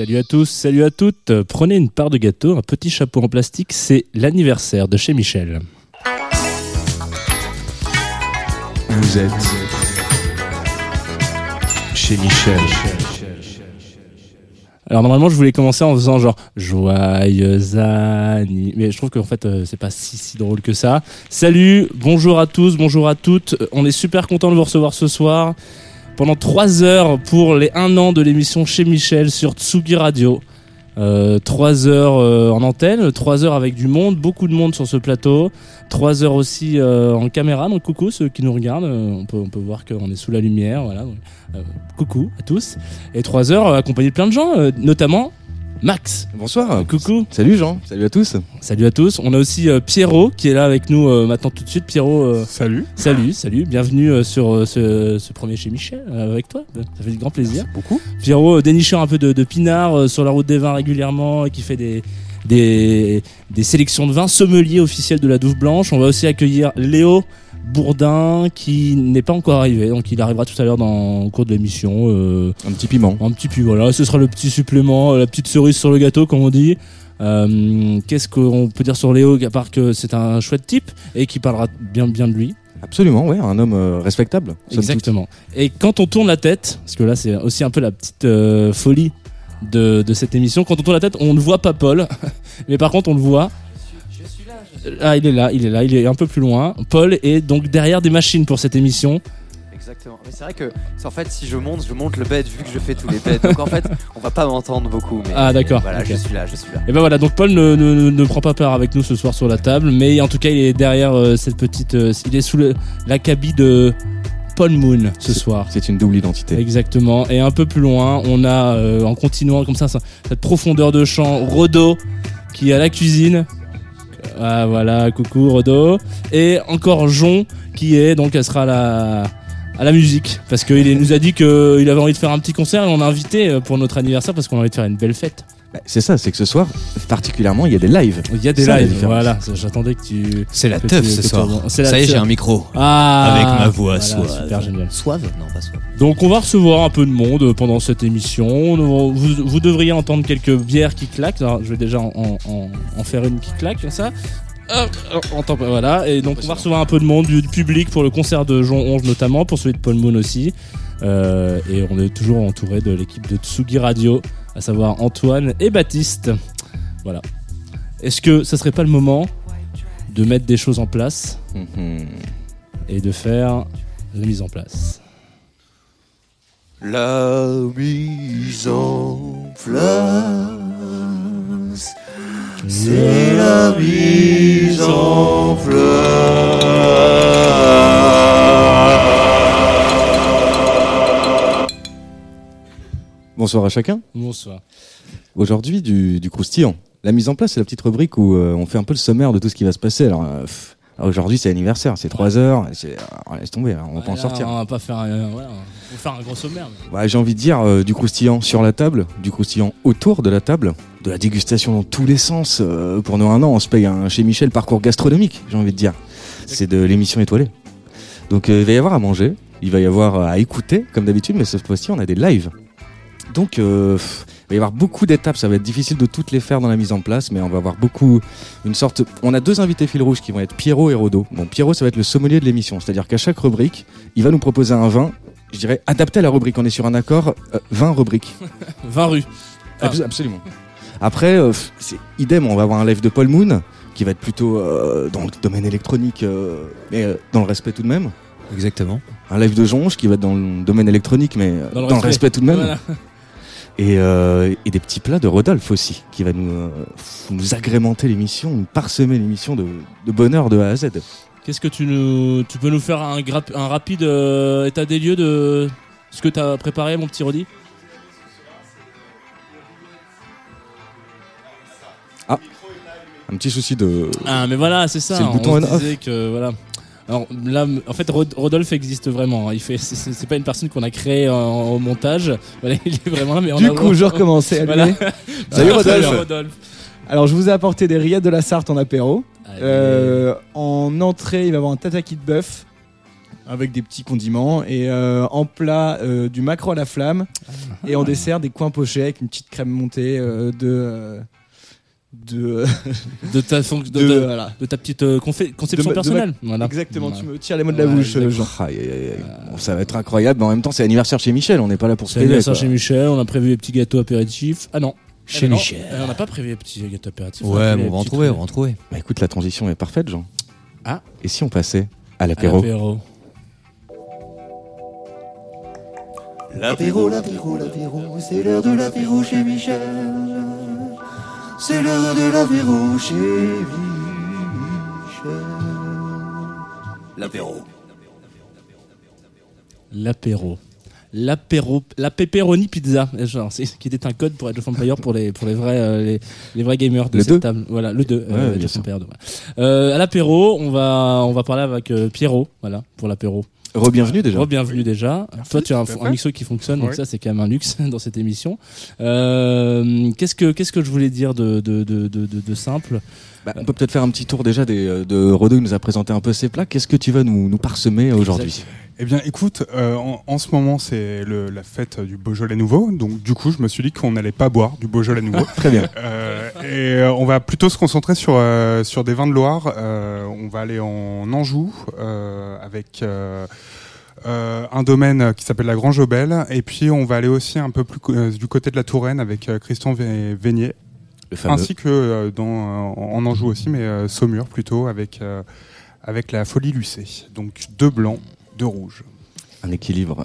Salut à tous, salut à toutes. Prenez une part de gâteau, un petit chapeau en plastique, c'est l'anniversaire de chez Michel. Vous êtes chez Michel. Alors normalement je voulais commencer en faisant genre joyeux anniversaire, mais je trouve qu'en fait euh, c'est pas si si drôle que ça. Salut, bonjour à tous, bonjour à toutes. On est super content de vous recevoir ce soir pendant 3 heures pour les 1 an de l'émission chez Michel sur Tsugi Radio. Euh, 3 heures euh, en antenne, 3 heures avec du monde, beaucoup de monde sur ce plateau, 3 heures aussi euh, en caméra, donc coucou ceux qui nous regardent, euh, on, peut, on peut voir qu'on est sous la lumière, voilà. coucou à tous. Et 3 heures accompagné de plein de gens, notamment Max. Bonsoir. Coucou, Salut Jean. Salut à tous. salut à tous. On a aussi euh, Pierrot qui est là avec nous euh, maintenant tout de suite. Pierrot, euh, Salut. salut, salut, bienvenue euh, sur euh, ce, ce premier chez Michel euh, avec toi. Ça fait grand plaisir. Beaucoup. Pierrot, euh, dénicheur un peu de, de pinard euh, sur la route des vins régulièrement et qui fait des, des, des sélections de vins, sommelier officiel de la Douve Blanche. On va aussi accueillir Léo Bourdin qui n'est pas encore arrivé, donc il arrivera tout à l'heure dans au cours de l'émission. euh, Un petit piment. un petit peu, voilà, ce sera le petit supplément, euh, la petite cerise sur le gâteau, comme on dit. Euh, Qu'est-ce qu'on peut dire sur Léo, à part que c'est un chouette type et qui parlera bien, bien de lui? Absolument, ouais, un homme euh, respectable. Exactement. Et quand on tourne la tête, parce que là c'est aussi un peu la petite euh, folie de, de cette émission, quand on tourne la tête, on ne voit pas Paul, mais par contre on le voit. Ah, il est là, il est là, il est un peu plus loin. Paul est donc derrière des machines pour cette émission. Exactement. Mais c'est vrai que, en fait, si je monte, je monte le bed vu que je fais tous les beds. Donc en fait, on va pas m'entendre beaucoup. Mais Ah, d'accord, Voilà, je suis là, je suis là. Et ben voilà, donc Paul ne, ne, ne- ne prend pas part avec nous ce soir sur la table, mais en tout cas il est derrière euh, cette petite, euh, il est sous le- l'acabit de Paul Moon ce soir. C'est une double identité. Exactement. Et un peu plus loin, on a, euh, en continuant comme ça, ça- cette profondeur de champ, Rodo, qui est à la cuisine. Ah voilà, coucou Rodo. Et encore Jon, qui est, donc elle sera à la, à la musique. Parce qu'il nous a dit qu'il avait envie de faire un petit concert et on a invité euh, pour notre anniversaire parce qu'on a envie de faire une belle fête. Bah, c'est ça, c'est que ce soir, particulièrement, il y a des lives. Il y a des Ça, lives, voilà. J'attendais que tu... C'est la teuf ce soir. Ça y est, j'ai un micro. Ah Avec ma voix voilà, suave. Super génial. Suave Non, pas suave. Donc on va recevoir un peu de monde pendant cette émission. On- Vous, vous devriez entendre quelques bières qui claquent. Alors, je vais déjà en, en- en faire une qui claque comme ça. Hop, on entend pas, voilà. Et donc on va recevoir un peu de monde, du, du public pour le concert de Jean Onge notamment, pour celui de Paul Moon aussi. Euh, et on est toujours entouré de l'équipe de Tsugi Radio, à savoir Antoine et Baptiste. Voilà. Est-ce que ça serait pas le moment de mettre des choses en place Mhm. et de faire la mise en place? La mise en place. C'est la mise en Bonsoir à chacun. Bonsoir. Aujourd'hui, du, du croustillant. La mise en place, c'est la petite rubrique où euh, on fait un peu le sommaire de tout ce qui va se passer. Alors, euh, pff, alors aujourd'hui, c'est anniversaire, c'est 3 heures. c'est- alors, laisse tomber, hein, on va pas en sortir. On va pas faire, un- voilà, on va faire un gros sommaire. mais- Ouais, J'ai envie de dire euh, du croustillant sur la table, du croustillant autour de la table, de la dégustation dans tous les sens. Euh, pour nous un an, on se paye un chez Michel parcours gastronomique, j'ai envie de dire. C'est de l'émission étoilée. Donc euh, il va y avoir à manger, il va y avoir à écouter, comme d'habitude, mais cette fois-ci, on a des lives. Donc euh, il va y avoir beaucoup d'étapes, ça va être difficile de toutes les faire dans la mise en place, mais on va avoir beaucoup, une sorte... On a deux invités fil rouge qui vont être Pierrot et Rodo. Bon, Pierrot, ça va être le sommelier de l'émission, c'est-à-dire qu'à chaque rubrique, il va nous proposer un vin je dirais, adapté à la rubrique. On est sur un accord, euh, 20 rubriques. 20 rues. Ah. Abs- Absolument. Après, euh, idem, on va avoir un live de Paul Moon, qui va être plutôt euh, dans le domaine électronique, euh, mais euh, dans le respect tout de même. Exactement. Un live de Jonge, qui va être dans le domaine électronique, mais euh, dans, le respect tout de même. Voilà. Et, euh, et des petits plats de Rodolphe aussi, qui va nous, euh, nous agrémenter l'émission, nous parsemer l'émission de, de bonheur de A à Z. Qu'est-ce que tu nous, tu peux nous faire un, grap- un rapide euh, état des lieux de ce que tu as préparé, mon petit Rodi? Un petit souci de... Ah, mais voilà, c'est ça. C'est le on bouton disait que voilà. Alors là, en fait, Rod- Rodolphe existe vraiment. hein. Il fait, c'est- pas une personne qu'on a créée en- au montage. Voilà, il est vraiment là, mais on Du a- coup, je recommence à Voilà. Salut, Rodolphe. Alors, je vous ai apporté des rillettes de la Sarthe en apéro. Euh, en entrée, il va y avoir un tataki de bœuf. avec des petits condiments. Et euh, en plat, euh, du maquereau à la flamme. Et en dessert, des coins pochés avec une petite crème montée euh, de. Euh, de, De ta, de, de- de- voilà. de ta petite euh, confé- conception De ma- de ma- personnelle. Voilà. Exactement, tu me tires les mots de la Ouais, bouche, euh, exactement. Jean. Aïe, aïe, aïe. Bon, ça va être incroyable, mais en même temps, c'est l'anniversaire chez Michel. On n'est pas là pour se quoi. chez Michel, on a prévu les petits gâteaux apéritifs. Ah non. Chez Eh ben non, Michel. eh, on n'a pas prévu les petits gâteaux apéritifs. Ouais, bon, on va en trouver, on va en trouver. Bah écoute, la transition est parfaite, Jean. Ah. Et si on passait à À l'apéro l'apéro. L'apéro, l'apéro, l'apéro, c'est l'heure de l'apéro chez Michel. C'est l'heure de l'apéro chez Michel. L'apéro. L'apéro. L'apéro, la pepperoni pizza, genre, c'est, qui était un code pour Age of Empire pour les, pour les vrais, euh, les, les vrais gamers de Le cette deux table. Voilà, le 2, Ouais, euh, Age bien of sûr. Empire 2, ouais. Euh, à l'apéro, on va, on va parler avec euh, Pierrot, voilà, pour l'apéro. Re-bienvenue déjà. Re-bienvenue déjà. Toi, tu as un, un mixo qui fonctionne, donc ça, c'est quand même un luxe dans cette émission. Euh, qu'est-ce que, qu'est-ce que je voulais dire de, de, de, de, de- de simple? Bah, on peut peut-être faire un petit tour déjà des, euh, de Rodo. Il nous a présenté un peu ses plats. Qu'est-ce que tu vas nous, nous parsemer aujourd'hui? Eh bien, écoute, euh, en, en ce moment, c'est la fête du Beaujolais nouveau. Donc, du coup, je me suis dit qu'on n'allait pas boire du Beaujolais nouveau. Très bien. Euh, et euh, on va plutôt se concentrer sur, sur des vins de Loire. On va aller en Anjou avec euh, un domaine qui s'appelle la Grange Aubel. Et puis, on va aller aussi un peu plus euh, du côté de la Touraine avec euh, Christian Vé- Vénier. Ainsi que dans, en Anjou aussi, mais Saumur plutôt, avec, avec la Folie Lucée. Donc, deux blancs, deux rouges. Un équilibre.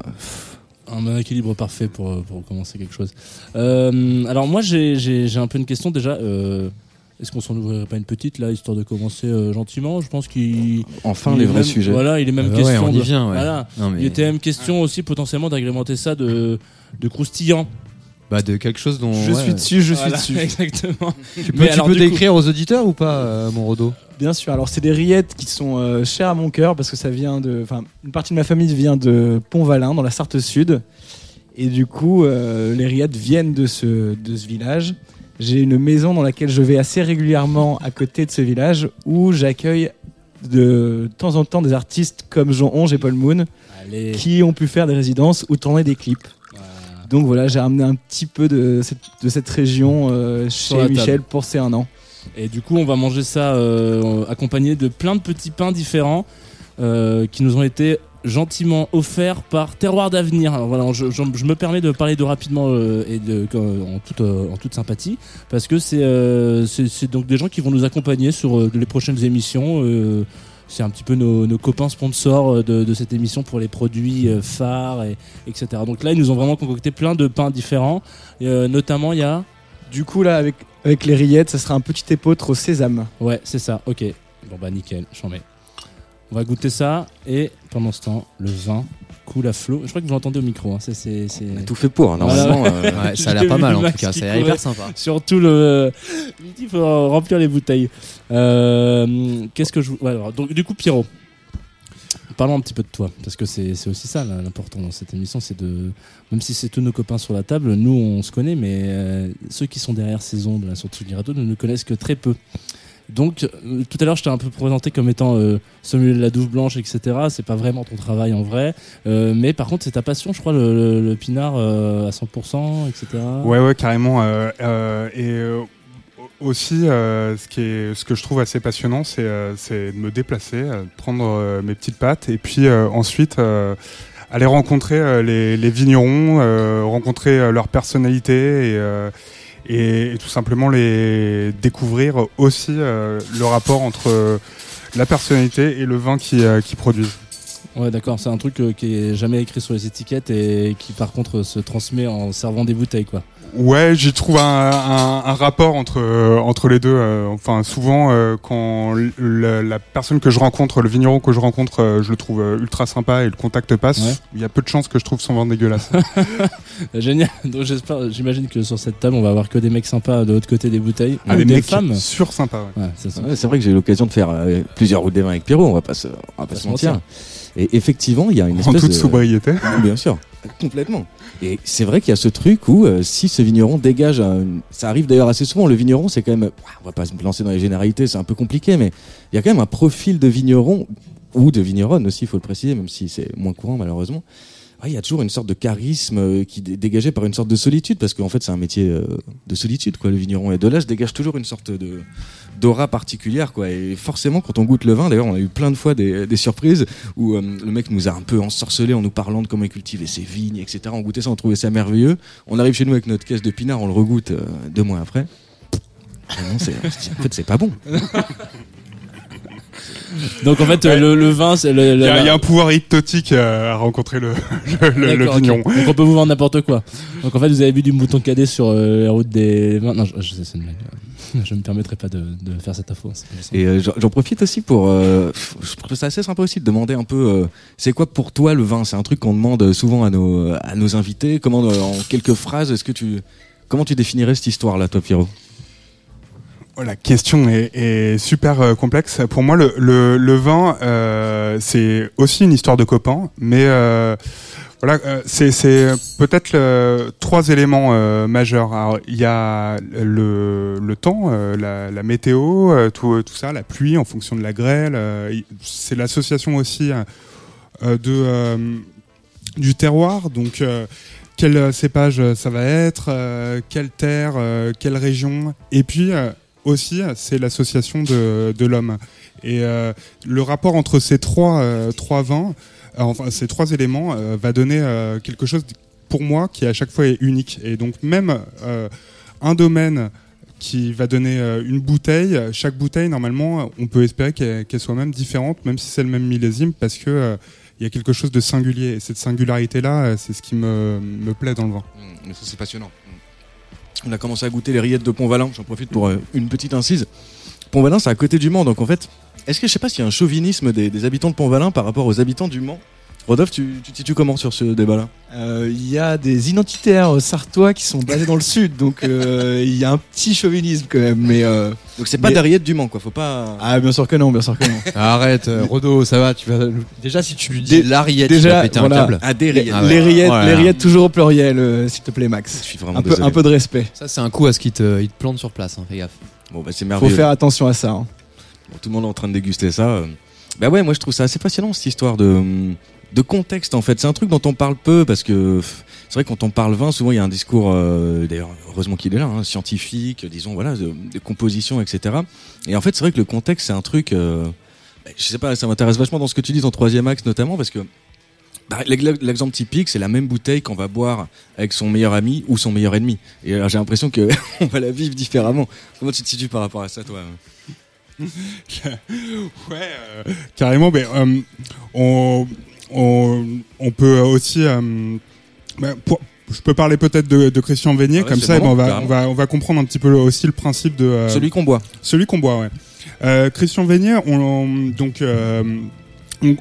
euh, Un équilibre parfait pour, pour commencer quelque chose. Euh, alors moi j'ai- un peu une question déjà. euh, Est-ce qu'on s'en ouvrirait pas une petite là, histoire de commencer euh, gentiment? Je pense qu'il. Enfin, il les est vrais même- sujets. Voilà, il est même Euh, ouais, question. on y vient, ouais. Voilà. Non, mais Il était même question aussi potentiellement d'agrémenter ça de, de croustillant. Bah, de quelque chose dont. Je ouais. suis dessus, je Voilà, suis dessus. Exactement. Tu peux, Mais tu alors, peux du coup- décrire aux auditeurs ou pas, euh, mon Rodo? Bien sûr, alors c'est des rillettes qui sont euh, chères à mon cœur parce que ça vient de. Enfin, une partie de ma famille vient de Pont-Valin, dans la Sarthe Sud. Et du coup, euh, les rillettes viennent de ce, de ce village. J'ai une maison dans laquelle je vais assez régulièrement à côté de ce village où j'accueille de temps en temps des artistes comme Jean Onge et Paul Moon Allez. qui ont pu faire des résidences ou tourner des clips. Donc voilà, j'ai ramené un petit peu de cette, de cette région euh, chez. Michel pour ces un an. Et du coup, on va manger ça euh, accompagné de plein de petits pains différents euh, qui nous ont été gentiment offerts par Terroir d'Avenir. Alors voilà, je, je- je me permets de parler de rapidement euh, et de, en, toute, en toute sympathie parce que c'est donc des gens qui vont nous accompagner sur les prochaines émissions. C'est un petit peu nos, nos copains sponsors euh, de, de cette émission pour les produits euh, phares, et, etc. Donc là, ils nous ont vraiment concocté plein de pains différents. Euh, notamment, il y a Du coup, là, avec, avec les rillettes, ça sera un petit épeautre au sésame. Ouais, c'est ça, ok. Bon bah nickel, j'en mets. On va goûter ça et pendant ce temps, le vin coule à flot. Je crois que vous l'entendez au micro. Hein. C'est, On a tout fait pour. Normalement, euh, Ouais, ça a l'air pas mal en tout cas, qui c'est courait. hyper sympa. Surtout le. Il faut remplir les bouteilles. Euh, Qu'est-ce que je. alors, donc, du coup, Pierrot. Parlons un petit peu de toi, parce que c'est aussi ça l'important dans cette émission, c'est de, même si c'est tous nos copains sur la table, nous on se connaît, mais euh, ceux qui sont derrière ces ondes là, sur Tsugi Radio ne nous connaissent que très peu. Donc euh, tout à l'heure je t'ai un peu présenté comme étant euh, la douve blanche, etc. C'est pas vraiment ton travail en vrai, Euh, mais par contre c'est ta passion, je crois, le, pinard euh, à 100%, etc. Ouais, ouais, carrément. et aussi, ce, qui est, ce que je trouve assez passionnant, c'est de me déplacer, de prendre mes petites pattes et puis ensuite aller rencontrer les, les vignerons, rencontrer leur personnalité et, et, tout simplement les découvrir aussi euh, le rapport entre euh, la personnalité et le vin qui, euh, produisent. Ouais, d'accord, c'est un truc qui est jamais écrit sur les étiquettes et qui par contre se transmet en servant des bouteilles, quoi. Ouais, j'y trouve un, un- un rapport entre euh, entre les deux. euh, enfin, souvent euh, quand la, la personne que je rencontre, le vigneron que je rencontre, je le trouve ultra sympa et le contact passe. Ouais. Il y a peu de chances que je trouve son vin dégueulasse. Euh, Génial. Donc j'espère, j'imagine que sur cette table, on va avoir que des mecs sympas de l'autre côté des bouteilles, Ah, des des mecs femmes. sur sympa. Ouais. Ouais, c'est ça. Ouais, c'est vrai que j'ai eu l'occasion de faire euh, plusieurs routes des vins avec Pierrot, on va pas se, on va pas se mentir. Et effectivement, il y a une En espèce toute de... sobriété. Bien sûr, complètement. Et c'est vrai qu'il y a ce truc où euh, si ce vigneron dégage, un- ça arrive d'ailleurs assez souvent, le vigneron c'est quand même, on va pas se lancer dans les généralités, c'est un peu compliqué, mais il y a quand même un profil de vigneron ou de vigneronne aussi, il faut le préciser, même si c'est moins courant malheureusement. Ouais, Il y a toujours une sorte de charisme euh, qui est dégagé par une sorte de solitude, parce qu'en fait c'est un métier euh, de solitude, quoi, le vigneron. Et de là, je dégage toujours une sorte de d'aura particulière, quoi. Et forcément, quand on goûte le vin, d'ailleurs, on a eu plein de fois des, surprises où euh, le mec nous a un peu ensorcelé en nous parlant de comment il cultivait ses vignes, etc. On goûtait ça, on trouvait ça merveilleux. On arrive chez nous avec notre caisse de pinard, on le regoute deux mois après. Ah non, en fait, c'est pas bon. Donc en fait, le, le vin, c'est le. Il y, a- il y a un pouvoir hypnotique euh, à rencontrer le, le. Donc on peut vous vendre n'importe quoi. Donc en fait, vous avez bu du mouton cadet sur euh, la route des vins. Non, je, je sais, c'est une blague. Je me permettrai pas de, de faire cette info. c'est- Et euh, j'en j'en profite aussi pour. euh, je trouve ça assez sympa aussi de demander un peu. euh, c'est quoi pour toi le vin? C'est un truc qu'on demande souvent à nos à nos invités. Comment euh, en quelques phrases est-ce que tu comment tu définirais cette histoire-là, toi, Pierrot? Oh, La question est, super euh, complexe. Pour moi, le, vin, euh, c'est aussi une histoire de copains, mais euh, c'est peut-être trois éléments majeurs. Il y a le, temps, la, météo, tout, ça, la pluie en fonction de la grêle. c'est l'association aussi de du terroir, donc. quel cépage ça va être, quelle terre, quelle région, et puis aussi c'est l'association de, l'homme. Et euh, le rapport entre ces trois, euh, vins, euh, enfin ces trois éléments, euh, va donner euh, quelque chose pour moi qui à chaque fois est unique. Et donc même euh, un domaine qui va donner euh, une bouteille, chaque bouteille normalement on peut espérer qu'elle soit même différente, même si c'est le même millésime, parce que euh, il y a quelque chose de singulier. Et cette singularité-là, c'est ce qui me, plaît dans le vin. Mais ça, c'est passionnant. On a commencé à goûter les rillettes de Pont-Valin. J'en profite pour euh, une petite incise. Pont-Valin, c'est à côté du Mans, donc en fait, est-ce que je sais pas s'il y a un chauvinisme des, des habitants de Pont-Valin par rapport aux habitants du Mans? Rodolphe, tu, tu situes comment sur ce débat-là Euh, Il y a des identitaires sartois qui sont basés dans le sud, donc euh, il y a un petit chauvinisme quand même. Mais euh, Donc c'est pas Mais- des rillettes du Mans, quoi. Faut pas. ah, bien sûr que non, bien sûr que non. Arrête, euh, Rodo, ça va, tu vas. Déjà, si tu lui dis l'ariette, déjà, tu vas péter voilà. un câble. Ah, des les, rillettes. Ah ouais. les rillettes, Oh les rillettes toujours au pluriel, euh, s'il te plaît, Max. Je suis vraiment Un peu, désolé. un peu de respect. Ça, c'est un coup à ce qu'il te, il te plante sur place, hein, fais gaffe. Bon, bah, c'est Faut merveilleux. faire attention à ça. hein. Bon, tout le monde est en train de déguster ça. euh. Bah ouais, moi je trouve ça assez passionnant cette histoire de, de contexte en fait. C'est un truc dont on parle peu parce que c'est vrai quand on parle vin, souvent il y a un discours, euh, d'ailleurs heureusement qu'il est là, hein, scientifique, disons voilà, de, composition, etc. Et en fait c'est vrai que le contexte c'est un truc, euh, bah, je sais pas, ça m'intéresse vachement dans ce que tu dis en troisième axe notamment parce que bah, l'ex- L'exemple typique, c'est la même bouteille qu'on va boire avec son meilleur ami ou son meilleur ennemi. Et j'ai l'impression que on va la vivre différemment. Comment tu te situes par rapport à ça, toi Ouais, euh, carrément. Euh, on, on, on peut aussi. euh, bah, pour- je peux parler peut-être de, de Christian Vénier, Ah ouais, comme ça, bon, on, va, on, va, on va comprendre un petit peu aussi le principe de. euh, Celui qu'on boit. celui qu'on boit, ouais. Euh, Christian Vénier, on, on- donc. euh, on,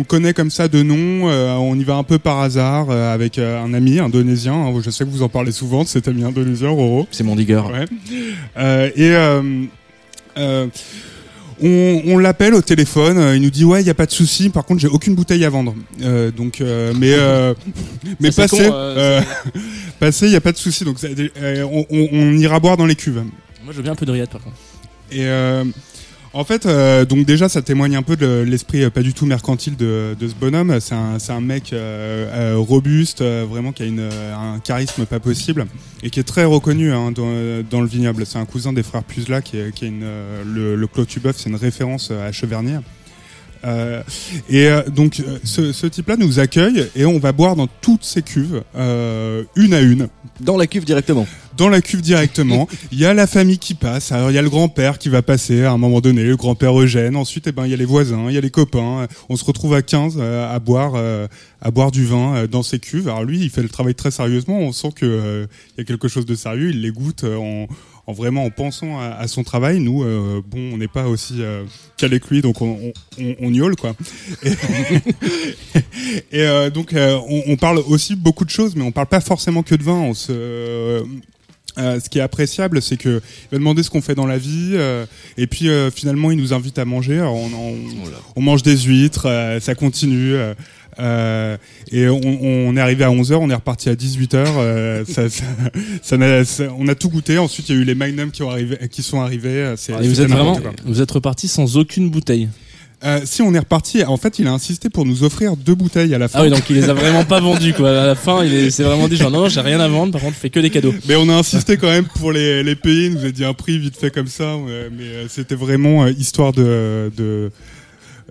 on connaît comme ça de nom, euh, on y va un peu par hasard euh, avec un ami indonésien. hein, je sais que vous en parlez souvent de cet ami indonésien, Roro. C'est mon digger. Ouais. Euh, et euh, euh, on, on l'appelle au téléphone, euh, il nous dit ouais, il y a pas de souci. Par contre, j'ai aucune bouteille à vendre. Euh, donc, euh, mais euh, mais Ça, passez, con, euh, passez, il y a pas de souci. Donc, on, on- on ira boire dans les cuves. Moi, je veux bien un peu de rillettes par contre. Et euh, en fait, euh, donc déjà, ça témoigne un peu de l'esprit euh, pas du tout mercantile de, ce bonhomme. C'est un, mec euh, robuste, vraiment qui a un charisme pas possible et qui est très reconnu hein, dans, le vignoble. C'est un cousin des frères Puzla qui, est, le, le Clos Tubeuf, c'est une référence à Chevernier. Et donc ce, type-là nous accueille et on va boire dans toutes ces cuves, une à une Dans la cuve directement. Dans la cuve directement. Il y a la famille qui passe. Alors il y a le grand-père qui va passer à un moment donné, le grand-père Eugène. Ensuite, eh ben il y a les voisins, il y a les copains. On se retrouve à 15 euh, à boire euh, à boire du vin euh, dans ces cuves. Alors lui, il fait le travail très sérieusement. On sent que euh, il y a quelque chose de sérieux. Il les goûte en en vraiment en pensant à, à son travail, nous, euh, bon, on n'est pas aussi euh, calé que lui, donc on, on, quoi. Et, et, donc, on, on parle aussi beaucoup de choses, mais on parle pas forcément que de vin. On se, euh, ce qui est appréciable, c'est que il va demander ce qu'on fait dans la vie, euh, et puis euh, finalement, il nous invite à manger. Alors, on, on, on mange des huîtres, euh, ça continue. euh, euh, et on, on est arrivé à 11h, on est reparti à 18h. euh, ça, ça, ça ça- on a tout goûté. Ensuite, il y a eu les Magnum qui, ont arrivé, qui sont arrivés. c'est- Et vous êtes vraiment, quoi. vous êtes reparti sans aucune bouteille. Euh, si on est reparti, en fait, il a insisté pour nous offrir deux bouteilles à la fin. Ah oui, donc il les a vraiment pas vendus quoi. À la fin, il est- s'est vraiment dit genre non, non, j'ai rien à vendre. Par contre, je fais que des cadeaux. Mais on a insisté quand même pour les, les payer. Il nous a dit un prix vite fait comme ça. mais euh, c'était vraiment euh, histoire de, de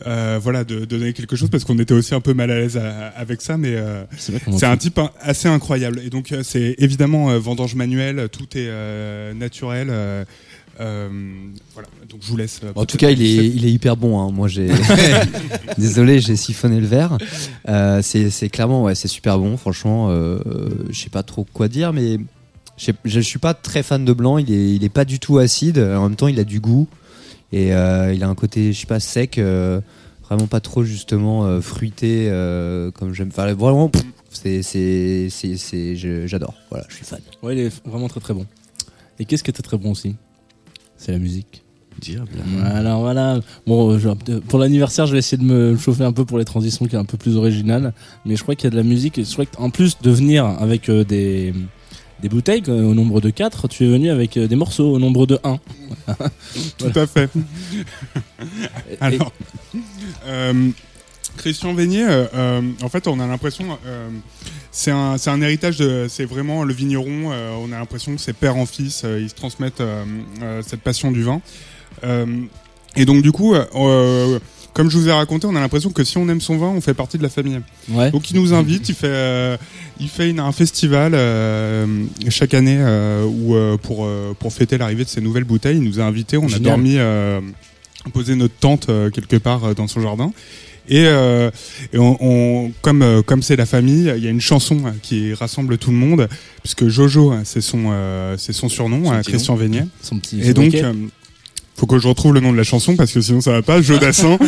euh, voilà, de, de donner quelque chose parce qu'on était aussi un peu mal à l'aise avec ça. Mais euh, C'est un type assez incroyable. Et donc, c'est évidemment vendange manuelle. Tout est naturel. Euh, voilà. Donc, je vous laisse. euh, En tout cas, il est, il est hyper bon. Hein. Moi, j'ai. Désolé, j'ai siphonné le verre. Euh, c'est clairement, ouais, c'est super bon. Franchement, je sais pas trop quoi dire, mais je suis pas très fan de blanc. Il est, il est pas du tout acide. En même temps, il a du goût et euh, il a un côté, je sais pas, sec. euh, vraiment pas trop justement euh, fruité euh, comme j'aime. Enfin, vraiment, c'est, c'est, c'est, c'est- je- j'adore. Voilà, je suis fan. Ouais, il est vraiment très très bon. Et qu'est-ce qui était très bon aussi? C'est la musique. Diable. Voilà, voilà. Bon, euh, je- euh, pour l'anniversaire, je vais essayer de me chauffer un peu pour les transitions qui est un peu plus originales. Mais je crois qu'il y a de la musique. Et je crois qu'en plus de venir avec euh, des, des bouteilles euh, au nombre de 4, tu es venu avec euh, des morceaux au nombre de 1. Tout à fait. Alors, euh, Christian Vénier, euh, en fait, on a l'impression, euh, c'est un, c'est un héritage de, c'est vraiment le vigneron. euh, on a l'impression que c'est père en fils, euh, ils se transmettent euh, cette passion du vin. Et donc, du coup, comme je vous ai raconté, on a l'impression que si on aime son vin, on fait partie de la famille. Ouais. Donc il nous invite, il fait, il fait une- un festival chaque année où, pour, pour fêter l'arrivée de ses nouvelles bouteilles. Il nous a invités, on a dormi, posé notre tente quelque part dans son jardin. Et, euh, et on, on- comme euh, comme c'est la famille, il y a une chanson euh, qui rassemble tout le monde, puisque Jojo, euh, c'est son euh, c'est son surnom, Son petit Christian Vénier. Son petit Et donc, euh, faut que je retrouve le nom de la chanson parce que sinon ça va pas. Jodassin.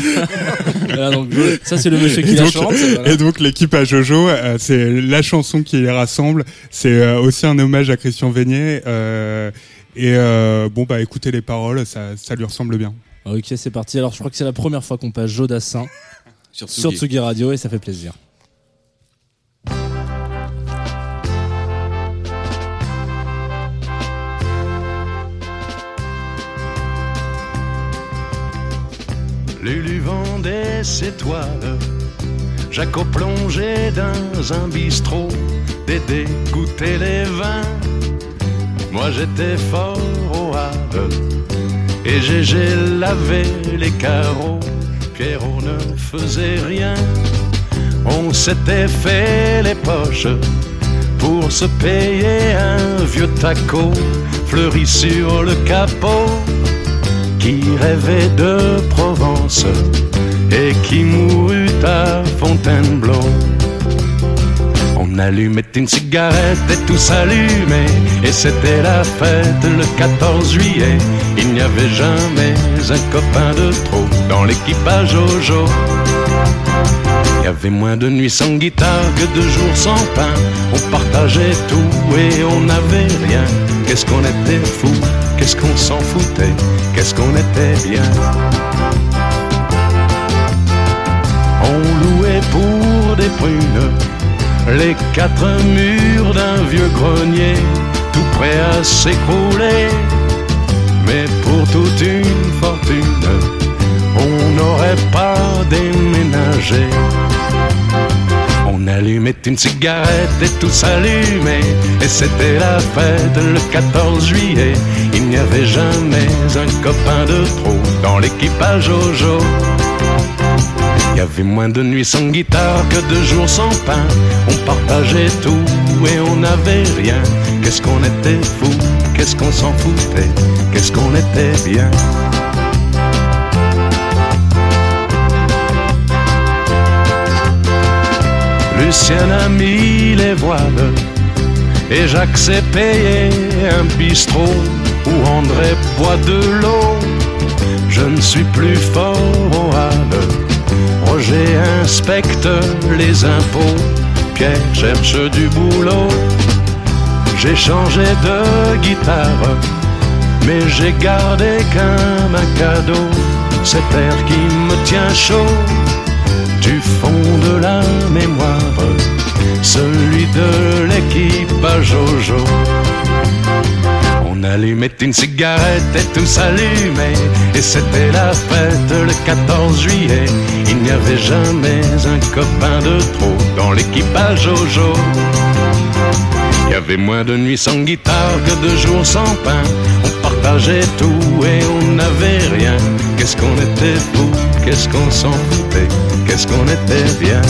Voilà, donc, ça, c'est le monsieur qui Et la donc- chante. voilà. Et donc l'équipe à Jojo, euh, c'est la chanson qui les rassemble. C'est euh, aussi un hommage à Christian Vénier. euh, et euh, bon bah écoutez les paroles, ça, ça lui ressemble bien. Ok, c'est parti. Alors, je crois que c'est la première fois qu'on passe Jodassin Sur sur Tsugi Radio et ça fait plaisir. Lulu vendait ses toiles, Jaco plongeait dans un bistrot, Dédé goûtait les vins. Moi j'étais fort au Havre, et Gégé lavait les carreaux, Pierrot ne faisait rien. On s'était fait les poches pour se payer un vieux taco fleuri sur le capot qui rêvait de Provence et qui mourut à Fontainebleau. On allumait une cigarette et tout s'allumait et c'était la fête le 14 juillet. Il n'y avait jamais un copain de trop dans l'équipage Jojo. Il y avait moins de nuits sans guitare que de jours sans pain. On partageait tout et on n'avait rien. Qu'est-ce qu'on était fou, qu'est-ce qu'on s'en foutait, qu'est-ce qu'on était bien? On louait pour des prunes les quatre murs d'un vieux grenier, tout prêt à s'écrouler. Mais pour toute une fortune, on n'aurait pas déménagé. On allumait une cigarette et tout s'allumait. Et c'était la fête le 14 juillet. Il n'y avait jamais un copain de trop dans l'équipage Jojo. Il y avait moins de nuits sans guitare que de jours sans pain. On partageait tout et on n'avait rien. Qu'est-ce qu'on était fou, qu'est-ce qu'on s'en foutait, qu'est-ce qu'on était bien? Lucien a mis les voiles et Jacques payé un bistrot où André boit de l'eau. Je ne suis plus fort au Havre. Roger inspecte les impôts. Pierre cherche du boulot. J'ai changé de guitare, mais j'ai gardé comme un cadeau cet air qui me tient chaud du fond de la mémoire, celui de l'équipage Jojo. On allumait une cigarette et tout s'allumait. Et c'était la fête le 14 juillet. Il n'y avait jamais un copain de trop dans l'équipage Jojo. Il y avait moins de nuits sans guitare que de jours sans pain. On partageait tout et on n'avait rien. Qu'est-ce qu'on était fou, qu'est-ce qu'on s'en foutait, qu'est-ce qu'on était bien.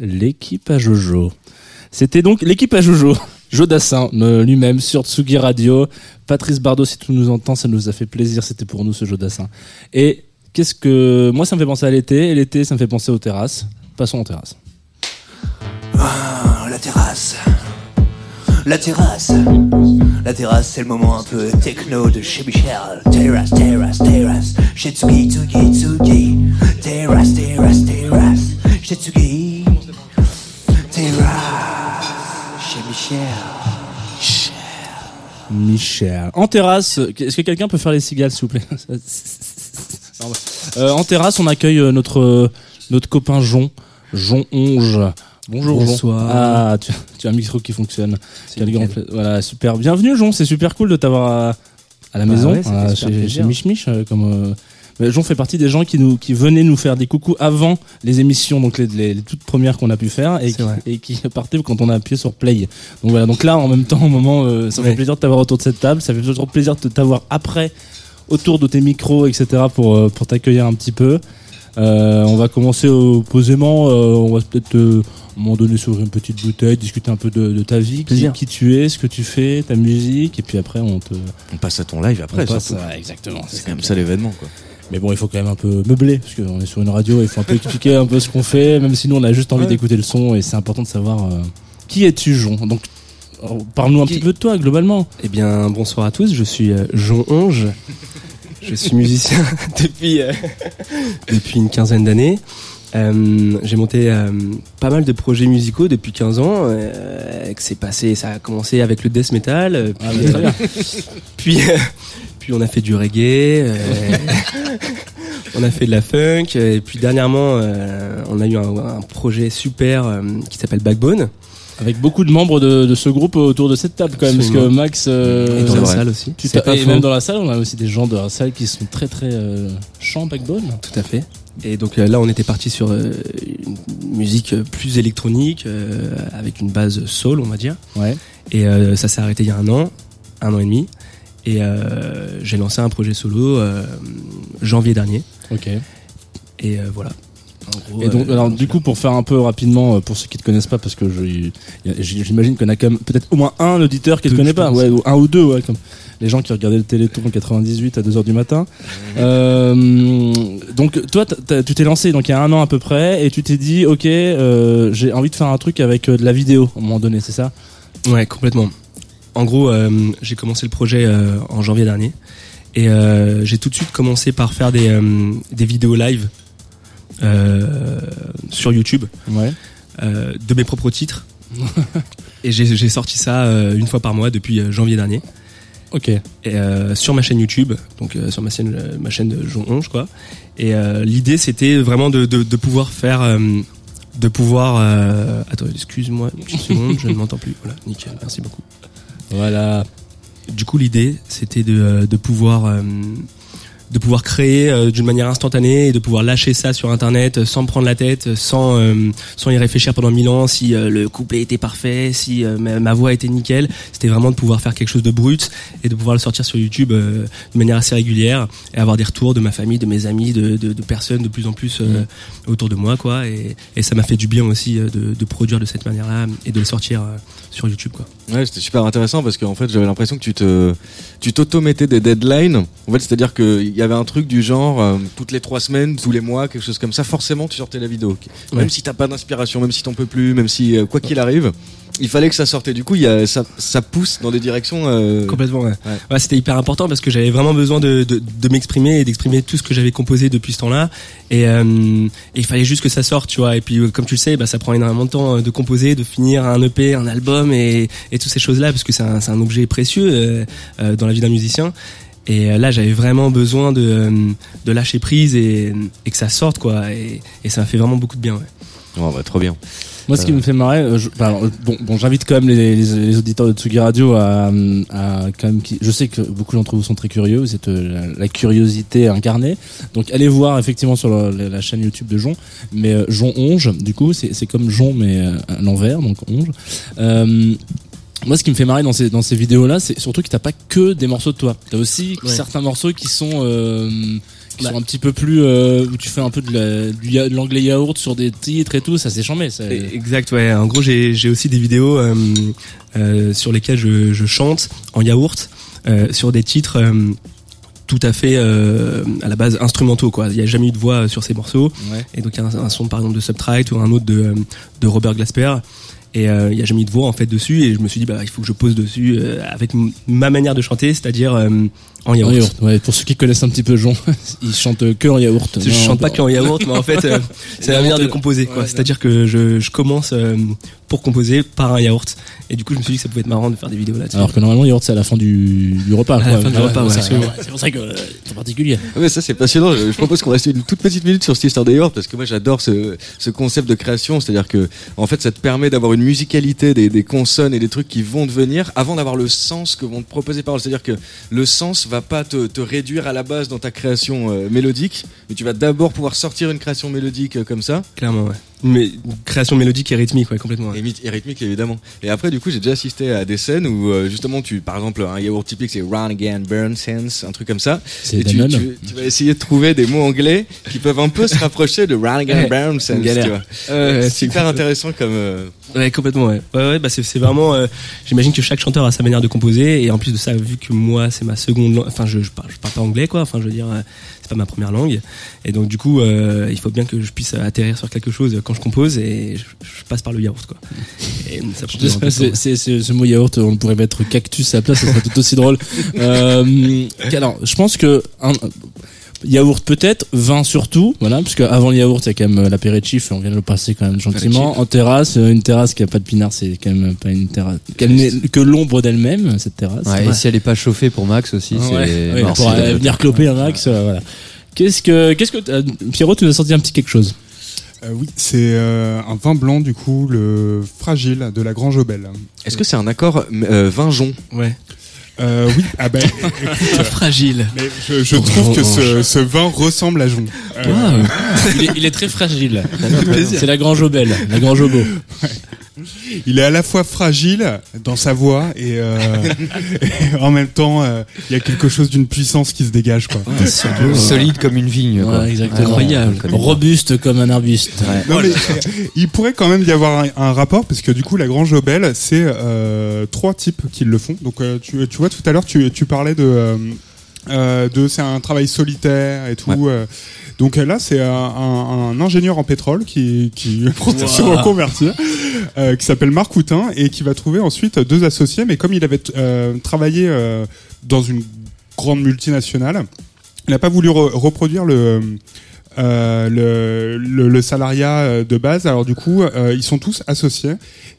L'équipe à Jojo. C'était donc l'équipe à Jojo. Jodassin euh, lui-même sur Tsugi Radio. Patrice Bardot, si tu nous entends, ça nous a fait plaisir. C'était pour nous ce Jodassin. Et qu'est-ce que. Moi, ça me fait penser à l'été. Et l'été, ça me fait penser aux terrasses. Passons aux terrasses. Ah, la terrasse. La terrasse. La terrasse, c'est le moment un peu techno de chez Michel. Terrasse, terrasse, terrasse. Chez Tsugi, Tsugi, Tsugi. Terrasse, terrasse, terrasse. Chez Tsugi. Chez Michel. Michel. En terrasse, est-ce que quelqu'un peut faire les cigales, s'il vous plaît. Euh, En terrasse, on accueille euh, notre, euh, notre copain Jon. Jon Onge. Bonjour Bonsoir. Jon. Ah, tu, tu as un micro qui fonctionne. Voilà, super. Bienvenue Jon, c'est super cool de t'avoir à, à la Bah maison, ouais, à- chez, Mich Mich. Comme, Jon fait partie des gens qui, nous, qui venaient nous faire des coucous avant les émissions, donc les, les- les toutes premières qu'on a pu faire, et qui, vrai. et qui partaient quand on a appuyé sur play. Donc voilà, donc là en même temps, au moment, euh, ça fait plaisir de t'avoir autour de cette table, ça fait toujours plaisir de t'avoir après autour de tes micros, etc. pour, euh, pour t'accueillir un petit peu. Euh, on va commencer euh, posément, euh, on va peut-être à un moment donné s'ouvrir une petite bouteille, discuter un peu de, de ta vie, qui, tu es, ce que tu fais, ta musique, et puis après on te... On passe à ton live après, on passe surtout. à- exactement. C'est quand même ça l'événement, quoi. Mais bon, il faut quand même un peu meubler, parce qu'on est sur une radio, il faut un peu expliquer un peu ce qu'on fait, même si nous on a juste envie Ouais. d'écouter le son, et c'est important de savoir euh, qui es-tu, Jon? Donc, euh, parle-nous un Qui- petit peu de toi, globalement. Eh bien, bonsoir à tous, je suis euh, Jean Onge. Je suis musicien depuis, euh, depuis une quinzaine d'années. Euh, j'ai monté euh, pas mal de projets musicaux depuis 15 ans. euh, que c'est passé, ça a commencé avec le death metal, puis, Ah, puis, puis on a fait du reggae, euh, on a fait de la funk, et puis dernièrement euh, on a eu un, un projet super euh, qui s'appelle Backbone. Avec beaucoup de membres de, de ce groupe autour de cette table, quand même, parce que. Max. euh, et dans la salle aussi. Tu et faux. même dans la salle, on a aussi des gens de la salle qui sont très très euh, chants backbone. Tout à fait. Et donc euh, là, on était parti sur euh, une musique euh, plus électronique, euh, avec une base soul, on va dire. Ouais. Et euh, ça s'est arrêté il y a un an, un an et demi. Et euh, j'ai lancé un projet solo euh, janvier dernier. Ok. Et euh, voilà. En gros, Et donc, euh, alors, du coup, pour faire un peu rapidement, pour ceux qui te connaissent pas, parce que j'imagine qu'on a quand même peut-être au moins un auditeur qui te Deux, connaît pas, ouais, ou un ou deux, ouais, comme les gens qui regardaient le Téléthon en 98 à 2h du matin. Euh, donc, toi, tu t'es lancé donc il y a un an à peu près, et tu t'es dit, ok, euh, j'ai envie de faire un truc avec euh, de la vidéo, à un moment donné, c'est ça? Ouais, complètement. En gros, euh, j'ai commencé le projet euh, en janvier dernier. Et euh, j'ai tout de suite commencé par faire des, des vidéos live sur YouTube. Ouais. de mes propres titres. et j'ai sorti ça une fois par mois depuis janvier dernier. Ok. Et, euh, sur ma chaîne YouTube, donc euh, sur ma chaîne, euh, ma chaîne de Jon Onge, quoi. Et l'idée, c'était vraiment de, de, de pouvoir faire, de pouvoir. Attends, excuse-moi une seconde, je ne m'entends plus. Voilà, nickel, merci beaucoup. Voilà. Du coup, l'idée, c'était de, euh, de pouvoir euh, de pouvoir créer euh, d'une manière instantanée et de pouvoir lâcher ça sur internet sans me prendre la tête, sans euh, sans y réfléchir pendant mille ans si euh, le couplet était parfait, si euh, ma, voix était nickel. C'était vraiment de pouvoir faire quelque chose de brut et de pouvoir le sortir sur YouTube euh, de manière assez régulière et avoir des retours de ma famille, de mes amis, de, de, de personnes de plus en plus euh, autour de moi, quoi. Et, et ça m'a fait du bien aussi de, de produire de cette manière-là et de le sortir euh, sur YouTube, quoi. Ouais, c'était super intéressant parce qu'en fait, j'avais l'impression que tu te, tu t'auto-mettais des deadlines. En fait, c'est-à-dire qu'il y avait un truc du genre, euh, toutes les trois semaines, tous les mois, quelque chose comme ça, forcément, tu sortais la vidéo. Même Ouais. si t'as pas d'inspiration, même si t'en peux plus, même si, euh, quoi qu'il arrive, il fallait que ça sortait. Du coup, il y a, ça, ça pousse dans des directions, euh, Complètement, ouais. Ouais. Ouais, c'était hyper important parce que j'avais vraiment besoin de, de, de m'exprimer et d'exprimer tout ce que j'avais composé depuis ce temps-là. Et, euh, et il fallait juste que ça sorte, tu vois. Et puis, euh, comme tu le sais, bah, ça prend énormément de temps de composer, de finir un EP, un album et, et toutes ces choses-là parce que c'est un, objet précieux euh, dans la vie d'un musicien. Et là, j'avais vraiment besoin de, de lâcher prise et, et que ça sorte, quoi. Et, et ça m'a fait vraiment beaucoup de bien. Ouais. Oh, bah, trop bien. Moi, ce qui Euh. me fait marrer, euh, je- enfin, alors, bon, bon j'invite quand même les, les- les auditeurs de Tsugi Radio à, à quand même, qui- je sais que beaucoup d'entre vous sont très curieux, vous êtes euh, la, la curiosité incarnée. Donc, allez voir effectivement sur la, la chaîne YouTube de Jon, mais euh, Jon Onge, du coup, c'est comme Jon mais euh, à l'envers, donc Onge. Euh, moi, ce qui me fait marrer dans ces, dans ces vidéos-là, c'est surtout que t'as pas que des morceaux de toi. T'as aussi Ouais. certains morceaux qui sont, euh, qui Bah. sont un petit peu plus, euh, où tu fais un peu de la- l'anglais yaourt sur des titres et tout, ça c'est chambé. ça. Exact, ouais. En gros, j'ai aussi des vidéos euh, euh, sur lesquelles je, je chante en yaourt euh, sur des titres euh, tout à fait euh, à la base instrumentaux, quoi. Il n'y a jamais eu de voix sur ces morceaux. Ouais. Et donc, il y a un, un son, par exemple, de Subtract ou un autre de, euh, de Robert Glasper. Et euh, il n'y a jamais eu de voix en fait dessus et je me suis dit bah il faut que je pose dessus euh, avec ma manière de chanter c'est-à-dire euh, en yaourt. En yaourt, ouais. Pour ceux qui connaissent un petit peu Jean, il chante que en yaourt. Je Non, chante pas bon. qu'en yaourt, mais en fait, euh, c'est la manière de composer, quoi. Ouais, C'est-à-dire que je, je commence euh, pour composer par un yaourt. Et du coup, je me suis dit que ça pouvait être marrant de faire des vidéos là-dessus. Alors que normalement, yaourt, c'est à la fin du, du repas. À la quoi. fin du Ah ouais, repas, ouais, c'est- pour ça que euh, c'est particulier. Ouais, ça c'est passionnant. Je, je propose qu'on reste une toute petite minute sur cette histoire des yaourts parce que moi j'adore ce, ce concept de création. C'est-à-dire que en fait ça te permet d'avoir une musicalité, des, des consonnes et des trucs qui vont devenir avant d'avoir le sens que vont te proposer les paroles. C'est-à-dire que le sens va pas te, réduire à la base dans ta création euh, mélodique, mais tu vas d'abord pouvoir sortir une création mélodique euh, comme ça. Clairement, ouais. Mais création mélodique et rythmique, ouais, complètement. ouais. Et, rythmique évidemment. Et après du coup j'ai déjà assisté à des scènes où euh, justement tu par exemple un yaourt typique c'est Run Again Burn Sense, un truc comme ça. C'est Et tu, tu, tu vas essayer de trouver des mots anglais qui peuvent un peu se rapprocher de Run Again Burn Sense. Tu vois. Euh, c'est hyper intéressant comme. euh, Ouais, complètement, ouais. Ouais, ouais, bah c'est c'est vraiment. euh, J'imagine que chaque chanteur a sa manière de composer, et en plus de ça, vu que moi c'est ma seconde langue, enfin je, je, parle, je parle pas anglais, quoi. Enfin, je veux dire, euh, pas ma première langue, et donc du coup, euh, il faut bien que je puisse atterrir sur quelque chose quand je compose, et je, je passe par le yaourt, quoi. Et ça c'est- ce mot yaourt, on pourrait mettre cactus à la place, ça serait tout aussi drôle. Euh, alors, je pense que un, yaourt peut-être, vin surtout, voilà, parce qu'avant le yaourt, il y a quand même euh, l'apéritif, on vient de le passer quand même gentiment. En terrasse, euh, une terrasse qui a pas de pinard, c'est quand même pas une terrasse, qu'elle n'est que l'ombre d'elle-même, cette terrasse. Ouais, et si elle est pas chauffée pour Max aussi, c'est. ouais, pour euh, venir cloper un max, euh, voilà. Qu'est-ce que, qu'est-ce que, Pierrot, tu nous as sorti un petit quelque chose? Euh, oui, c'est euh, un vin blanc du coup, le fragile de la Grange Obel. Est-ce que c'est un accord euh, vin-jon Ouais. Euh, oui, ah ben, écoute, Fragile. mais je, je trouve que ce, ce vin ressemble à Jon. Euh, il, est, il est très fragile. C'est la Grange Obel, la Grange Obo. Il est à la fois fragile dans sa voix et, euh, et en même temps, euh, il y a quelque chose d'une puissance qui se dégage. Quoi. Euh, Solide comme une vigne. quoi. Ouais, exactement. Incroyable. Comme- Robuste comme un arbuste. Non, mais, il pourrait quand même y avoir un, un rapport parce que du coup la Grange Obel c'est euh, trois types qui le font. Donc euh, tu, tu vois tout à l'heure tu, tu parlais de euh, de c'est un travail solitaire et tout. euh. donc euh, là c'est un, un- un ingénieur en pétrole qui qui compte se reconvertir euh, qui s'appelle Marc Coutin et qui va trouver ensuite deux associés. Mais comme il avait euh, travaillé euh, dans une grande multinationale, il n'a pas voulu re- reproduire le euh, le, le, le salariat euh, de base. Alors du coup, euh, ils sont tous associés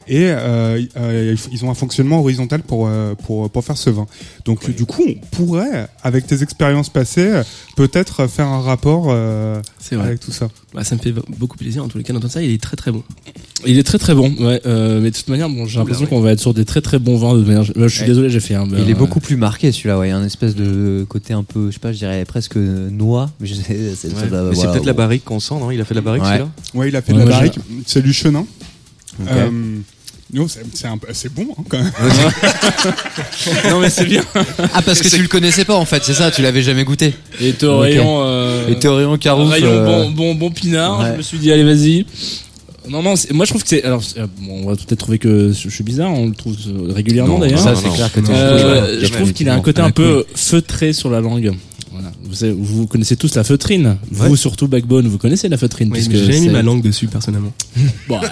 et euh, euh, ils ont un fonctionnement horizontal pour euh, pour pour faire ce vin. Donc du coup, on pourrait, avec tes expériences passées, peut-être faire un rapport euh, avec tout ça. Bah, ça me fait beaucoup plaisir en tous les cas d'entendre ça. Il est très très bon. Il est très très bon, ouais. euh, mais de toute manière, bon, j'ai l'impression qu'on va être sur des très très bons vins. De manière, je suis Ouais. désolé, j'ai fait un. Il est beaucoup plus marqué celui-là, ouais. Il y a un espèce de côté un peu, je sais pas, je dirais presque noix. C'est voilà, peut-être la barrique qu'on sent, non? Il a fait de la barrique Ouais. celui-là? Ouais, il a fait Ouais, de la barrique. C'est du chenin. Ok. Euh, non, c'est c'est un peu- c'est bon hein, quand même. Non mais c'est bien. Ah, parce que tu le connaissais pas en fait, c'est ça, tu l'avais jamais goûté. Et était au Ok. rayon. Euh, Et Carouf. rayon euh, bon, bon, bon pinard. ouais. Je me suis dit, allez, vas-y. Non, non, moi je trouve que c'est. Alors, bon, on va peut-être trouver que je suis bizarre, on le trouve régulièrement d'ailleurs. Ça, non, c'est non. clair que tu Euh, je trouve qu'il a un côté un peu feutré sur la langue. Voilà. Vous, savez- vous connaissez tous la feutrine. Vous, surtout Backbone, vous connaissez la feutrine. Oui, puisque j'ai jamais mis ma langue dessus personnellement. Bon, euh,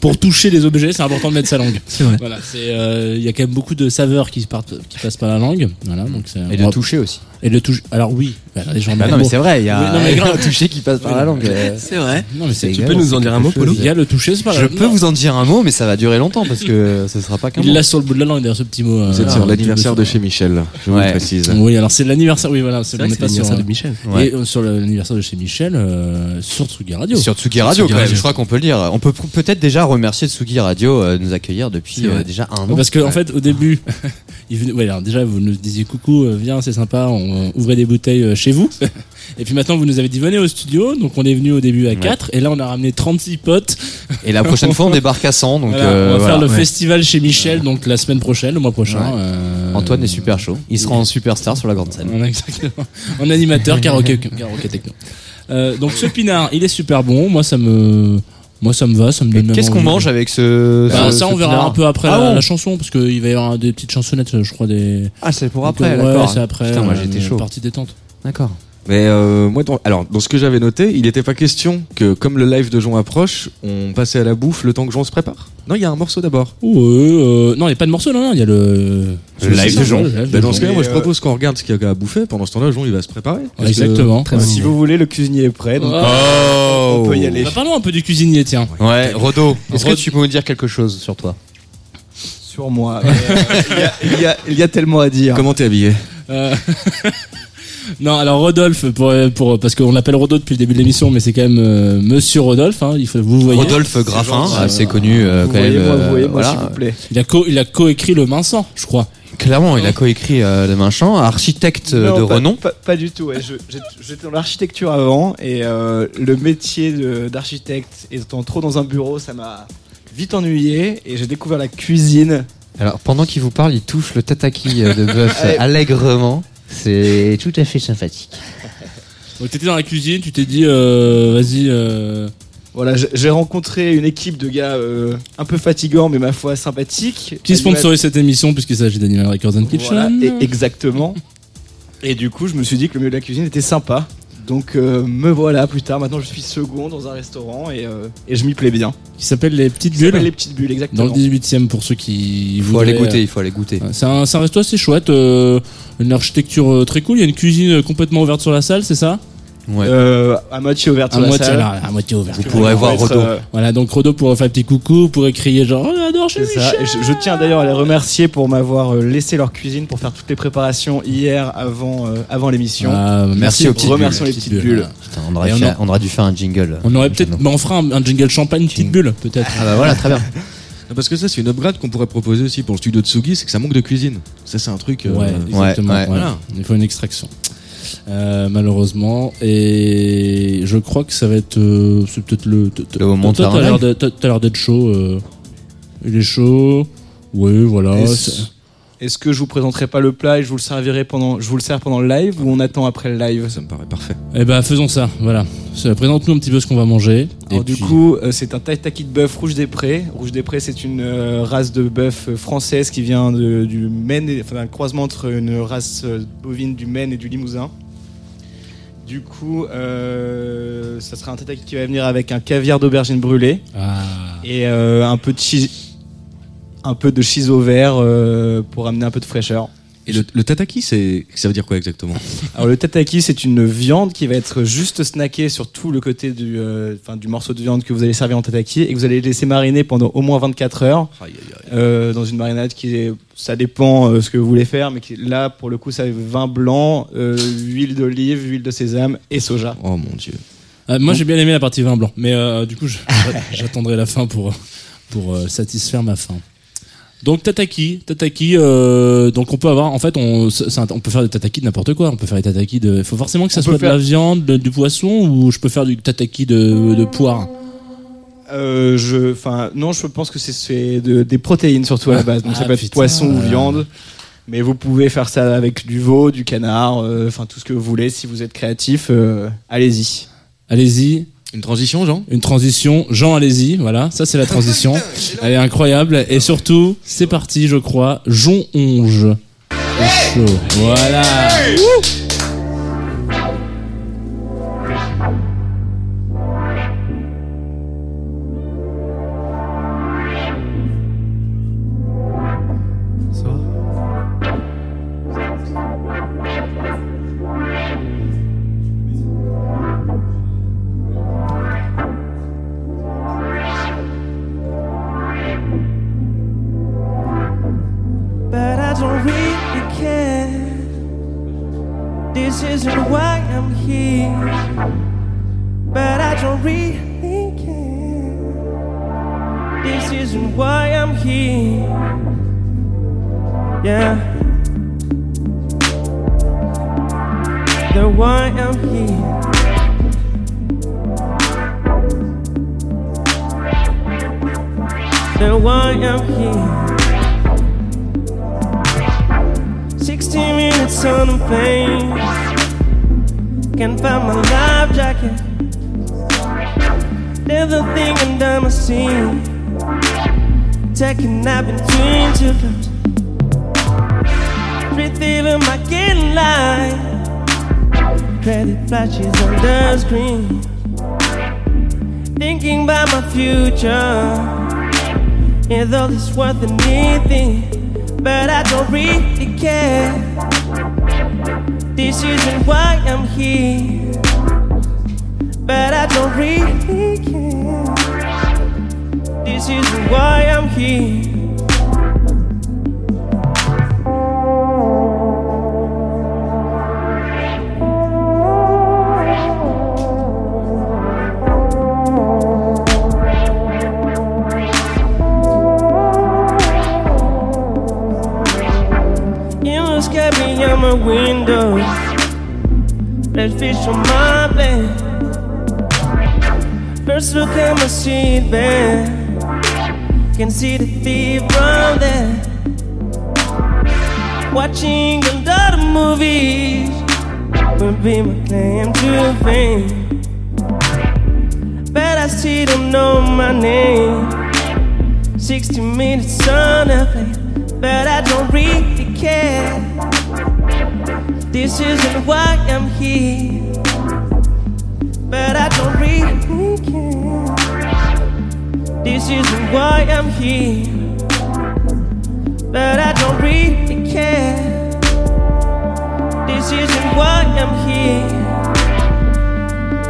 pour toucher les objets, c'est important de mettre sa langue. C'est vrai. Voilà, c'est euh, il y a quand même beaucoup de saveurs qui partent, qui passent par la langue. Voilà, donc c'est. Et de toucher aussi. Et le touche. Alors oui, bah, les gens Bah non, mais c'est vrai, il y a, Oui, non, mais il grave. un toucher qui passe par la langue. euh. C'est vrai. Non, mais c'est C'est Tu peux nous en dire un mot, Polo. Il y a le toucher, c'est pas Je peux vous en dire un mot, mais ça va durer longtemps parce que ce sera pas qu'un Il mot. l'a sur le bout de la langue d'ailleurs ce petit mot. Vous êtes euh, sur l'anniversaire de chez Michel, je vous précise. Oui, alors c'est l'anniversaire. Oui, voilà, c'est l'anniversaire de Michel. Et euh, sur l'anniversaire de chez Michel, euh, sur Tsugi Radio. Sur Tsugi Radio, quand même, je crois qu'on peut le dire. On peut peut-être déjà remercier Tsugi Radio euh, de nous accueillir depuis euh, déjà un an. Parce que en fait, au début, il venait- ouais, alors déjà vous nous disiez coucou, euh, viens, c'est sympa, on euh, ouvrez des bouteilles euh, chez vous. Et puis maintenant, vous nous avez dit venez au studio, donc on est venu au début à 4 et là on a ramené 36 potes. Et la prochaine fois, on débarque à 100. Donc, Voilà, euh, on va voilà. faire le Ouais. festival chez Michel, donc la semaine prochaine, le mois prochain. Ouais. euh, Antoine est super chaud. Il sera en superstar sur la grande scène. On a exactement. En animateur, karaoké, karaoké techno. Euh, donc ce pinard, il est super bon. Moi, ça me, moi, ça me va, ça me donne. Qu'est-ce qu'on mange avec ce. Bah, ce- ça, on verra un peu après Ah la, bon la chanson, parce qu'il va y avoir des petites chansonnettes, je crois, des. Ah, c'est pour après, euh, ouais, c'est après. Putain, moi euh, j'étais chaud. Partie détente. D'accord. Mais euh, moi, dans, alors, dans ce que j'avais noté, il n'était pas question que, comme le live de Jean approche, on passait à la bouffe le temps que Jean se prépare. Non, il y a un morceau d'abord. Ouais, euh, non, il n'y a pas de morceau, non, non, il y a le. Le live de Jean. Bah, dans ce cas-là, Et, moi, je euh, propose qu'on regarde ce qu'il y a à bouffer. Pendant ce temps-là, Jean, il va se préparer. Parce Exactement. Si vous voulez, le cuisinier est prêt. Donc Oh on peut y aller. Bah, parlons un peu du cuisinier, tiens. Ouais, Rodo, est-ce que tu peux nous dire quelque chose sur toi? Sur moi. Euh, il, y y a tellement à dire. Comment t'es habillé? Euh, non, alors Rodolphe, pour, pour, parce qu'on l'appelle Rodo depuis le début de l'émission, mais c'est quand même euh, Monsieur Rodolphe. Hein, il faut, vous voyez. Rodolphe Graffin, gentil. assez connu euh, vous quand voyez, même. moi, euh, vous voyez, moi, voilà. s'il vous plaît. Il a co, il a coécrit le Vincent, je crois. Clairement, il a coécrit euh, Le Marchand, architecte euh, Non, de pas, renom. Pas, pas du tout. ouais. J'étais dans l'architecture avant et euh, le métier d'architecte étant trop dans un bureau, ça m'a vite ennuyé et j'ai découvert la cuisine. Alors, pendant qu'il vous parle, il touche le tataki euh, de bœuf allègrement. C'est tout à fait sympathique. Donc t'étais dans la cuisine, tu t'es dit, euh, vas-y. euh, Voilà, j'ai- rencontré une équipe de gars euh, un peu fatigants mais ma foi sympathiques. Qui sponsorise cette émission puisqu'il s'agit d'Animal Records and Kitchen Voilà, et- exactement. Et du coup, je me suis dit que le milieu de la cuisine était sympa. Donc euh, me voilà plus tard. Maintenant, je suis second dans un restaurant et, euh, et je m'y plais bien. Qui s'appelle Les Petites Bulles. Les petites bulles, Dans exactement. le 18ème pour ceux qui Il faut aller goûter, il faut aller goûter. euh, C'est un, resto assez chouette, euh, une architecture euh, très cool. Il y a une cuisine euh, complètement ouverte sur la salle, c'est ça? Ouais. Euh, à moitié ouverte à moitié, salle. là, à moitié ouverte. Vous pourrez voir Rodo. euh, Voilà, donc Rodo pourrait faire un petit coucou, pourrait crier genre oh, j'adore chez C'est ça. Michel. Je, je tiens d'ailleurs à les remercier pour m'avoir euh, laissé leur cuisine pour faire toutes les préparations hier avant, euh, avant l'émission. Ah, Merci aux petites Remercions les petites bulles. Putain, on, aurait Et on fait- a- on aurait dû faire un jingle. On aurait peut-être, bah, on fera un, un jingle champagne petite bulle peut-être. Ah bah voilà, très bien. Parce que ça, c'est une upgrade qu'on pourrait proposer aussi pour le studio de Tsugi, c'est que ça manque de cuisine. Ça, c'est un truc. euh, Ouais, exactement. ouais, ouais. voilà. Il faut une extraction. Euh, malheureusement. Et je crois que ça va être euh, c'est peut-être le Le moment l'air t'as l'air d'être chaud euh. il est chaud. Oui voilà Est-ce que je vous présenterai pas le plat et je vous le servirai pendant, je vous le sers pendant le live ou on attend après le live Ça me paraît parfait. eh ben faisons ça voilà Ça, présente-nous un petit peu ce qu'on va manger Alors et du puis- coup, euh, c'est un taitaki de bœuf rouge des prés. Rouge des prés, c'est une euh, race de bœuf euh, française qui vient de- du Maine, et- enfin un croisement entre une race bovine du Maine et du Limousin. Du coup, euh, ça sera un taitaki qui va venir avec un caviar d'aubergine brûlée ah. et euh, un peu de un peu de chiso vert euh, pour amener un peu de fraîcheur. Et le, le tataki, c'est, ça veut dire quoi exactement? Alors le tataki, c'est une viande qui va être juste snackée sur tout le côté du, euh, enfin, du morceau de viande que vous allez servir en tataki et que vous allez laisser mariner pendant au moins 24 heures euh, dans une marinade qui est, ça dépend euh, ce que vous voulez faire, mais qui, là pour le coup, ça vin blanc, euh, huile d'olive, huile de sésame et soja. Oh mon dieu. Ah, moi j'ai bien aimé la partie vin blanc mais euh, du coup j'attendrai la fin pour pour euh, satisfaire ma faim donc tataki tataki euh, donc on peut avoir en fait on peut faire des tataki de n'importe quoi on peut faire des tataki de il faut forcément que ça On soit de la viande de- du poisson ou je peux faire du tataki de, de poire? Euh, je, enfin, non, je pense que c'est- c'est de- des protéines surtout à la base. Donc Ah, ça peut être putain. poisson ou viande. Mais vous pouvez faire ça avec du veau, du canard, euh, enfin tout ce que vous voulez. Si vous êtes créatif, euh, allez-y. allez-y Une transition, Jean? Une transition. Jean allez-y voilà. Ça c'est la transition. Elle est incroyable. Et surtout c'est parti je crois. Jon Onge. Au voilà 60 minutes on a plane. Can't find my life jacket. There's a thing under my seat. Taking nap between two clubs. Breathing my getting light. Credit flashes on the screen. Thinking about my future. Is all this worth anything? But I don't really care. This isn't why I'm here. But I don't really care. This isn't why I'm here. My window. Red fish on my bed. First look at my seat bed. Can see the thief from there. Watching a lot of movies will be my claim to fame. But I still don't know my name. 60 minutes on a plane, but I don't really care. This isn't why I'm here, but I don't really care. This isn't why I'm here, but I don't really care. This isn't why I'm here,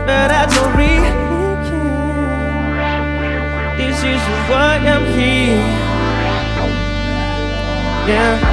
but I don't really care. This isn't why I'm here. Yeah.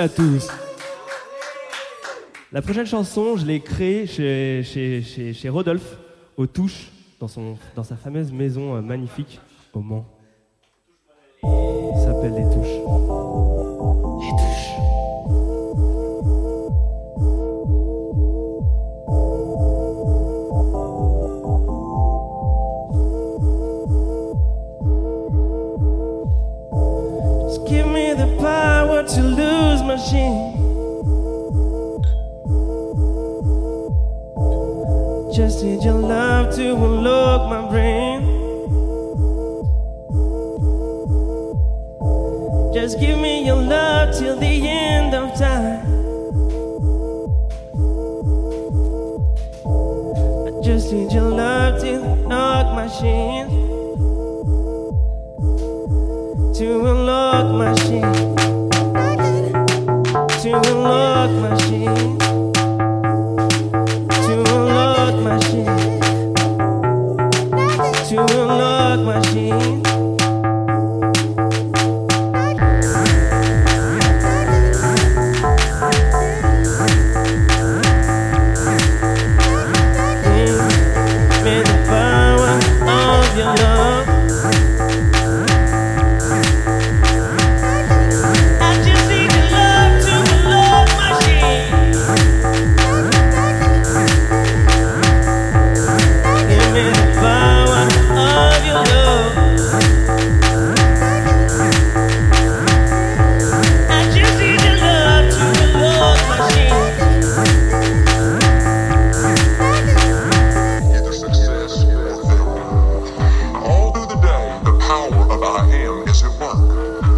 À tous. La prochaine chanson, je l'ai créée chez, chez, chez, Rodolphe, aux Touches, dans, son, dans sa fameuse maison euh, magnifique au Mans. Of I am is at work.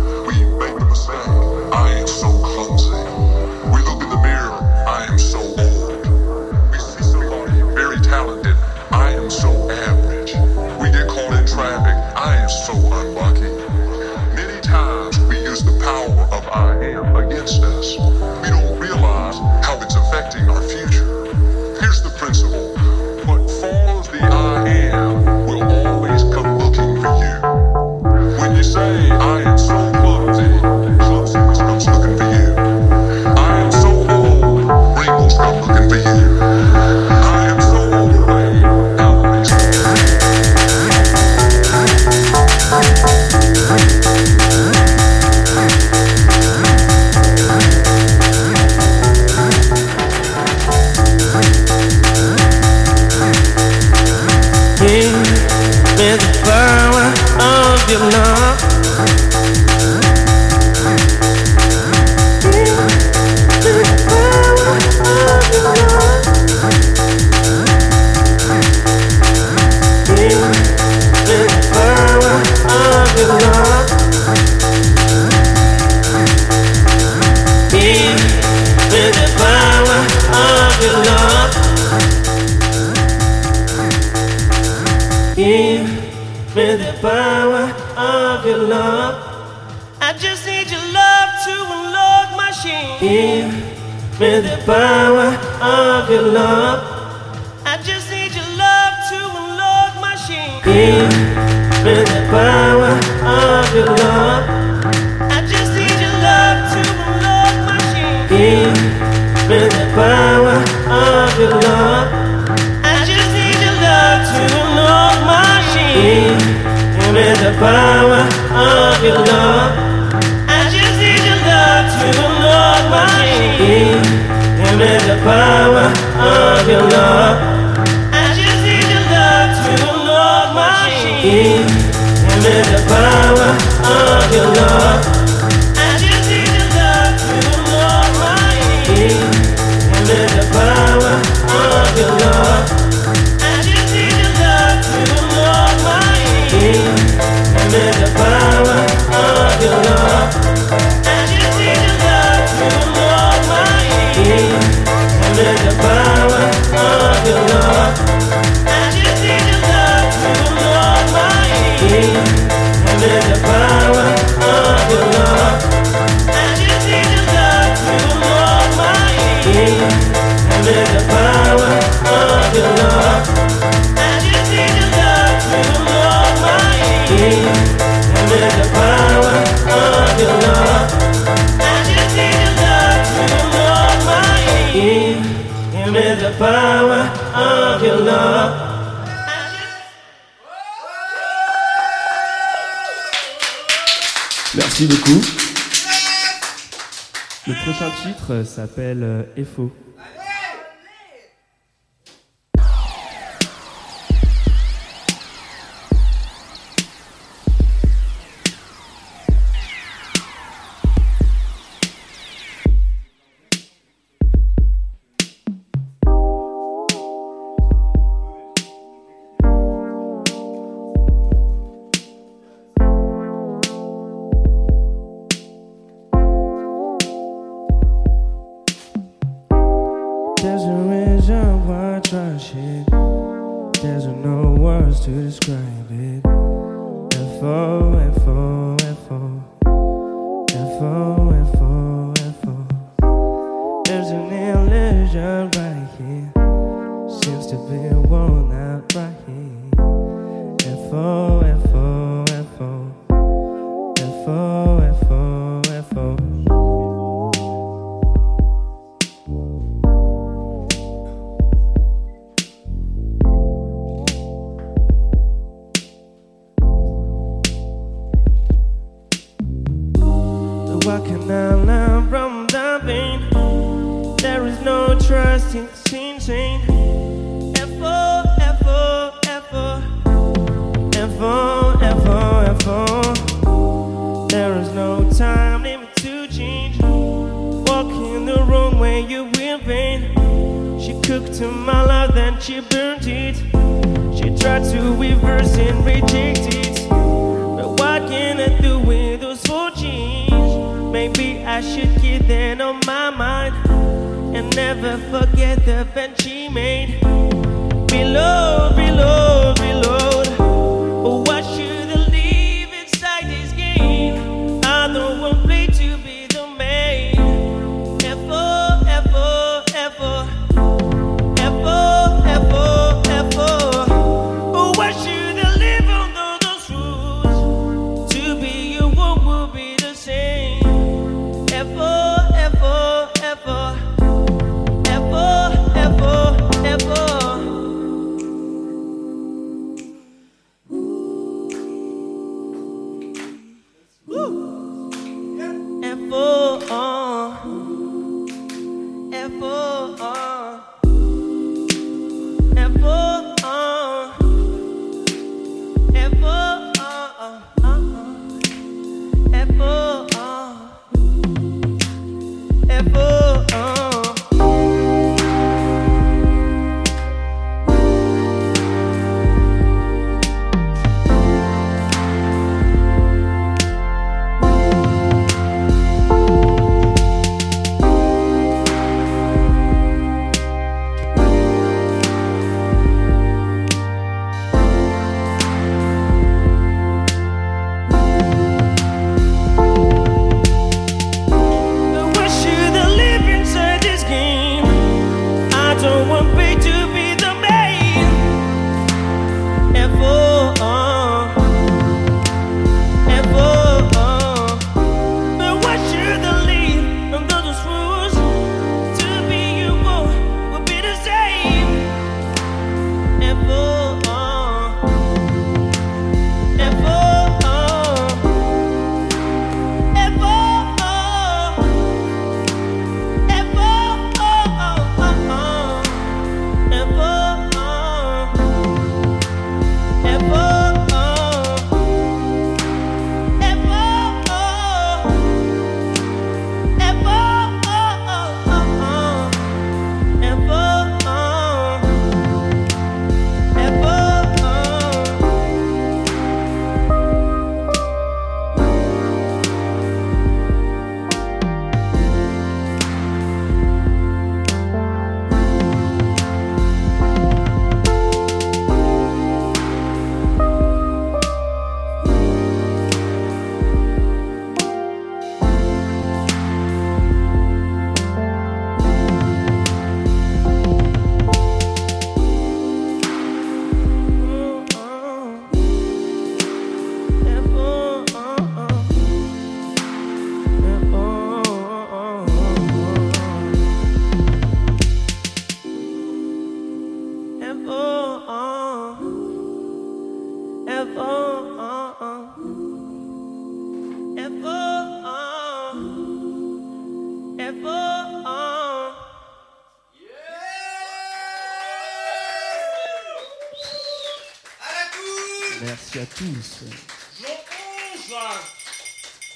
Tous.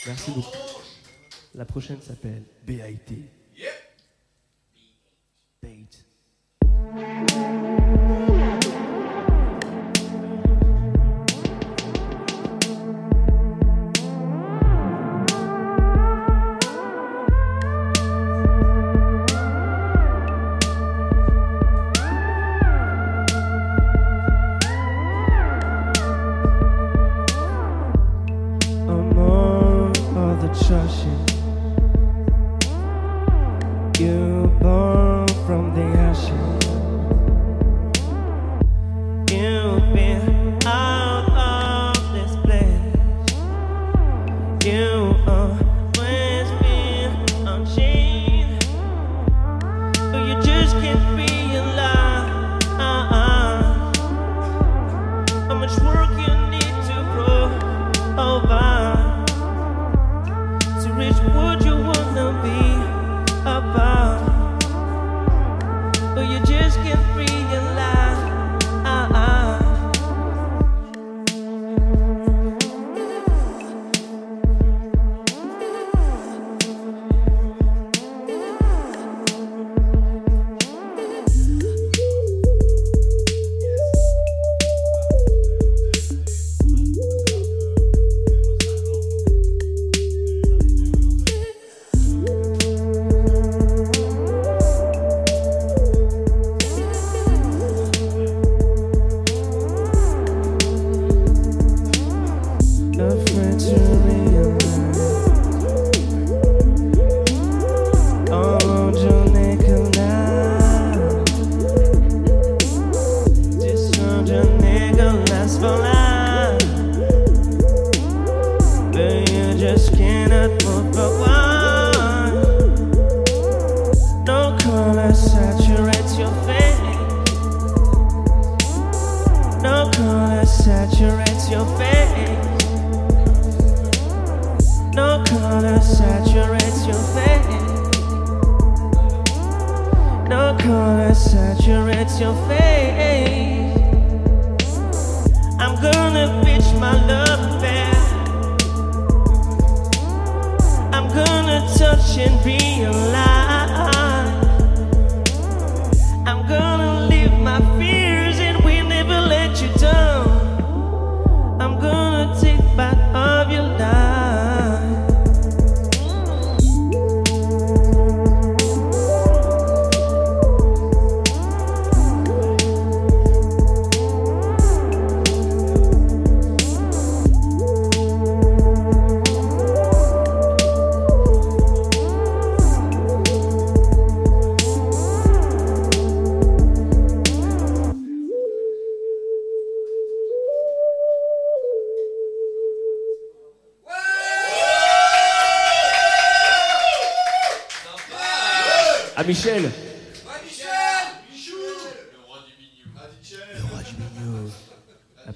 Merci beaucoup. La prochaine s'appelle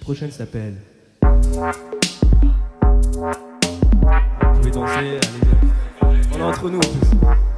prochaine s'appelle. Vous pouvez danser, allez, on est entre nous en plus.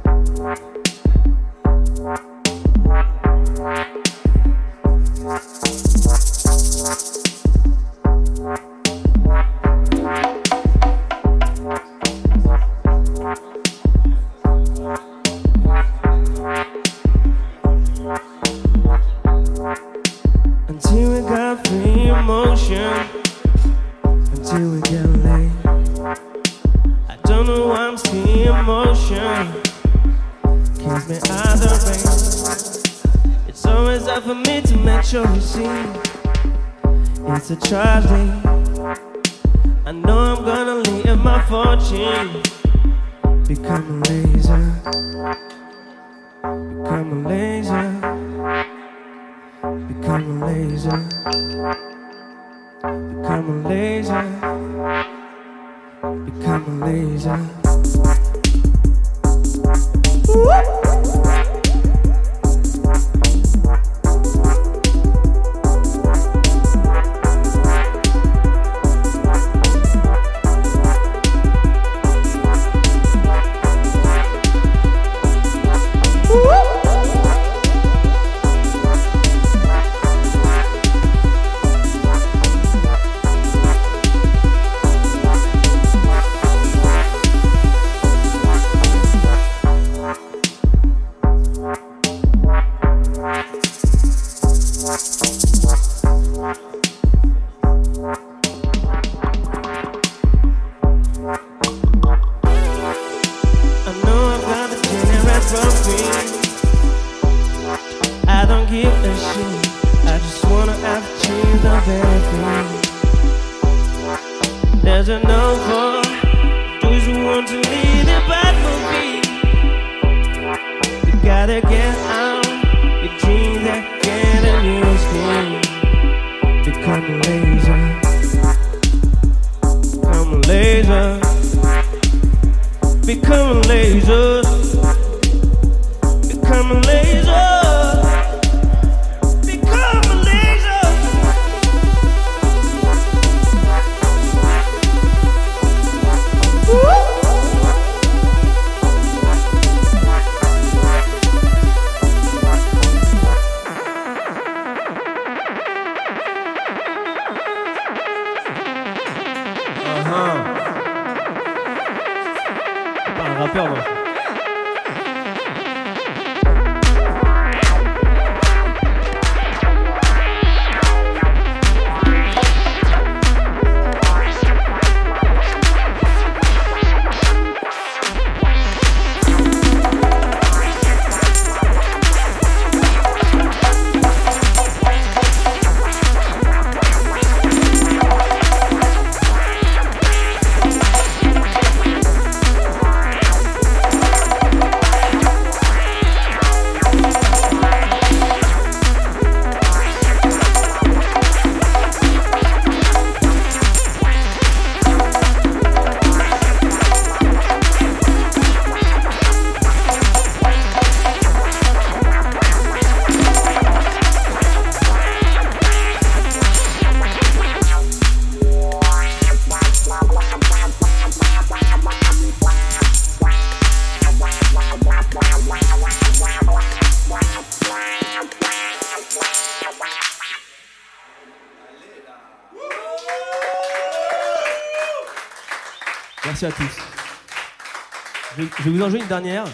Vais, vous en jouer une dernière.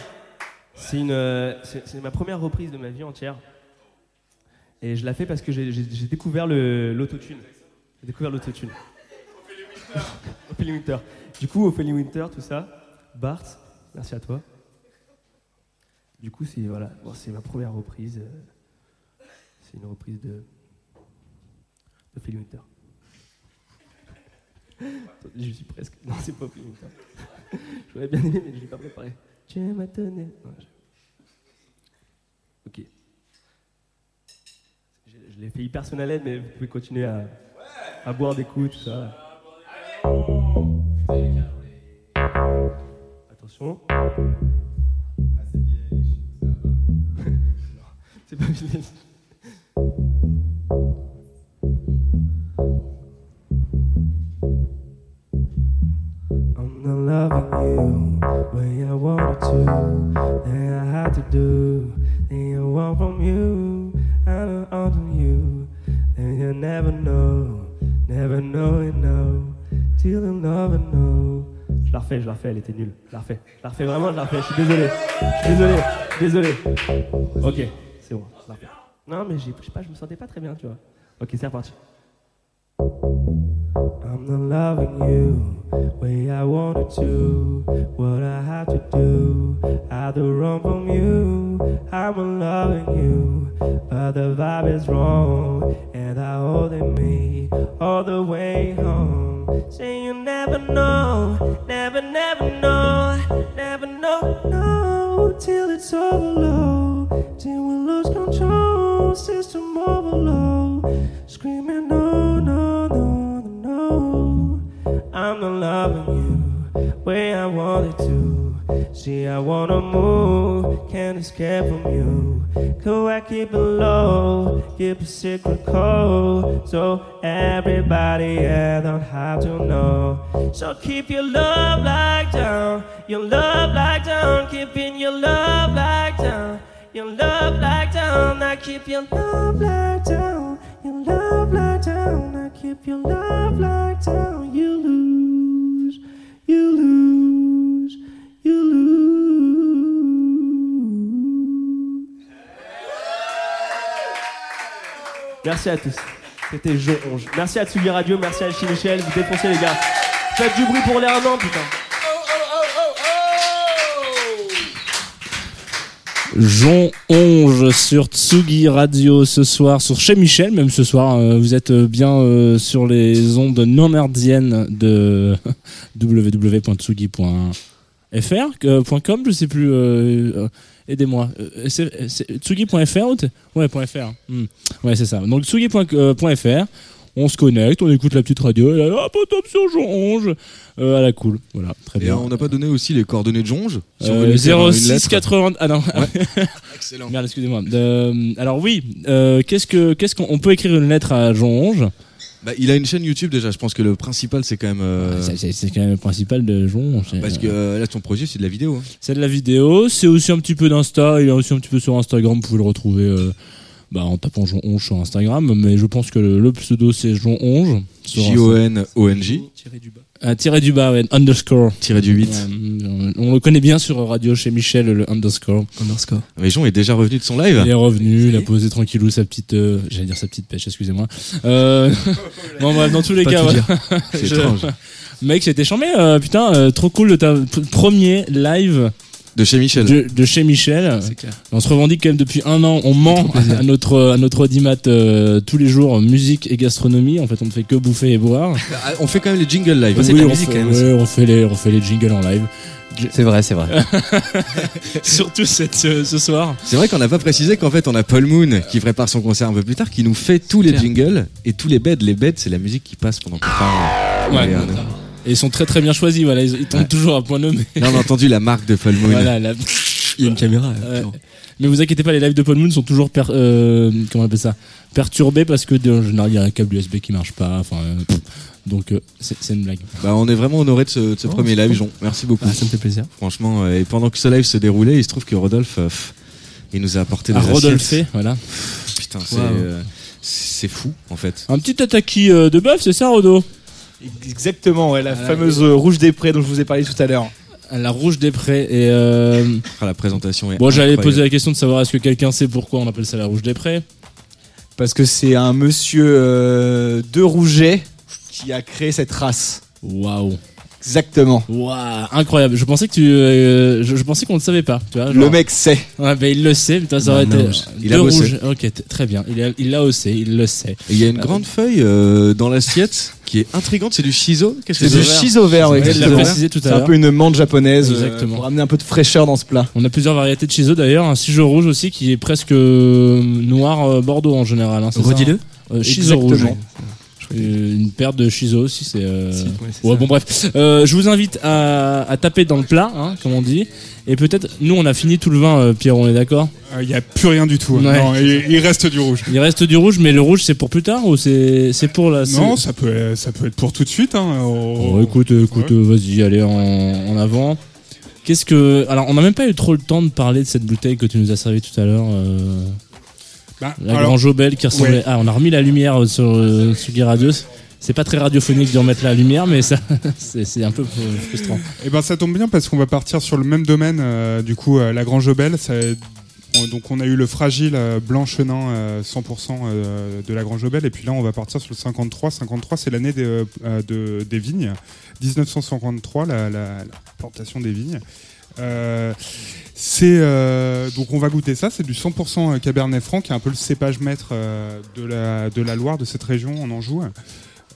C'est une, euh, c'est ma première reprise de ma vie entière. Et je la fais parce que j'ai découvert l'autotune. J'ai découvert l'autotune. Ophélie Winter. Du coup, Ophélie Winter, tout ça. Bart, merci à toi. Du coup, c'est voilà, c'est ma première reprise. euh, C'est une reprise de Ophélie Winter. Je suis presque. Non, c'est pas Ophélie Winter. J'aurais bien aimé, mais je l'ai pas préparé. Tu m'as donné. Je- Ok. Je, je l'ai fait hyper son haleine, mais vous pouvez continuer à, boire des coups, tout ça. Attention. C'est pas vieilli. I'm not loving you way I wanted to. Then I had to do. Then I want from you. I don't on you. Then you never know. Never know you know. Till you never know. Je la refais, je la refais, elle était nulle. Je la refais. Je la refais vraiment, je la refais. Je suis désolé. Je suis désolé. Désolé. Ok, c'est bon. Je la refais. Non, mais je sais pas, je me sentais pas très bien, tu vois. Ok, c'est reparti. I'm not loving you way I wanted to. What I had to do, to run from you. I'm loving you, but the vibe is wrong, and I holding me all the way home. Say you never know, never, never know, never know, no, till it's overload, till we lose control, system overload, screaming See, I wanna move, can't escape from you. Could I keep it low, keep a secret code, so everybody else don't have to know. So keep your love like down, your love like down, keeping your love like down, your love like down. Now keep your love like down, your love like down. Now keep your love like down. You lose, you lose, Merci à tous. C'était Jo Onge. Merci à Tsugi Radio, merci à Michel. Vous défoncez les gars. Faites du bruit pour les un putain. Jean Onge sur Tsugi Radio ce soir, sur chez Michel même ce soir. euh, vous êtes euh, bien euh, sur les ondes non de www.tsugi.fr, euh, .com, je sais plus. Euh, euh, Aidez-moi. Euh, Tsugi.fr Ouais, .fr. Hmm. Ouais, c'est ça. Donc Tsugi.fr. On se connecte, on écoute la petite radio, et là, hop, top sur Jean Onge. Euh, à la cool. Voilà, très Et bien. on n'a pas donné aussi les coordonnées de Jonge Si Euh, lui faire une 06 lettre. 80 ah non Excellent. merde excusez-moi Euh, alors oui euh, qu'est-ce que qu'est-ce qu'on on peut écrire une lettre à Jean Onge Bah, il a une chaîne YouTube déjà. Je pense que le principal, c'est quand même. euh, C'est- c'est quand même le principal de Jean Onge Parce que euh, là, ton projet, c'est de la vidéo. hein. c'est de la vidéo c'est aussi un petit peu d'insta il est aussi un petit peu sur Instagram vous pouvez le retrouver euh, bah, en tapant Jean Onge sur Instagram mais je pense que le, le pseudo c'est Jean Onge. J-O-N-O-N-J. Ah, tiré du bas ouais, underscore Tiré du 8. Ouais, on le connaît bien sur radio chez Michel le underscore Underscore. Mais Jean est déjà revenu de son live. Il est revenu, il a posé tranquillou sa petite, euh, j'allais dire sa petite pêche, excusez-moi. Euh, bon bref, dans tous les Pas cas, dire. C'est étrange. Mec, c'était chambé, euh, putain, euh, trop cool de ta premier live De chez Michel. de, de chez Michel. C'est clair. On se revendique quand même depuis un an, on ment à notre à notre audimat euh, tous les jours musique et gastronomie. En fait, on ne fait que bouffer et boire. Ah, On fait quand même les jingles live. c'est la on musique, fait, quand même, ouais, on fait les on fait les jingles en live. C'est vrai, c'est vrai. Surtout cette, ce, ce soir. C'est vrai qu'on n'a pas précisé qu'en fait on a Paul Moon qui prépare son concert un peu plus tard, qui nous fait tous les Clair. jingles et tous les beds. Les beds, c'est la musique qui passe pendant qu'on parle. Ouais. Et, ils sont très très bien choisis. Voilà, ils, ils tombent Ouais. toujours à point nommé. Là, on a entendu la marque de Paul Moon. Voilà, la- Il y a une caméra. Mais vous inquiétez pas, les lives de Paul Moon sont toujours per- euh, comment on appelle ça? Perturbés parce que en général il y a un câble USB qui marche pas. Enfin, euh, donc euh, c'est une blague. Bah, on est vraiment honoré de ce, de ce Oh, premier live. Jean. Merci beaucoup. Ah, ça me fait plaisir. Franchement, et pendant que ce live se déroulait, il se trouve que Rodolphe, il nous a apporté des À Rodolphe, voilà. Putain, c'est fou en fait. Un petit tataki de bœuf, c'est ça, Rodo? Exactement, ouais, la Voilà. fameuse euh, rouge des prés dont je vous ai parlé tout à l'heure. La rouge des prés. Et euh, Ah, la présentation est bon, j'allais poser la question de savoir est-ce que quelqu'un sait pourquoi on appelle ça la rouge des prés. Parce que c'est un monsieur euh, de Rouget qui a créé cette race. Waouh. Exactement. Waouh, incroyable. Je pensais que tu, euh, je, je pensais qu'on ne savait pas. Tu vois, genre- Le mec sait. Ouais, ben il le sait. Putain, ça aurait Non, été. non, il a bossé. Ok, très bien. Il l'a haussé. Il le sait. Et Il y a une grande feuille euh, dans l'assiette qui est intrigante, c'est du shiso. C'est du shiso vert, ouais, C'est un peu une menthe japonaise euh, Exactement. pour amener un peu de fraîcheur dans ce plat. On a plusieurs variétés de shiso d'ailleurs. Un shiso rouge aussi qui est presque noir euh, bordeaux en général. Hein, Redis-le. hein Euh, shiso rouge. Euh, Une paire de shiso aussi, c'est. euh, Si, ouais, c'est Ouais, bon, bref. Euh, je vous invite à, à taper dans le plat, hein, comme on dit. Et peut-être, nous, on a fini tout le vin, euh, Pierre, on est d'accord? Il n'y a plus rien du tout. hein. Ouais. Non, il, il reste du rouge. Il reste du rouge, mais le rouge, c'est pour plus tard ou c'est c'est pour la. Non, ça peut, ça peut être pour tout de suite. Hein. Oh, écoute, écoute, vas-y, allez en, en avant. Qu'est-ce que. Alors, on n'a même pas eu trop le temps de parler de cette bouteille que tu nous as servi tout à l'heure. Bah, La alors, Jobel qui ressemblait. ouais. Ah, on a remis la lumière euh, sur euh, Sugi Radio. C'est pas très radiophonique de remettre la lumière, mais ça, c'est un peu frustrant. Eh ben, ça tombe bien parce qu'on va partir sur le même domaine. euh, du coup, euh, la ça- on- donc on a eu le fragile blanc chenin euh, 100% euh, de la Grand Jobel, et puis là on va partir sur le 53. 53, c'est l'année des, de- des vignes. 1953, la, la- la plantation des vignes. Euh, c'est euh, donc on va goûter ça. C'est du 100% Cabernet Franc, qui est un peu le cépage maître euh, de la Loire de cette région en Anjou.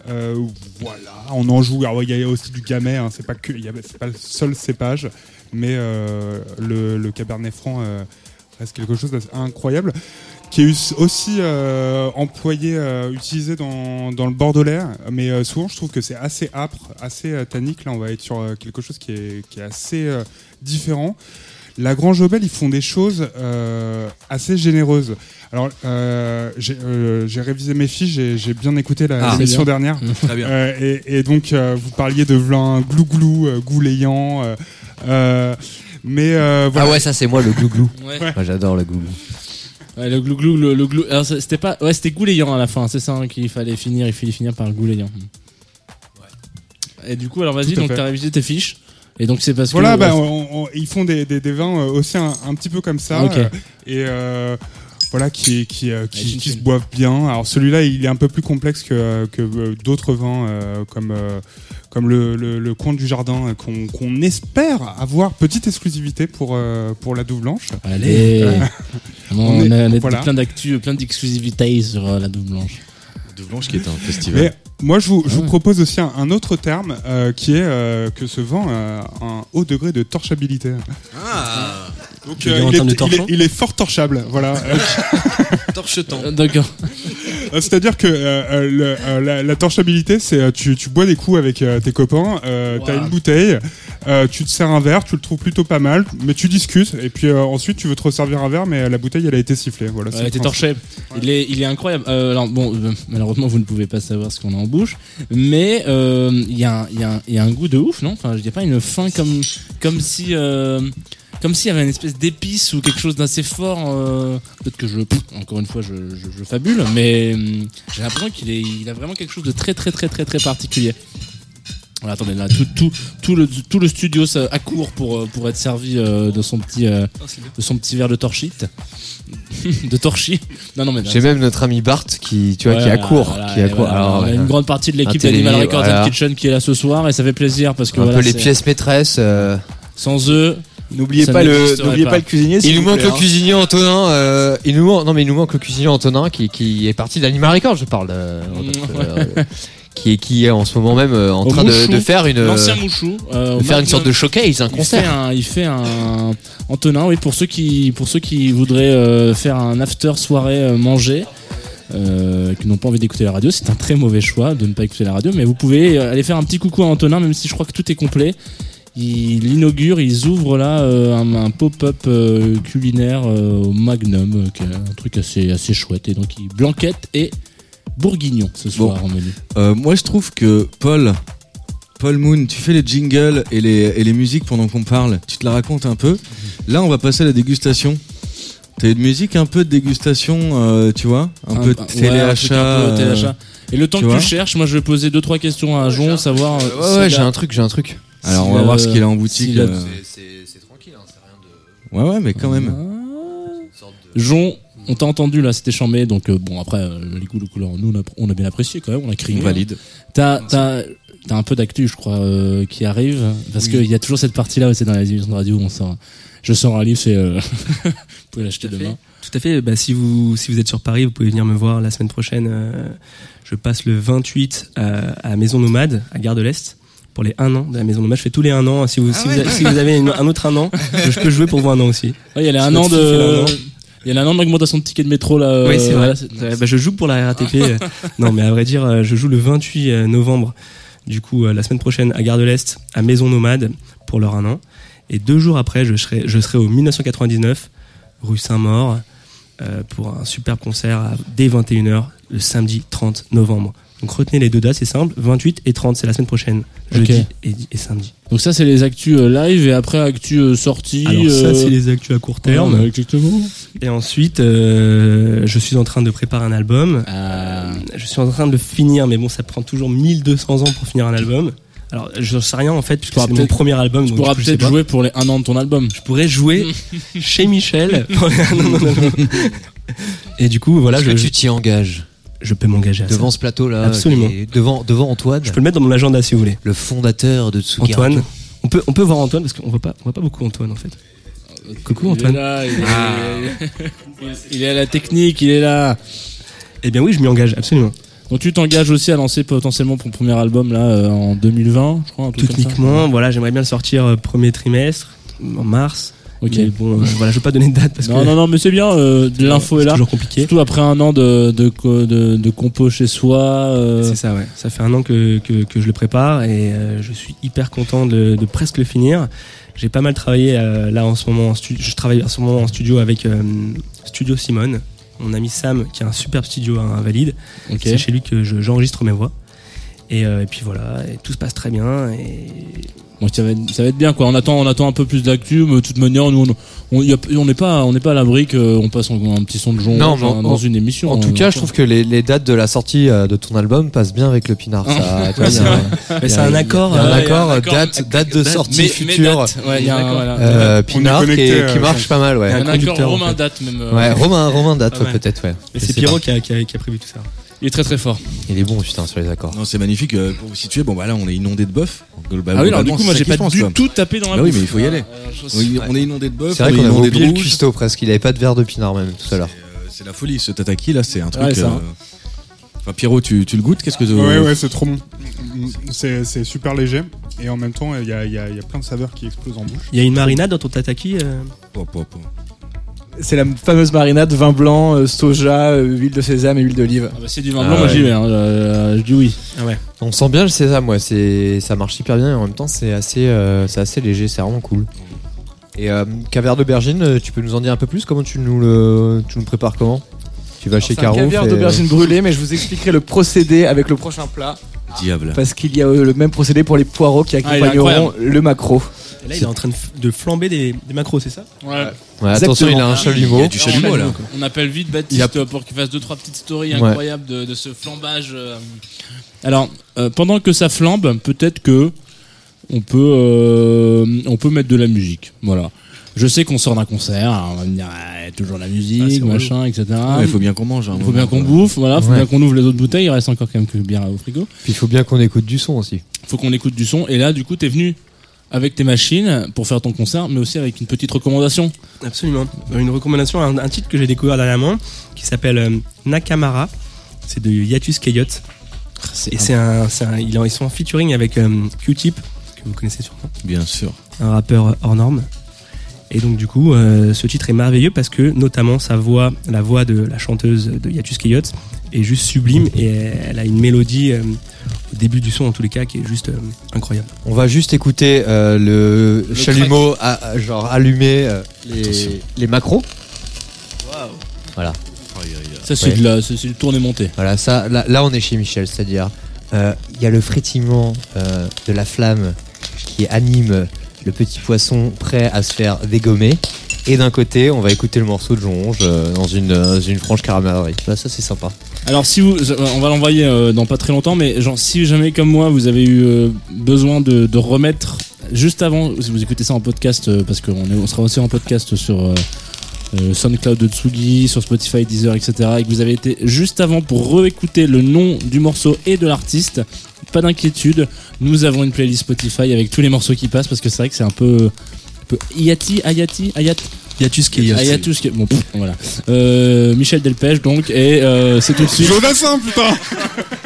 Euh, voilà, en Anjou, alors il y a aussi du Gamay, hein, c'est pas que, y pas le seul cépage, mais euh, le, Cabernet Franc euh, reste quelque chose d'incroyable, qui est us- aussi euh, employé, euh, utilisé dans, le Bordelais, mais euh, souvent je trouve que c'est assez âpre, assez euh, tannique. Là, on va être sur euh, quelque chose qui est, assez euh, différent. La Grand Jobel, ils font des choses euh, assez généreuses. Alors, euh, j'ai euh, j'ai révisé mes fiches, j'ai j'ai bien écouté la Ah, l'émission dernière. Très bien. Euh, et, et donc, euh, vous parliez de vin glou-glou, euh, gouléant. euh, euh, mais euh, voilà. Ah ouais, ça c'est moi le glouglou. Ouais. Moi j'adore le glouglou. Ouais, le glouglou, le, le glou. Alors, c'était pas. Ouais, c'était gouléant à la fin, c'est ça hein, qu'il fallait finir. Il fallait finir par gouléant. Et du coup, alors vas-y, Tout à donc fait. t'as révisé tes fiches. Et donc c'est parce Voilà, que. bah, on- on- ils font des, des- des vins euh, aussi un, un petit peu comme ça. Ok. euh, et euh, voilà, qui, qui, euh, qui, se boivent bien. Alors celui-là, il est un peu plus complexe que, que d'autres vins, euh, comme, euh, comme le, le, le Comte du Jardin, qu'on qu'on espère avoir petite exclusivité pour, euh, pour la douve blanche. Allez. on, On a, est- on a voilà. plein d'actu, plein d'exclusivités sur euh, la double blanche. De Blanche qui est un festival. Mais moi, je vous, je vous Ouais. propose aussi un, un autre terme euh, qui est euh, que ce vin a un haut degré de torchabilité. Ah Donc, euh, il, est, il, est, il est fort torchable. Voilà. Euh, Torchetant. Euh, D'accord. Euh, C'est-à-dire que euh, euh, le- euh, la, la torchabilité, c'est tu, tu bois des coups avec euh, tes copains, Wow. t'as une bouteille, tu te sers un verre, tu le trouves plutôt pas mal, mais tu discutes, et puis ensuite tu veux te resservir un verre, mais la bouteille elle a été sifflée. Voilà, c'est Ouais, le t'es principe. torché. Il est, il est incroyable. Euh, alors bon, malheureusement vous ne pouvez pas savoir ce qu'on a en bouche, mais il y, a un- y, a y a goût de ouf, non? Enfin, je dis pas une fin comme, comme si, euh, comme s'il y avait une espèce d'épice ou quelque chose d'assez fort. euh, Peut-être que je, encore une fois, je, je, je fabule, mais hum, j'ai l'impression qu'il il a vraiment quelque chose de très, très, très, très, très particulier. Voilà, attendez, là, tout, tout, tout le, tout le studio ça, accourt pour, euh, pour être servi euh, de son petit, euh, de son petit verre de torchite, de torchis. Non, non, mais J'ai même notre ami Bart qui, tu vois, qui Ouais, accourt, voilà, qui accourt. voilà, Alors, on a ouais, une grande partie de l'équipe d'Animal Records voilà. and Kitchen qui est là ce soir et ça fait plaisir parce que un voilà, peu les pièces maîtresses. euh, sans eux, N'oubliez pas, le, n'existerait n'oubliez pas. pas le cuisinier. Il nous manque plaît, le hein. cuisinier Antonin. euh, il nous manque, non mais il nous manque le cuisinier Antonin qui, qui est parti d'Animal Records. Je parle. euh, euh, qui est qui est en ce moment même en Au train de, faire une l'ancien Mouchou, euh, de faire une sorte de showcase, un Il fait concert. un, il fait un Antonin, oui, pour ceux qui, pour ceux qui voudraient euh, faire un after soirée euh, manger, euh, qui n'ont pas envie d'écouter la radio, c'est un très mauvais choix de ne pas écouter la radio, mais vous pouvez aller faire un petit coucou à Antonin, même si je crois que tout est complet. Il inaugure, ils ouvrent là euh, un, un pop-up euh, culinaire euh, au Magnum, euh, qui est un truc assez, assez chouette. Et donc, il blanquette et bourguignon ce soir en menu. Euh, moi, je trouve que Paul, Paul Moon, tu fais les jingles et les, et les musiques pendant qu'on parle. Tu te la racontes un peu. Là, on va passer à la dégustation. T'as une musique un peu de dégustation, euh, tu vois, un, peu de ouais, truc téléachat. téléachat. Et le temps Tu que tu cherches, moi je vais poser deux trois questions à Jon, savoir. euh, Ouais, ouais, a- j'ai un truc, j'ai un truc. Alors, on va a- voir ce qu'il a en boutique. euh. C'est tranquille, hein, c'est rien de. Ouais, ouais, mais quand même. Jon, on t'a entendu là, c'était chambé, donc euh, bon après euh, les goûts de couleur, nous on a, on a bien apprécié quand même, on a crié. On valide. T'as t'as t'as un peu d'actu, je crois, euh, qui arrive parce Oui. qu'il y a toujours cette partie là où c'est dans les émissions de radio où on sort. Je sors un livre, c'est euh, vous pouvez l'acheter Tout à fait. demain. Tout à fait. Bah, si vous si vous êtes sur Paris, vous pouvez venir me voir la semaine prochaine. euh, je passe le 28 à, à Maison Nomade à Gare de l'Est pour les 1 an de la Maison Nomade. Je fais tous les 1 an. Si vous Ah si, ouais. vous, si vous avez une- un autre 1 an, je peux jouer pour vous un an aussi. Ouais, Il y a les Je un suis an de il y a un an d'augmentation de tickets de métro là. oui, c'est euh, vrai. voilà, C'est vrai. Bah, je joue pour la RATP. euh, non, mais à vrai dire, euh, je joue le 28 novembre. Du coup, la semaine prochaine à Gare de l'Est, à Maison Nomade pour leur un an. Et deux jours après, je serai, je serai au 1999, rue Saint-Maur, euh, pour un superbe concert à, dès 21h, le samedi 30 novembre. Donc retenez les deux dates, c'est simple. 28 et 30, c'est la semaine prochaine. Jeudi Ok. et, et samedi. Donc ça c'est les actus euh, live et après actus euh, sorties. Alors ça, euh, c'est les actus à court terme. ouais, exactement. Et ensuite, euh, je suis en train de préparer un album. Ah. Euh, je suis en train de le finir, mais bon, ça prend toujours 1200 ans pour finir un album. Alors, je sais rien en fait, puisque c'est mon premier album. Tu donc pourras peut-être jouer pour les un an de ton album. Je pourrais jouer chez Michel. pour les un an de mon album. Et du coup, voilà, Est-ce je, que tu t'y engages je peux m'engager à devant ça. ce plateau là Absolument. et devant devant Antoine, Je peux le mettre dans mon agenda si vous voulez. le fondateur de Tsugirato. Antoine. On peut, on peut voir Antoine parce qu'on voit pas, on voit pas beaucoup Antoine en fait. Coucou Il est Antoine. là, il est, Ah. il est à la technique, il est là. Eh bien oui, je m'y engage absolument. Donc tu t'engages aussi à lancer potentiellement ton premier album là euh, en 2020, je crois, un truc comme ça. Techniquement, voilà, j'aimerais bien le sortir euh, premier trimestre, en mars. Ok. Mais bon, euh, voilà, je vais pas donner de date parce Non, que non, non, mais c'est bien, euh, de l'info est c'est là. toujours compliqué. Surtout après un an de, de, de, de compo chez soi. euh, C'est ça, ouais. Ça fait un an que, que, que je le prépare et euh, je suis hyper content de, de presque le finir. J'ai pas mal travaillé là en ce moment. En je travaille en ce moment en studio avec Studio Simone, mon ami Sam, qui a un superbe studio à Invalide. ok. C'est chez lui que je- j'enregistre mes voix. Et, et puis voilà, et tout se passe très bien. Et Ça, va être, ça va être bien quoi. On attend, on attend un peu plus d'actu, mais de toute manière, nous, on- n'est pas, on n'est pas à l'abri qu'on passe un petit son de Jon Non, Rouge, mais en- hein, dans une émission. En tout cas, je trouve que les, les dates de la sortie euh, de ton album passent bien avec le pinard. Ça, tu vois, il y a un- Mais il y c'est a- un accord. un euh, accord, un accord. date, date de sortie mais, future. Euh, Pinard qui, marche pas mal, ouais. un accord romain date même. Ouais, Romain, Romain date, mal. peut-être, ouais. Et c'est Pierrot qui a prévu tout ça. Il est très très fort. Il est bon, putain, sur les accords. Non, c'est magnifique. euh, Pour vous situer, bon, bah là, on est inondé de bœuf. Ah oui, alors du coup, moi j'ai pas du quoi. tout tapé dans la Bah oui, bouffe. mais il faut y aller. Euh, je- Oui, on est inondé de bœuf, C'est on vrai est qu'on avait inondé oublié de le rouge. cuistot presque. Il avait pas de verre de pinard même tout à l'heure. Euh, C'est la folie, ce tataki là, c'est un truc. Ouais, ça. euh, Enfin, Pierrot, tu, tu le goûtes Qu'est-ce que tu- Ouais, ouais, c'est trop bon. C'est c'est super léger et en même temps, il y a, il y a- il y a plein de saveurs qui explosent en bouche. Il y a une marinade dans ton tataki euh Oh, oh, oh. C'est la fameuse marinade vin blanc, euh, soja, euh, huile de sésame et huile d'olive. Ah bah, c'est du vin Ah blanc, moi j'y vais. Hein, euh, je dis oui. On sent bien le sésame, ouais. C'est, ça marche hyper bien et en même temps, c'est assez, euh, c'est assez léger. C'est vraiment cool. Et euh, caviar d'aubergine, tu peux nous en dire un peu plus? Comment tu nous le, tu nous prépares comment? Tu vas chez Caro caviar fais- d'aubergine brûlée, mais je vous expliquerai le procédé avec le prochain plat. Diable. Parce qu'il y a le même procédé pour les poireaux qui Ah, accompagneront le macro. Et là, il est en train de, flamber des, des macros, c'est ça? Ouais. Ouais, attention, il a un chalumeau. Il y a du chalumeau là. On appelle vite Il Baptiste pour qu'il fasse deux trois petites stories Ouais. incroyables de, de ce flambage. euh. Alors, euh, pendant que ça flambe, peut-être que on peut euh, on peut mettre de la musique. Voilà. Je sais qu'on sort d'un concert, alors on va me dire ah, toujours la Ah, musique, relou. machin, etc. Il faut bien qu'on mange. hein, Il faut bien qu'on bouffe, voilà, faut Ouais. bien qu'on ouvre les autres bouteilles, il reste encore quand même que bien au frigo. Puis il faut bien qu'on écoute du son aussi. Faut qu'on écoute du son et là du coup t'es venu avec tes machines pour faire ton concert, mais aussi avec une petite recommandation. Absolument. Une recommandation, un, un titre que j'ai découvert dernièrement qui s'appelle euh, Nakamara. C'est de Yatus Kayot. Et c'est un, ils sont en featuring avec euh, Q-Tip, que vous connaissez sûrement, Bien sûr. un rappeur hors norme. Et donc du coup, euh, ce titre est merveilleux parce que notamment sa voix, la voix de la chanteuse de Yatus Kayot est juste sublime et elle a une mélodie euh, au début du son en tous les cas qui est juste euh, incroyable. On va juste écouter euh, le, chalumeau à- genre allumer euh, les, les macros. Ça c'est Ouais. de la, c'est tourné monté. Voilà, ça, là, là, on est chez Michel, c'est-à-dire euh, il y a le frétillement euh, de la flamme qui anime le petit poisson prêt à se faire dégommer. Et d'un côté, on va écouter le morceau de Jonge euh, dans une, euh, une franche caramellerie. Ça, c'est sympa. Alors, si vous, euh, on va l'envoyer euh, dans pas très longtemps, mais genre, si jamais, comme moi, vous avez eu besoin de, remettre juste avant, si vous écoutez ça en podcast, parce qu'on on sera aussi en podcast sur euh, SoundCloud de Tsugi, sur Spotify, Deezer, etc. et que vous avez été juste avant pour réécouter le nom du morceau et de l'artiste, pas d'inquiétude, nous avons une playlist Spotify avec tous les morceaux qui passent parce que c'est vrai que c'est un peu, un peu Ayati, Ayati, Ayat? Yatus qui Yatus qui bon voilà. Euh, Michel Delpech donc et euh, c'est tout de suite. Jodassin putain.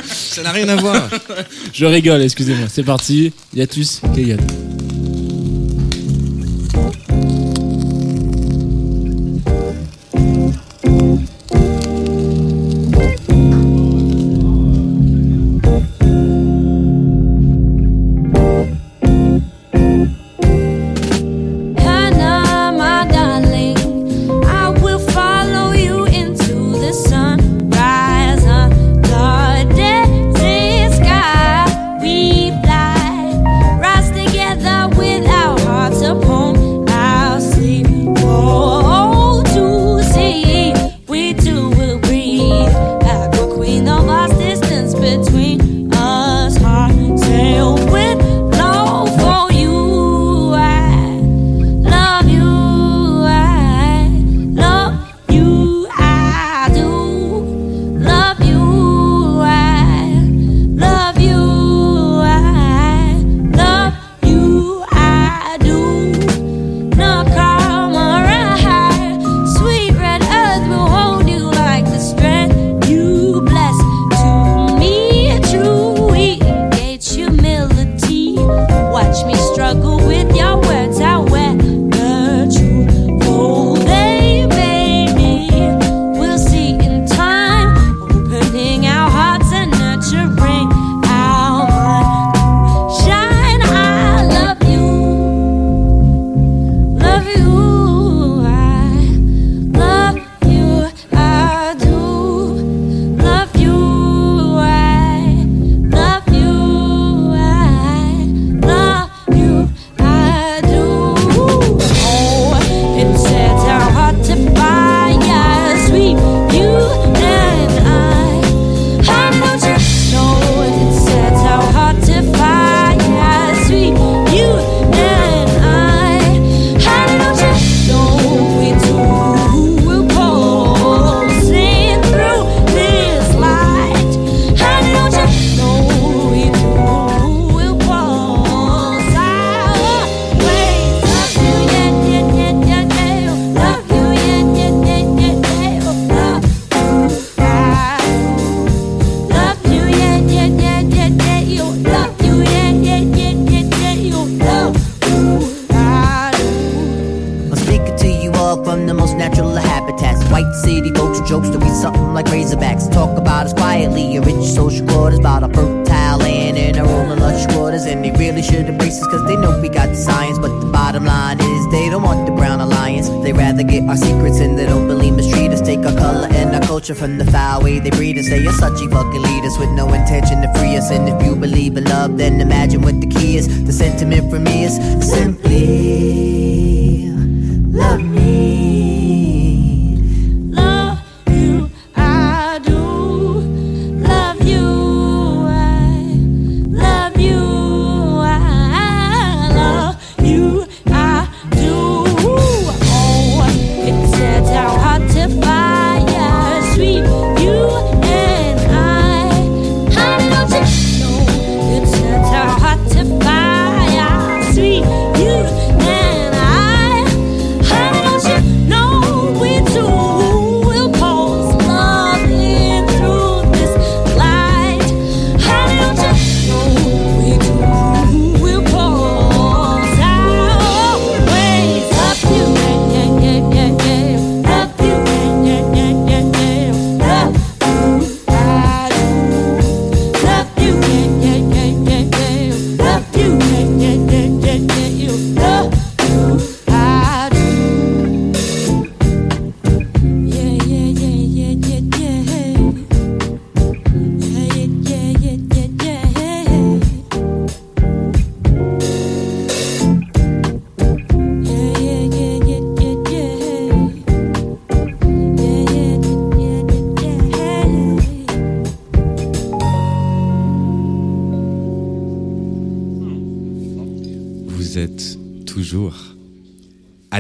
Ça n'a rien à voir. Je rigole, excusez-moi. C'est parti. Yatus Kayat.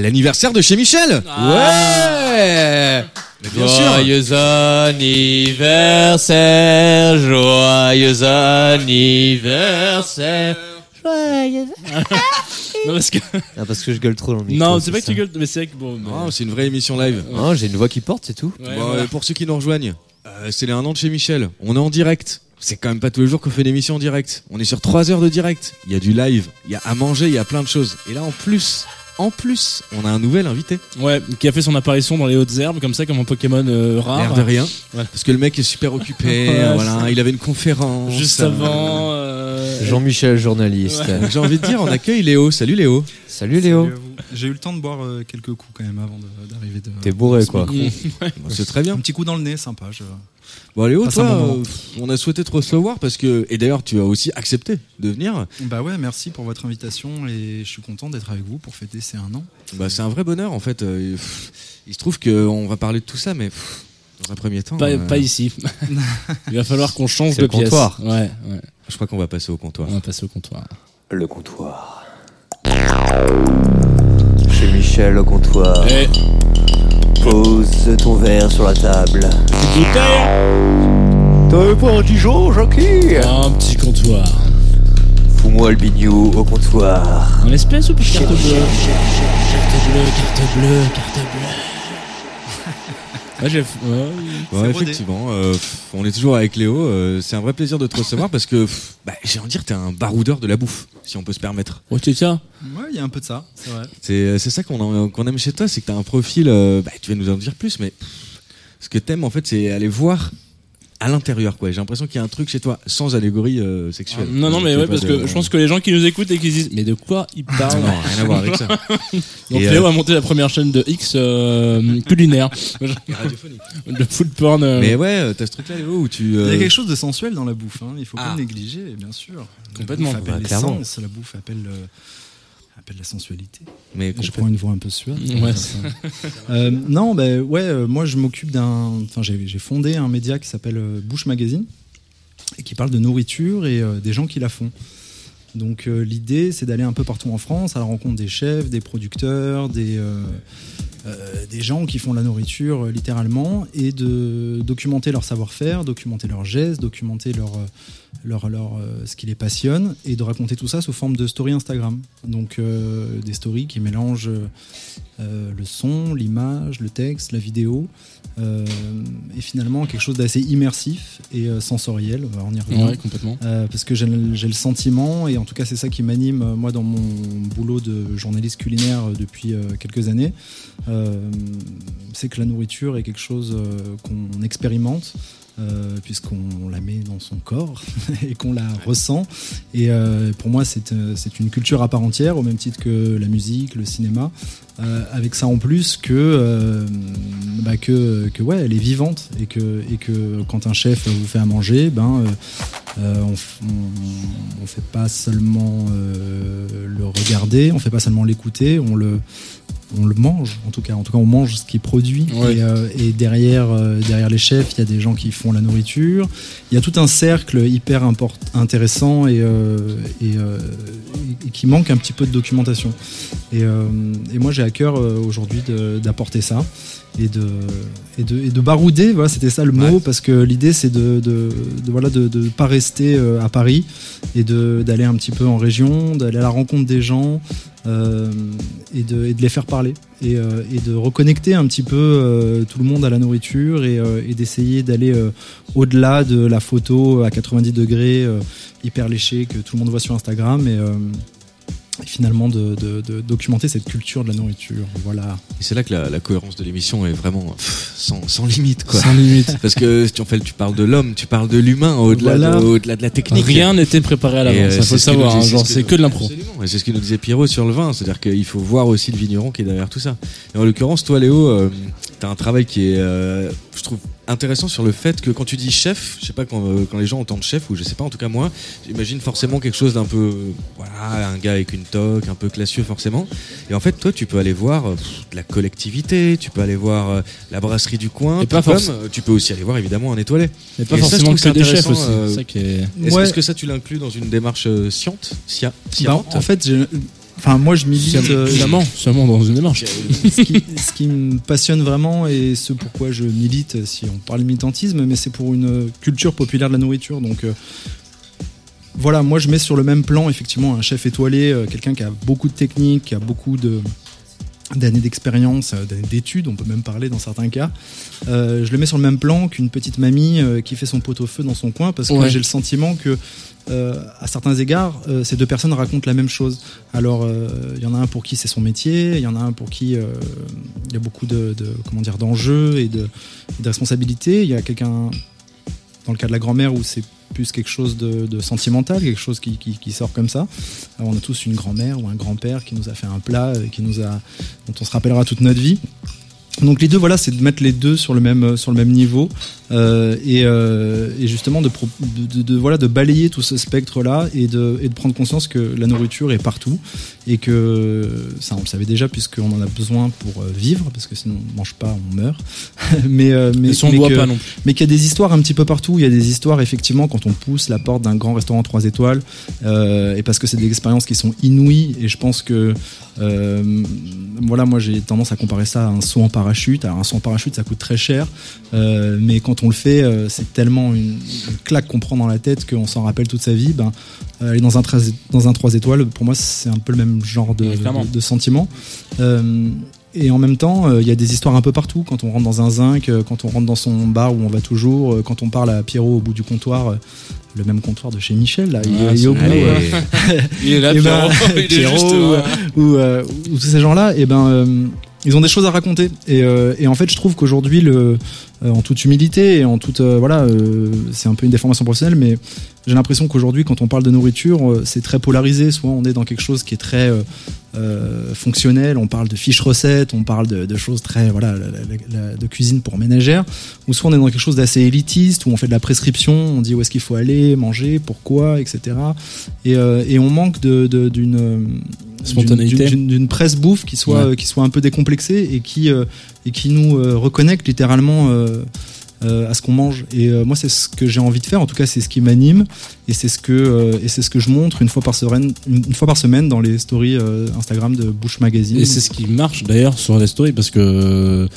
L'anniversaire de chez Michel Ouais Mais bien sûr Joyeux anniversaire, joyeux anniversaire. Joyeux Non, parce que. Ah, parce que je gueule trop dans le micro. Non, c'est pas que ça. tu gueules, mais c'est vrai que bon. mais- Non, c'est une vraie émission live. Non, j'ai une voix qui porte, c'est tout. Ouais, Bon, voilà. euh, pour ceux qui nous rejoignent, euh, c'est les 1 an de chez Michel. On est en direct. C'est quand même pas tous les jours qu'on fait une émission en direct. On est sur 3 heures de direct. Il y a du live, il y a à manger, il y a plein de choses. Et là, en plus, en plus, on a un nouvel invité. Ouais, qui a fait son apparition dans les hautes herbes, comme ça, comme un Pokémon euh, rare. L'air de rien. Ouais. Parce que le mec est super occupé. Ouais, voilà, il avait une conférence. Juste Euh, avant. euh, Jean-Michel, journaliste. Ouais. J'ai envie de dire, on accueille Léo. Salut Léo. Salut Léo. J'ai eu le temps de boire euh, quelques coups quand même avant de- d'arriver. de- T'es bourré, quoi. c'est très bien. Un petit coup dans le nez, sympa. Je... Bon, Léo, toi, euh, on a souhaité te recevoir parce que. Et d'ailleurs, tu as aussi accepté de venir. Bah ouais, merci pour votre invitation et je suis content d'être avec vous pour fêter ces un an. Bah, c'est un vrai bonheur en fait. Euh, Il se trouve qu'on va parler de tout ça, mais dans un premier temps. Pas, euh, pas ici. Il va falloir qu'on change de le pièce. comptoir. Ouais, ouais. Je crois qu'on va passer au comptoir. On va passer au comptoir. Le comptoir. Chez Michel au comptoir. Eh, Pose ton verre sur la table. petite bouteille T'avais pas un Dijon, Jackie Un petit comptoir. Fous-moi le bignou au comptoir. En espèce ou puis carte bleue Carte bleue, carte bleue, carte bleue. Ouais, j'ai. ouais. Ouais, rodé. effectivement, euh, on est toujours avec Léo. euh, c'est un vrai plaisir de te recevoir parce que, bah, j'ai envie de dire, t'es un baroudeur de la bouffe, si on peut se permettre. Oh, tiens, tiens. Ouais, il y a un peu de ça, c'est vrai. C'est c'est ça qu'on a- qu'on aime chez toi, c'est que t'as un profil. euh, bah, tu vas nous en dire plus, mais pff, ce que t'aimes en fait, c'est aller voir à l'intérieur. quoi. J'ai l'impression qu'il y a un truc chez toi sans allégorie euh, sexuelle. Non, non, mais ouais, pas parce de- que je pense que les gens qui nous écoutent et qui se disent, mais de quoi ils parlent Non, rien à voir avec ça. Donc Et, Léo euh, a monté la première chaîne de X euh, culinaire. radiophonique. de food porn. euh, Mais ouais, euh, t'as ce truc-là, Léo, où tu. Il y euh, a quelque chose de sensuel dans la bouffe, hein. il faut pas Ah. le négliger, bien sûr. Complètement. La bouffe appelle Bah, clairement. l'essence, la bouffe appelle, euh, appelle la sensualité. Mais Je prends une voix un peu suave. Ouais. Euh, non, ben ouais, euh, moi je m'occupe d'un. Enfin, j'ai fondé un média qui s'appelle euh, Bouche Magazine et qui parle de nourriture et euh, des gens qui la font. Donc euh, l'idée, c'est d'aller un peu partout en France à la rencontre des chefs, des producteurs, des des gens qui font la nourriture littéralement et de documenter leur savoir-faire, documenter leurs gestes, documenter leur leur, leur, euh, ce qui les passionne et de raconter tout ça sous forme de story Instagram. Donc euh, des stories qui mélangent euh, le son, l'image, le texte, la vidéo et finalement quelque chose d'assez immersif et sensoriel. On y revient. Ouais, complètement. Parce que j'ai le, sentiment, et en tout cas c'est ça qui m'anime moi dans mon boulot de journaliste culinaire depuis quelques années, c'est que la nourriture est quelque chose qu'on expérimente. Euh, puisqu'on la met dans son corps et qu'on la ressent. Et euh, pour moi, c'est euh, c'est une culture à part entière, au même titre que la musique, le cinéma. Avec ça en plus que, bah que, que elle est vivante et que, quand un chef vous fait à manger, ben, on, on, on fait pas seulement le regarder, on fait pas seulement l'écouter, on le, on le mange. En tout cas, en tout cas, on mange ce qui est produit. Ouais. Et, euh, et derrière, euh, derrière les chefs, il y a des gens qui font la nourriture. Il y a tout un cercle hyper import- intéressant et, euh, et, qui manque un petit peu de documentation. Et, moi, j'ai à cœur aujourd'hui d'apporter ça et de, et de, et de barouder. Voilà, c'était ça le mot, parce que l'idée, c'est de, de, de, voilà, de, de pas rester à Paris et d'aller un petit peu en région, d'aller à la rencontre des gens. Euh, et, de, les faire parler. Et, euh, de reconnecter un petit peu euh, tout le monde à la nourriture et, d'essayer d'aller au-delà de la photo à 90 degrés hyper léchée que tout le monde voit sur Instagram et finalement de, de- de documenter cette culture de la nourriture. Voilà. Et c'est là que la, la cohérence de l'émission est vraiment pff, sans, sans limite, quoi. Sans limite. Parce que tu, en fait, tu parles de l'homme, tu parles de l'humain, au-delà Voilà. de, la technique. Rien n'était préparé à l'avance, euh, ça faut le c'est ce que savoir. hein, ce c'est que de l'impro. Et c'est ce que nous disait Pierrot sur le vin, c'est-à-dire qu'il faut voir aussi le vigneron qui est derrière tout ça. Et en l'occurrence, toi, Léo, euh, t'as un travail qui est, euh, je trouve, intéressant sur le fait que quand tu dis chef, je sais pas quand, euh, quand les gens entendent chef ou je sais pas, en tout cas moi, j'imagine forcément quelque chose d'un peu, euh, voilà, un gars avec une toque, un peu classieux forcément. Et en fait, toi, tu peux aller voir euh, pff, de la collectivité, tu peux aller voir euh, la brasserie du coin, Et pas tout comme, tu peux aussi aller voir évidemment un étoilé. Et pas Et ça, forcément trouve que ça des chefs aussi. euh, ça est. Est-ce Ouais. que ça, tu l'inclus dans une démarche euh, sciente, scia- Bah, sciente en fait, enfin moi je milite. Euh, Évidemment, seulement dans une démarche. ce, qui, ce qui me passionne vraiment et ce pourquoi je milite, si on parle militantisme, mais c'est pour une culture populaire de la nourriture. Donc euh, voilà, moi je mets sur le même plan effectivement un chef étoilé, euh, quelqu'un qui a beaucoup de techniques, qui a beaucoup de d'années d'expérience, euh, d'années d'études, on peut même parler dans certains cas. Euh, je le mets sur le même plan qu'une petite mamie euh, qui fait son pot au feu dans son coin parce que Ouais. j'ai le sentiment que euh, à certains égards, ces deux personnes racontent la même chose. Alors, il y en a un pour qui c'est son métier, il y en a un pour qui il y a beaucoup de, de- comment dire d'enjeux et de, et de responsabilités. Il y a quelqu'un dans le cas de la grand-mère où c'est quelque chose de, sentimental, quelque chose qui, sort comme ça. On a tous une grand-mère ou un grand-père qui nous a fait un plat, euh, qui nous a, dont on se rappellera toute notre vie. Donc les deux, voilà, c'est de mettre les deux sur le même sur le même niveau euh, et, euh, et justement de, pro- de, de- de- voilà de balayer tout ce spectre là et de et de prendre conscience que la nourriture est partout et que ça on le savait déjà puisqu'on en a besoin pour euh, vivre parce que sinon on mange pas on meurt mais euh, mais Et si on mais boit que- pas non plus. mais qu'il y a des histoires un petit peu partout. Il y a des histoires, effectivement, quand on pousse la porte d'un grand restaurant 3 étoiles, euh, et parce que c'est des expériences qui sont inouïes. Et je pense que, euh, voilà, moi j'ai tendance à comparer ça à un saut en parachute. Alors, en parachute, ça coûte très cher, euh, mais quand on le fait, euh, c'est tellement une, une claque qu'on prend dans la tête qu'on s'en rappelle toute sa vie. Ben, euh, aller dans un, 13 dans un 3 étoiles, pour moi, c'est un peu le même genre de, de- de sentiment. Euh, et en même temps, euh, il y a des histoires un peu partout. Quand on rentre dans un zinc, euh, quand on rentre dans son bar où on va toujours, euh, quand on parle à Pierrot au bout du comptoir, le même comptoir de chez Michel, là, il, Ah, il est au bout. Il est là, ben, Pierrot. Il est Pierrot, juste ou, ou, ou tous ces gens-là, et ben, euh, ils ont des choses à raconter. Et, euh, en fait, je trouve qu'aujourd'hui, le, en toute humilité et en toute, euh, voilà, euh, c'est un peu une déformation professionnelle, mais j'ai l'impression qu'aujourd'hui, quand on parle de nourriture, euh, c'est très polarisé. Soit on est dans quelque chose qui est très euh, euh, fonctionnel, on parle de fiches recettes, on parle de, de choses très, voilà, la- la- la- de cuisine pour ménagère, ou soit on est dans quelque chose d'assez élitiste, où on fait de la prescription, on dit où est-ce qu'il faut aller, manger, pourquoi, etc. Et, euh, et on manque de- de- d'une euh, Spontanéité. d'une- d'une- d'une presse bouffe qui soit Ouais. euh, qui soit un peu décomplexée et qui euh, et qui nous euh, reconnecte littéralement euh, euh, à ce qu'on mange. Et moi c'est ce que j'ai envie de faire. En tout cas c'est ce qui m'anime. Et c'est ce que et c'est ce que je montre une fois par semaine une, fois par semaine dans les stories Instagram de Bush Magazine. Et c'est ce qui marche d'ailleurs sur la story parce que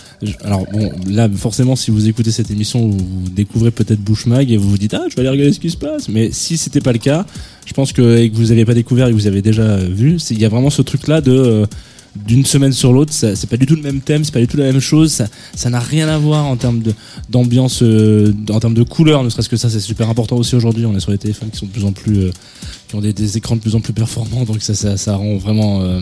alors là forcément si vous écoutez cette émission vous, découvrez peut-être Bushmag et vous vous dites ah je vais aller regarder ce qui se passe. Mais si c'était pas le cas je pense que et que vous n'avez pas découvert et que vous avez déjà vu il y a vraiment ce truc là de d'une semaine sur l'autre c'est pas du tout le même thème c'est pas du tout la même chose ça n'a rien à voir en termes d'ambiance euh, en termes de couleur ne serait-ce que ça c'est super important aussi aujourd'hui on est sur les téléphones qui sont de plus en plus euh, qui ont des, des écrans de plus en plus performants donc ça ça, ça rend vraiment euh,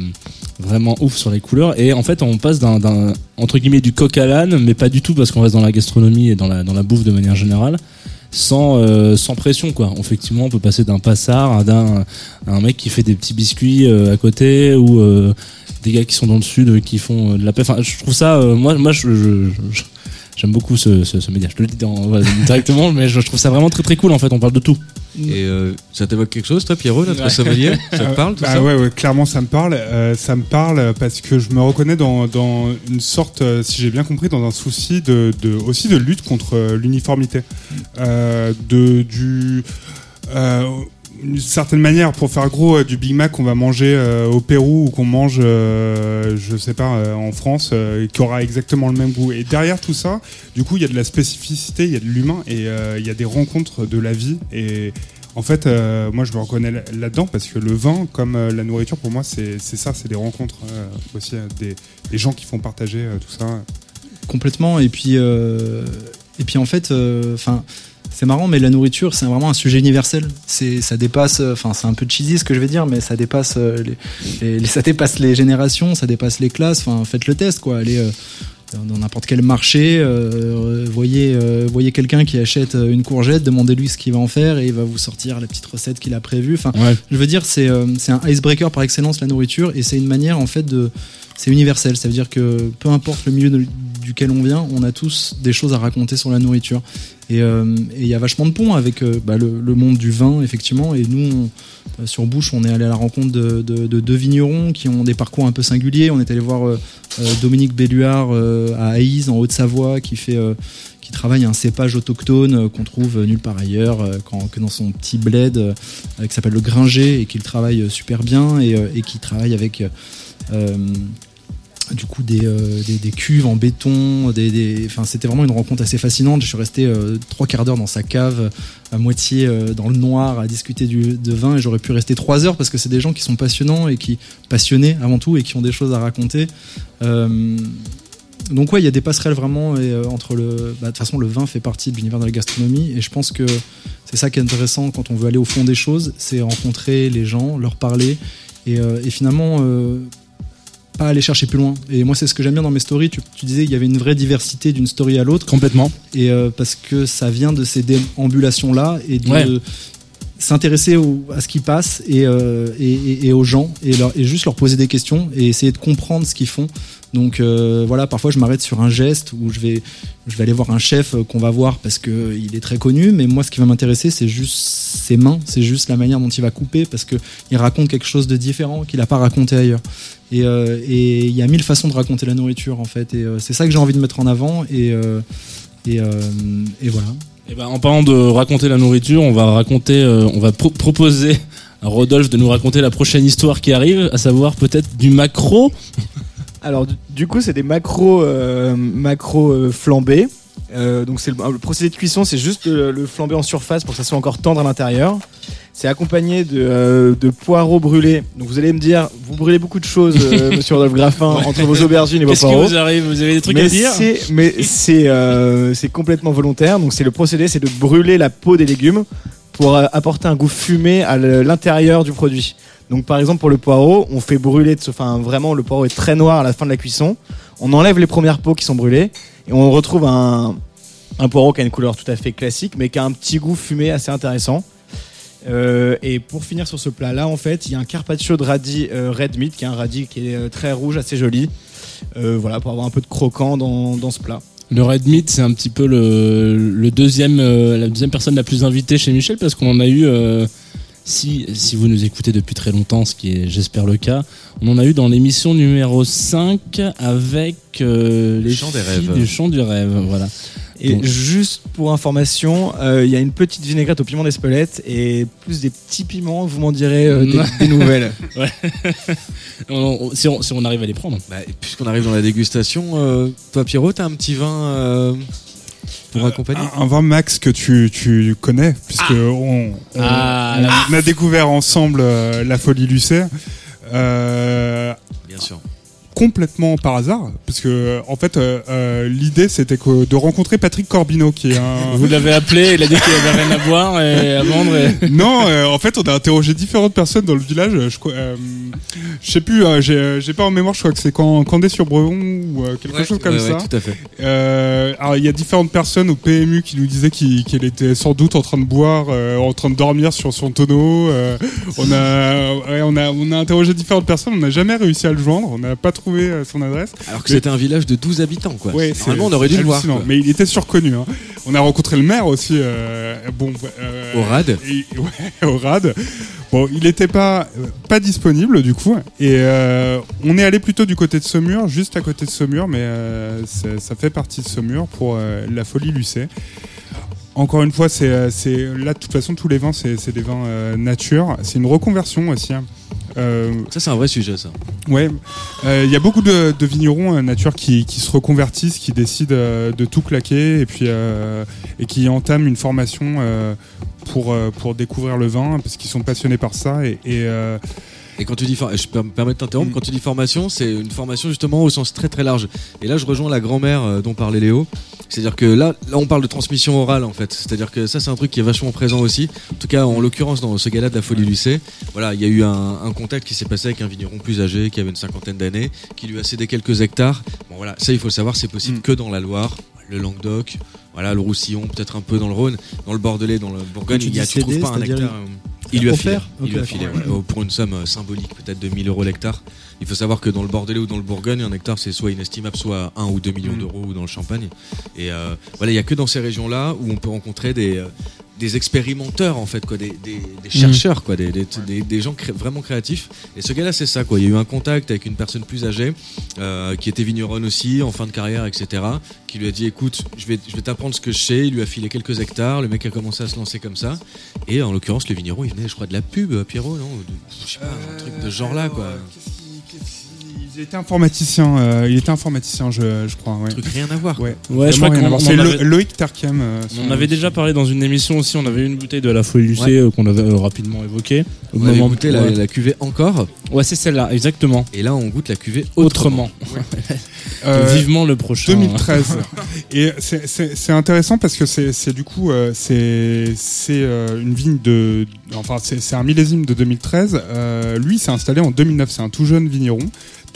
vraiment ouf sur les couleurs. Et en fait on passe d'un entre guillemets du coq à l'âne mais pas du tout parce qu'on reste dans la gastronomie et dans la dans la bouffe de manière générale sans euh, sans pression quoi. Effectivement on peut passer d'un passard à d'un à un mec qui fait des petits biscuits euh, à côté ou euh, des gars qui sont dans le sud euh, qui font euh, de la paix enfin je trouve ça euh, moi moi je, je- je- J'aime beaucoup ce, ce, ce média. Je te le dis dans- voilà, directement, mais je, je trouve ça vraiment très très cool. En fait, on parle de tout. Et euh, ça t'évoque quelque chose, toi, Pierrot, notre sommelier Ça te parle, tout bah ça? ouais, ouais, clairement, ça me parle. Euh, ça me parle parce que je me reconnais dans, dans une sorte, si j'ai bien compris, dans un souci de, de aussi de lutte contre l'uniformité, euh, de du euh, d'une certaine manière, pour faire gros, euh, du Big Mac qu'on va manger euh, au Pérou ou qu'on mange, euh, je sais pas, euh, en France, qui aura exactement le même goût. Et derrière tout ça, du coup, il y a de la spécificité, il y a de l'humain et il y a des rencontres de la vie. Et en fait, moi, je me reconnais là- là-dedans parce que le vin, comme la nourriture, pour moi, c'est ça, c'est des rencontres aussi, des, des gens qui font partager tout ça. complètement et puis et puis en fait enfin c'est marrant mais la nourriture c'est vraiment un sujet universel c'est ça dépasse euh, enfin c'est un peu cheesy ce que je vais dire mais ça dépasse euh, les, les- ça dépasse les générations ça dépasse les classes enfin faites le test quoi allez euh, dans n'importe quel marché, euh, voyez, euh, voyez quelqu'un qui achète une courgette, demandez-lui ce qu'il va en faire et il va vous sortir la petite recette qu'il a prévue. Enfin, je veux dire, c'est c'est un icebreaker par excellence la nourriture et c'est une manière en fait de, c'est universel. Ça veut dire que peu importe le milieu de- duquel on vient, on a tous des choses à raconter sur la nourriture. Et euh, et il y a vachement de ponts avec euh, bah, le, monde du vin effectivement. Et nous, euh, sur Bouche, on est allé à la rencontre de, de- de deux vignerons qui ont des parcours un peu singuliers. On est allé voir Dominique Belluard à Aïs, en Haute-Savoie, qui fait, qui travaille un cépage autochtone qu'on trouve nulle part ailleurs, que dans son petit bled qui s'appelle le Gringer et qu'il travaille super bien et, qui travaille avec du coup des, euh, des, des cuves en béton. Des, des- enfin, c'était vraiment une rencontre assez fascinante. Je suis resté euh, trois quarts d'heure dans sa cave, à moitié euh, dans le noir, à discuter de vin et j'aurais pu rester trois heures parce que c'est des gens qui sont passionnants et qui passionnés avant tout et qui ont des choses à raconter. Donc ouais, il y a des passerelles vraiment et, entre le. bah, De toute façon, le vin fait partie de l'univers de la gastronomie et je pense que c'est ça qui est intéressant quand on veut aller au fond des choses, c'est rencontrer les gens, leur parler et, finalement pas aller chercher plus loin. Et moi, c'est ce que j'aime bien dans mes stories. Tu, tu disais qu'il y avait une vraie diversité d'une story à l'autre. Complètement. Et euh, parce que ça vient de ces déambulations-là et de Ouais. s'intéresser à ce qui passe et, euh, et, et- et aux gens leur- et juste leur poser des questions et essayer de comprendre ce qu'ils font. Donc euh, voilà, parfois je m'arrête sur un geste où je vais, je vais aller voir un chef euh, qu'on va voir parce que il est très connu, mais moi ce qui va m'intéresser c'est juste ses mains, c'est juste la manière dont il va couper parce que il raconte quelque chose de différent qu'il n'a pas raconté ailleurs. Et euh, il y a mille façons de raconter la nourriture en fait, et euh, c'est ça que j'ai envie de mettre en avant et euh, euh, voilà. Eh ben, en parlant de raconter la nourriture, on va raconter, euh, on va pro- proposer à Rodolphe de nous raconter la prochaine histoire qui arrive, à savoir peut-être du macro. Alors du, coup c'est des macros euh, macros euh, flambés. Euh, donc c'est le, le procédé de cuisson, c'est juste le, le flamber en surface pour que ça soit encore tendre à l'intérieur. C'est accompagné de, euh, de poireaux brûlés. Donc vous allez me dire, vous brûlez beaucoup de choses, euh, Monsieur Rodolphe Graffin, Ouais. entre vos aubergines et vos Qu'est-ce qui poireaux. vous arrive Vous avez des trucs mais à dire c'est- Mais c'est complètement volontaire. Donc c'est le procédé, c'est de brûler la peau des légumes pour apporter un goût fumé à l'intérieur du produit. Donc par exemple pour le poireau, on fait brûler, enfin vraiment le poireau est très noir à la fin de la cuisson. On enlève les premières peaux qui sont brûlées et on retrouve un, poireau qui a une couleur tout à fait classique mais qui a un petit goût fumé assez intéressant. Euh, et pour finir sur ce plat là en fait il y a un carpaccio de radis euh, red meat qui est un radis qui est euh, très rouge assez joli voilà pour avoir un peu de croquant dans, ce plat Le Red Meat, c'est un petit peu la deuxième personne la plus invitée chez Michel parce qu'on en a eu. Si, si vous nous écoutez depuis très longtemps, ce qui est, j'espère, le cas, on en a eu dans l'émission numéro 5 avec euh, les Chant des rêves. du chant du rêve. Voilà. Et Donc, juste pour information, euh, il y a une petite vinaigrette au piment d'Espelette et plus des petits piments, vous m'en direz euh, des, des nouvelles. Ouais. On- on- si, on, si on arrive à les prendre. Bah, puisqu'on arrive dans la dégustation, euh, toi Pierrot, t'as un petit vin pour accompagner Un, un vin Max que tu, tu connais, puisque on, on- Ah, on la- a découvert ensemble euh, la folie Lucet. Euh, Bien sûr. Complètement par hasard, parce que en fait euh, euh, l'idée c'était que de rencontrer Patrick Corbino qui est un Vous l'avez appelé, il a dit qu'il avait rien à boire et à vendre. et- non, euh, en fait, on a interrogé différentes personnes dans le village. Je, euh, je sais plus, j'ai pas en mémoire. Je crois que c'est quand Candé sur Brevon ou quelque Ouais, chose comme ouais, ouais, ça. tout à fait. Euh, alors, il y a différentes personnes au PMU qui nous disaient qu'elle était sans doute en train de boire, euh, en train de dormir sur son tonneau. euh, on a, ouais, on a, on a interrogé différentes personnes. On n'a jamais réussi à le joindre. On n'a pas trouvé euh, son adresse. Alors que c'était un village de 12 habitants, quoi. Ouais, Normalement, on aurait dû le voir. quoi. Mais il était surconnu. hein. On a rencontré le maire aussi. euh, bon, euh, Au RAD. et- ouais, au RAD. Bon, il n'était pas, euh, pas disponible du coup. Et euh, on est allé plutôt du côté de Saumur, juste à côté de Saumur, mais ça fait partie de Saumur pour la folie Lucet. Encore une fois, c'est là de toute façon tous les vins c'est c'est des vins euh, nature. C'est une reconversion aussi. hein. Euh, Ça, c'est un vrai sujet, ça. Ouais, Euh, il y a beaucoup de, de vignerons euh, nature qui, qui se reconvertissent, qui décident euh, de tout claquer et puis euh, et qui entament une formation euh, pour euh, pour découvrir le vin parce qu'ils sont passionnés par ça et, et, euh, Et quand tu dis, for- je peux me permettre de t'interrompre, quand tu dis formation, c'est une formation justement au sens très très large. Et là, je rejoins la grand-mère euh, dont parlait Léo. C'est-à-dire que là, là, on parle de transmission orale en fait. C'est-à-dire que ça, c'est un truc qui est vachement présent aussi. En tout cas, en l'occurrence, dans ce gala de la Folie Lucé, voilà, il y a eu un, un contact qui s'est passé avec un vigneron plus âgé, qui avait une cinquantaine d'années, qui lui a cédé quelques hectares. Bon, voilà, ça, il faut le savoir, c'est possible que dans la Loire, le Languedoc, voilà, le Roussillon, peut-être un peu dans le Rhône, dans le Bordelais, dans le Bourgogne. Il y a, tu trouves pas un hectare. Il lui a filé. offert a filé, ouais, pour une somme euh, symbolique, peut-être de 1000 euros l'hectare. Il faut savoir que dans le Bordelais ou dans le Bourgogne, un hectare c'est soit inestimable, soit 1 ou 2 millions Mm. d'euros ou dans le Champagne. Et euh, voilà, il y a que dans ces régions-là où on peut rencontrer des, euh, des expérimenteurs en fait quoi, des, des- des chercheurs quoi, des, gens cré- vraiment créatifs. Et ce gars-là c'est ça quoi. Il y a eu un contact avec une personne plus âgée euh, qui était vigneronne aussi, en fin de carrière, etc. Qui lui a dit écoute, je vais, je vais t'apprendre ce que je sais. Il lui a filé quelques hectares. Le mec a commencé à se lancer comme ça. Et en l'occurrence le vigneron il venait je crois de la pub Pierrot non? De- Je sais pas un truc de ce genre là quoi. Il était informaticien, euh, il était informaticien, je, je crois. Ouais. Truc rien à voir. Ouais, Ouais, je crois rien qu'on à voir. on C'est avait- Loïc Terkem. euh, On avait déjà parlé dans une émission aussi, on avait une bouteille de la folie Lucée Ouais. euh, qu'on avait euh, rapidement évoquée. Au On avait goûté la, cuvée encore. Ouais, c'est celle-là, exactement. Et là on goûte la cuvée Autrement. Euh, Vivement le prochain. 2013. Et c'est- intéressant parce que c'est du coup euh, c'est c'est euh, une vigne de enfin c'est c'est un millésime de 2013. Euh, lui s'est installé en 2009. C'est un tout jeune vigneron.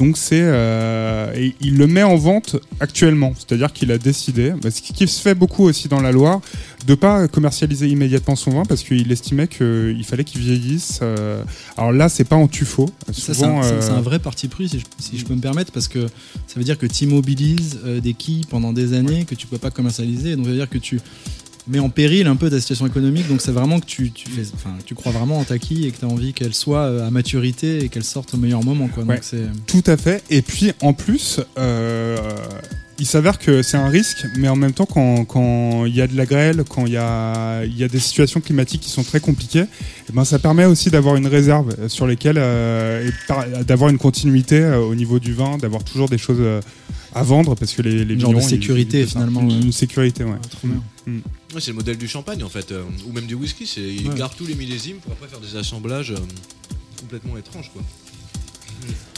Donc c'est euh, et il le met en vente actuellement. C'est-à-dire qu'il a décidé, bah, ce qui se fait beaucoup aussi dans la Loire, de pas commercialiser immédiatement son vin parce qu'il estimait qu'il fallait qu'il vieillisse. euh, alors là c'est pas en tuffeau. Ça, c'est un, euh, vrai parti pris, si je, si je peux me permettre, parce que ça veut dire que tu immobilises euh, des quilles pendant des années que tu peux pas commercialiser. Donc, ça veut dire que tu mets en péril un peu ta situation économique. Donc, c'est vraiment que tu, tu, fais, tu crois vraiment en ta quille et que tu as envie qu'elle soit euh, à maturité et qu'elle sorte au meilleur moment. Quoi. Donc, Ouais. c'est. Tout à fait. Et puis en plus, euh, il s'avère que c'est un risque, mais en même temps, quand quand il y a de la grêle, quand il y a, y a des situations climatiques qui sont très compliquées, eh ben, ça permet aussi d'avoir une réserve euh, sur lesquelles, euh, d'avoir une continuité euh, au niveau du vin, d'avoir toujours des choses euh, à vendre, parce que les, les Une genre de vignerons, ils- sécurité, ils- finalement, Une, une sécurité, ouais. trop bien. Mm. Ouais, c'est le modèle du champagne en fait, euh, ou même du whisky. C'est ils Ouais. gardent tous les millésimes pour après faire des assemblages euh, complètement étranges quoi.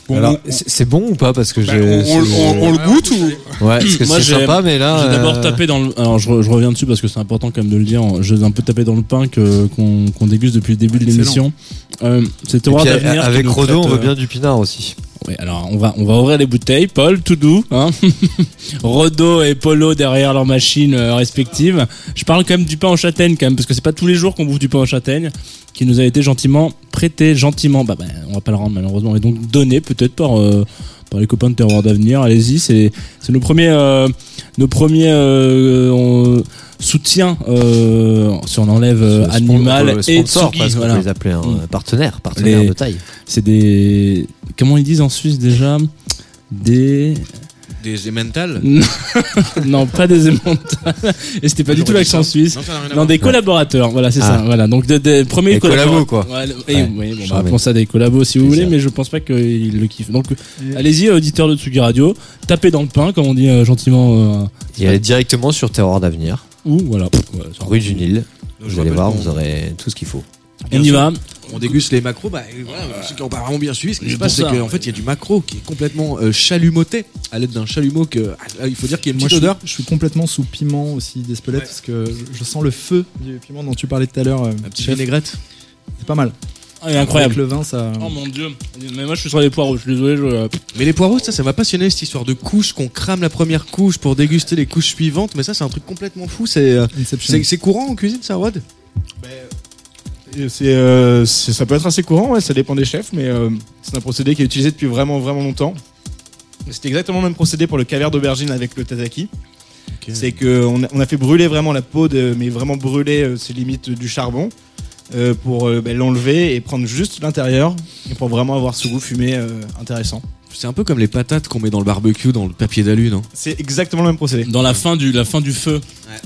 Bon, Alors, on- c'est bon ou pas? Parce que bah, j'ai. on, on- on- on le goûte ou Ouais, parce que Moi, c'est j'ai- sympa, mais là. J'ai d'abord euh, tapé dans le. Alors, je, re- je reviens dessus parce que c'est important quand même de le dire. J'ai un peu tapé dans le pain que- qu'on qu'on déguste depuis le début de l'émission. Euh, d'avenir. qui avec Rodo, on veut euh, bien du pinard aussi. Oui, alors on va on va ouvrir les bouteilles. Paul, tout doux, hein. Rodo et Polo derrière leurs machines euh, respectives. Je parle quand même du pain en châtaigne quand même parce que c'est pas tous les jours qu'on bouffe du pain en châtaigne qui nous a été gentiment prêté gentiment. Bah, bah on va pas le rendre malheureusement et donc donné peut-être par euh, par les copains de Terroir d'avenir. Allez-y, c'est c'est nos premiers euh, nos premiers euh, on- soutiens euh, si on enlève euh, animal et sponsor, Tsugi, voilà. les appeler un Mm. partenaire, partenaire Les- de taille. C'est des comment ils disent en Suisse déjà des Des emmental. non, pas des émentales. Et c'était pas du tout l'accent suisse. Non, à voir. des collaborateurs. Voilà, c'est Ah. ça. Voilà. Donc, des, des premiers Des collabos, collaborateurs. quoi. Ouais, et Ouais. bon, bah, Charmé. appelons ça des collabos si vous voulez, mais je pense pas qu'ils le kiffent. Donc, allez-y, auditeur de Tsugi Radio, tapez dans le pain, comme on dit euh, gentiment. euh, Il est directement sur Terroir d'avenir, ou voilà. Ouais, ça- rue du Nil. Vous allez voir, vous aurez tout ce qu'il faut. On y sûr. va. On déguste les macros. Bah, voilà, ceux qui ont pas vraiment bien suivi, ce qui se C'est passe, c'est qu'en fait, il y a du macro qui est complètement euh, chalumoté à l'aide d'un chalumeau que ah, il faut dire qu'il y a une Moi, petite je suis, odeur. je suis complètement sous piment aussi d'Espelette parce que je, je sens le feu du piment dont tu parlais tout à l'heure. euh, Un petit chef. vinaigrette. C'est pas mal. Ah, il est incroyable. Avec le vin, ça. Oh mon dieu. Mais moi, je suis sur les poireaux. Je suis désolé. Je... Mais les poireaux, ça, ça m'a passionné cette histoire de couches, qu'on crame la première couche pour déguster les couches suivantes. Mais ça, c'est un truc complètement fou. C'est euh, c'est- courant en cuisine, ça, Rod? Et C'est, euh, c'est- ça peut être assez courant, ouais, ça dépend des chefs, mais euh, c'est un procédé qui est utilisé depuis vraiment vraiment longtemps. C'était exactement le même procédé pour le caviar d'aubergine avec le tataki. C'est que on a, on a fait brûler vraiment la peau, de, mais vraiment brûler, euh, c'est limite du charbon, euh, pour ben, l'enlever et prendre juste l'intérieur, et pour vraiment avoir ce goût fumé intéressant. C'est un peu comme les patates qu'on met dans le barbecue, dans le papier d'alu, non? C'est exactement le même procédé. Dans la fin du, la fin du feu.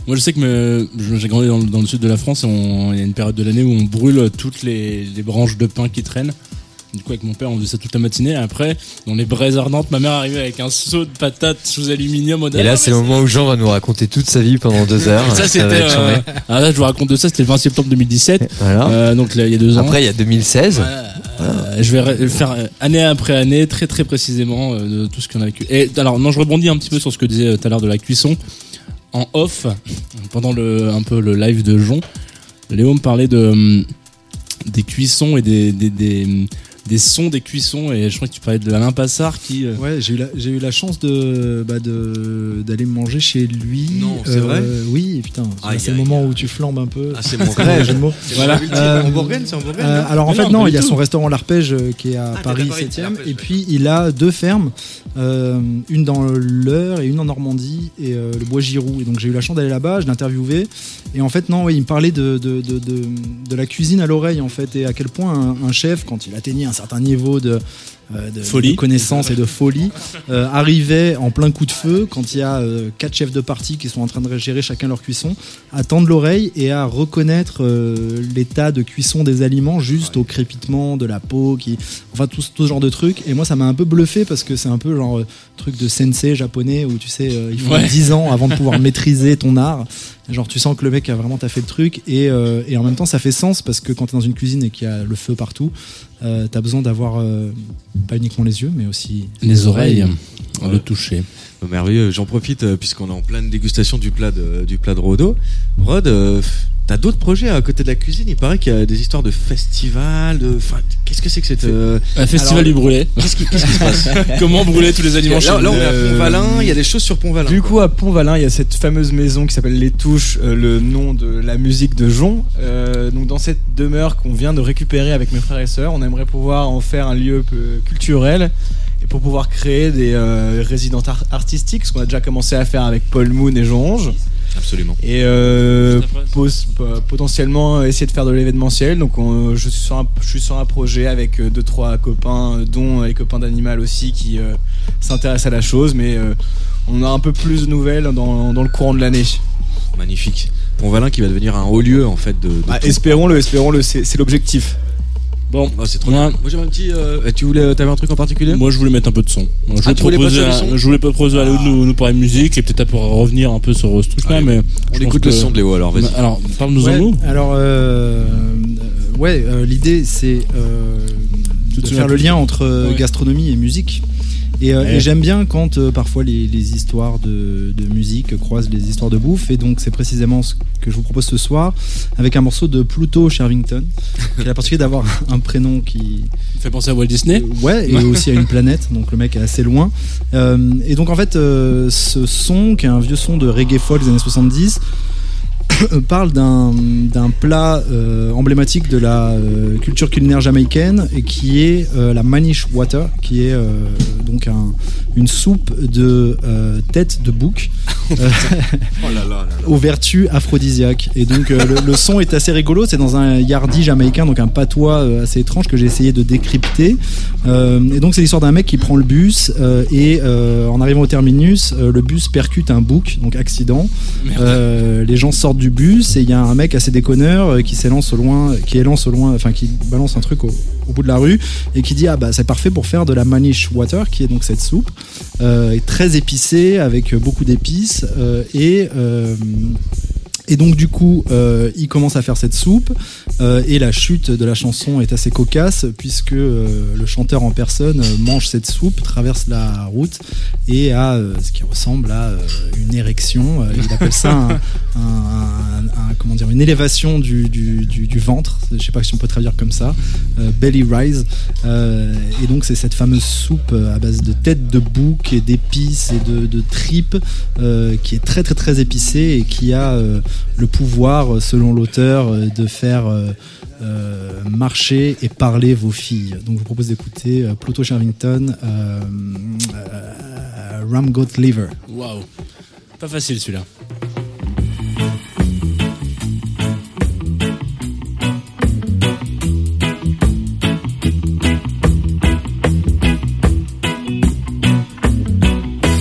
Moi, je sais que me- je- j'ai grandi dans, le- dans le sud de la France et on- il y a une période de l'année où on brûle toutes les, les branches de pin qui traînent. Du coup, avec mon père, on faisait ça toute la matinée. Et après, dans les braises ardentes, ma mère arrivait avec un seau de patates sous aluminium. au Et là, c'est le moment où Jean va nous raconter toute sa vie pendant deux heures. Ça, c'était. euh, ah, là, je vous raconte de ça, c'était le 20 septembre 2017. Voilà. Euh, donc, là, il y a deux ans. Après, il y a 2016. Euh, je vais faire année après année, très très précisément, de tout ce qu'on a vécu. Et alors, non, je rebondis un petit peu sur ce que disait tout à l'heure de la cuisson. En off, pendant le, un peu le live de Jon, Léo me parlait de, hum, des cuissons et des, des, des, des sons, des cuissons. Et je crois que tu parlais de Alain Passard qui. euh, Ouais, j'ai eu la, j'ai eu la chance de bah, de d'aller manger chez lui. Euh, Non, c'est vrai Oui, putain. Aïe, c'est le aïe, moment où tu flambes un peu. Ah, c'est mon rêve. jeu de mots. C'est Voilà. En Bourgogne, c'est en Bourgogne, euh, non alors en Mais fait non, non, pas il y a du son tout. restaurant L'Arpège euh, qui est à Ah, Paris t'es à Paris, 7e l'Arpège, et puis il a deux fermes, euh, une dans l'Eure et une en Normandie et euh, le Bois Giroux. Et donc j'ai eu la chance d'aller là-bas, je l'ai interviewé et en fait non, oui, il me parlait de de, de, de, de la cuisine à l'oreille en fait et à quel point un, un chef quand il atteignait un certain niveau de euh, de, Folie. de connaissance et de folie euh, arrivait en plein coup de feu quand il y a euh, quatre chefs de partie qui sont en train de gérer chacun leur cuisson à tendre l'oreille et à reconnaître euh, l'état de cuisson des aliments juste au crépitement de la peau qui enfin tout, ce- tout ce genre de trucs et moi ça m'a un peu bluffé parce que c'est un peu genre truc de sensei japonais où tu sais il faut Ouais. 10 ans avant de pouvoir maîtriser ton art genre tu sens que le mec a vraiment taffé le truc et, et en même temps ça fait sens parce que quand t'es dans une cuisine et qu'il y a le feu partout euh, t'as besoin d'avoir euh, pas uniquement les yeux mais aussi Les oreilles, le toucher. Oh, merveilleux. J'en profite euh, puisqu'on est en pleine dégustation du plat de, du plat de Rodo. Rod, euh, t'as d'autres projets à côté de la cuisine? Il paraît qu'il y a des histoires de festivals. De, enfin, qu'est-ce que c'est que cette euh, Un festival du brûlé. Qu'est-ce qui, qu'est-ce qui se passe? Comment brûler tous les aliments chez Là, là, on est à Euh, Pont-Valin. Il y a des choses sur Pont-Valin. Du coup, à Pont-Valin, il y a cette fameuse maison qui s'appelle Les Touches, euh, le nom de la musique de Jon. Euh, donc, dans cette demeure qu'on vient de récupérer avec mes frères et sœurs, on aimerait pouvoir en faire un lieu culturel et pour pouvoir créer des euh, résidents ar- artistiques, ce qu'on a déjà commencé à faire avec Paul Moon et Jonge. Absolument. Et euh, potentiellement essayer de faire de l'événementiel. Donc, on- je, suis sur un, je suis sur un projet avec euh, deux trois copains, euh, dont les copains d'Animal aussi, qui euh, s'intéressent à la chose. Mais euh, on a un peu plus de nouvelles dans, dans le courant de l'année. Magnifique. Pont-Valin qui va devenir un haut lieu en fait de. de tout. espérons-le, espérons-le, c'est l'objectif. Bon, Oh, c'est trop moi, bien. Moi j'avais un petit. euh, tu voulais, t'avais un truc en particulier? Moi, je voulais mettre un peu de son. Je Ah, voulais tu voulais proposer, son? je voulais proposer à Léo de nous, nous parler de musique et peut-être pour revenir un peu sur ce truc-là. Mais On je écoute le son de Léo alors. Vas-y. Alors, parle-nous Ouais, en nous. alors euh, euh, ouais euh, l'idée c'est euh, de faire le lien entre Ouais. gastronomie et musique et, euh, Ouais. et j'aime bien quand euh, parfois les, les histoires de, de musique croisent les histoires de bouffe et donc c'est précisément ce que je vous propose ce soir avec un morceau de Pluto Shervington qui a la particularité d'avoir un prénom qui fait penser à Walt Disney. Ouais, et aussi à une planète, donc le mec est assez loin. Euh, et donc en fait, euh, ce son, qui est un vieux son de reggae folk des années 70, parle d'un d'un plat euh, emblématique de la euh, culture culinaire jamaïcaine et qui est euh, la manish water, qui est donc un- une soupe de tête de bouc. Oh là là là là. aux vertus aphrodisiaques. Et donc le, le son est assez rigolo, c'est dans un yardi jamaïcain, donc un patois assez étrange que j'ai essayé de décrypter. Et donc c'est l'histoire d'un mec qui prend le bus et en arrivant au terminus, le bus percute un bouc, donc accident. Les gens sortent du bus et il y a un mec assez déconneur euh, qui s'élance au loin, qui élance au loin, enfin qui balance un truc au, bout de la rue et qui dit ah bah c'est parfait pour faire de la manish water, qui est donc cette soupe euh, très épicée avec beaucoup d'épices euh, et euh, et donc du coup, euh, il commence à faire cette soupe euh, et la chute de la chanson est assez cocasse puisque euh, le chanteur en personne euh, mange cette soupe, traverse la route et a euh, ce qui ressemble à euh, une érection. Il appelle ça un, un- un- comment dire une élévation du, du, du- du ventre. Je sais pas si on peut traduire comme ça. Belly rise. Euh, et donc c'est cette fameuse soupe à base de tête de bouc et d'épices et de, de tripes euh, qui est très très très épicée et qui a euh, le pouvoir, euh, selon l'auteur, euh, de faire euh, marcher et parler vos filles. Donc je vous propose d'écouter Pluto Shervington, euh, euh, Ram Goat Liver. Waouh. Pas facile celui-là.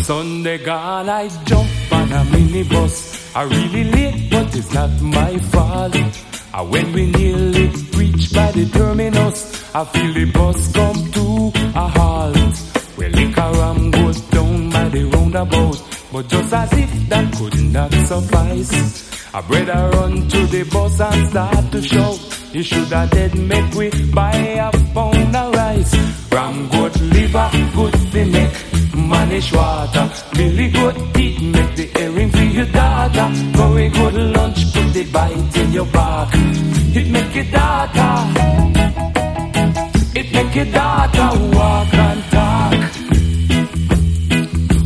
Sunday gone, I jump on a minibus. I really late, but it's not my fault. And ah, when we nearly reach by the terminus, I feel the bus come to a halt. Well, liquor ram goes down by the roundabout, but just as if that could not suffice. I better run to the bus and start to shout. You should have dead make we buy a pound of rice. Ram goat liver, good to make manish water. Billy goat teeth make the earring for your daughter. Very good lunch, put the bite in your back. It make your daughter. It make your daughter walk and talk.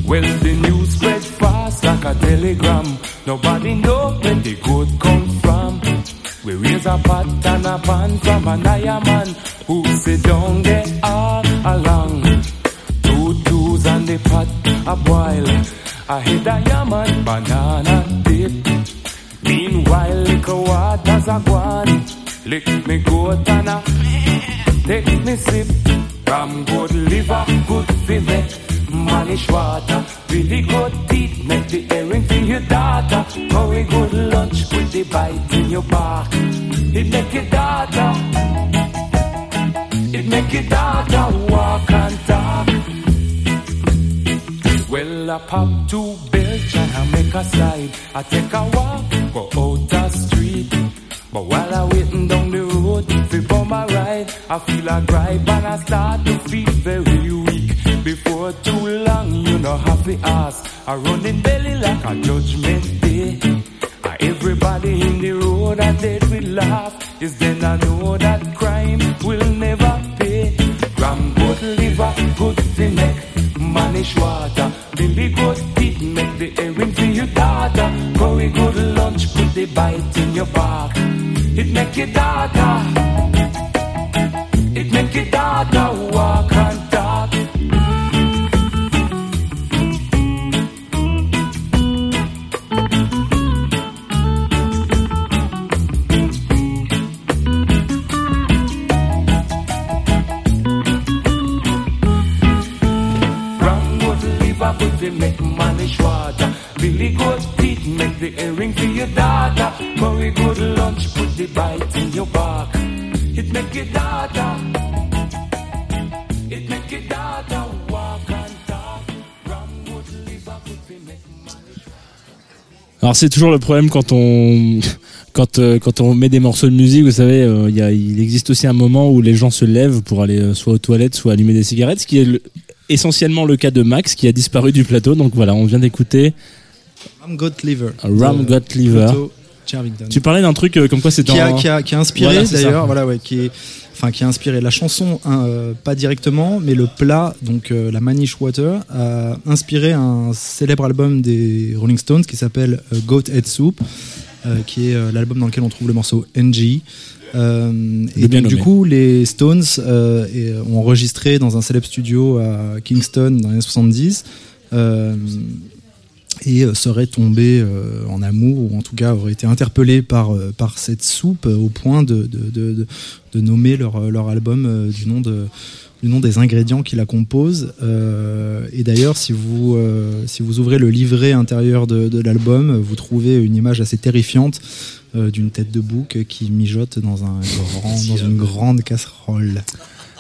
Well, the news spread fast like a telegram. Nobody know where the good come from. We raise a pot and a pan from an iron man who sit down there all pot a boil. I hit a yaman banana dip. Meanwhile, liquor waters a gone. Lick me goat and a take me sip. From good liver, good fever. Manish water, really good teeth, make the earring for your daughter. Very good lunch, put the bite in your back. It make your daughter, it make your daughter walk and talk. Well, I pop two bills and I make a slide. I take a walk, go out the street. But while I waiting down the road, before my ride, I feel a gripe and I start to feel very weak. Before too long, you know to ask. I run in belly like a judgment day. Everybody in the road I dead will laugh. Is then I know that crime will never pay. Ram good liver, good to manish water. Billy good teeth, make the earring for your daughter. Curry good lunch, put the bite in your back. It make your daughter, it make your daughter walk Alors c'est toujours le problème quand on quand euh, quand on met des morceaux de musique, vous savez, euh, il existe aussi un moment où les gens se lèvent pour aller euh, soit aux toilettes, soit allumer des cigarettes, ce qui est le- essentiellement le cas de Max qui a disparu du plateau. Donc voilà, on vient d'écouter Ram Got Liver. Ram de Got Liver. Pluto Chervington. Tu parlais d'un truc euh, comme quoi c'était qui en- qui a, qui a inspiré Voilà, d'ailleurs, voilà, ouais, qui est, enfin, qui a inspiré la chanson, hein, euh, pas directement, mais le plat, donc euh, la Manish Water, a inspiré un célèbre album des Rolling Stones qui s'appelle Goat Head Soup, qui est l'album dans lequel on trouve le morceau NG. Euh, et donc, du coup, les Stones euh, et, ont enregistré dans un célèbre studio à Kingston dans les années 70. euh, et euh, seraient tombés euh, en amour ou en tout cas auraient été interpellés par, euh, par cette soupe euh, au point de, de, de, de- nommer leur, euh, leur album euh, du nom de du nom des ingrédients qui la composent Euh, et d'ailleurs si vous euh, si vous ouvrez le livret intérieur de, de l'album vous trouvez une image assez terrifiante euh, d'une tête de bouc qui mijote dans un grand dans une grande casserole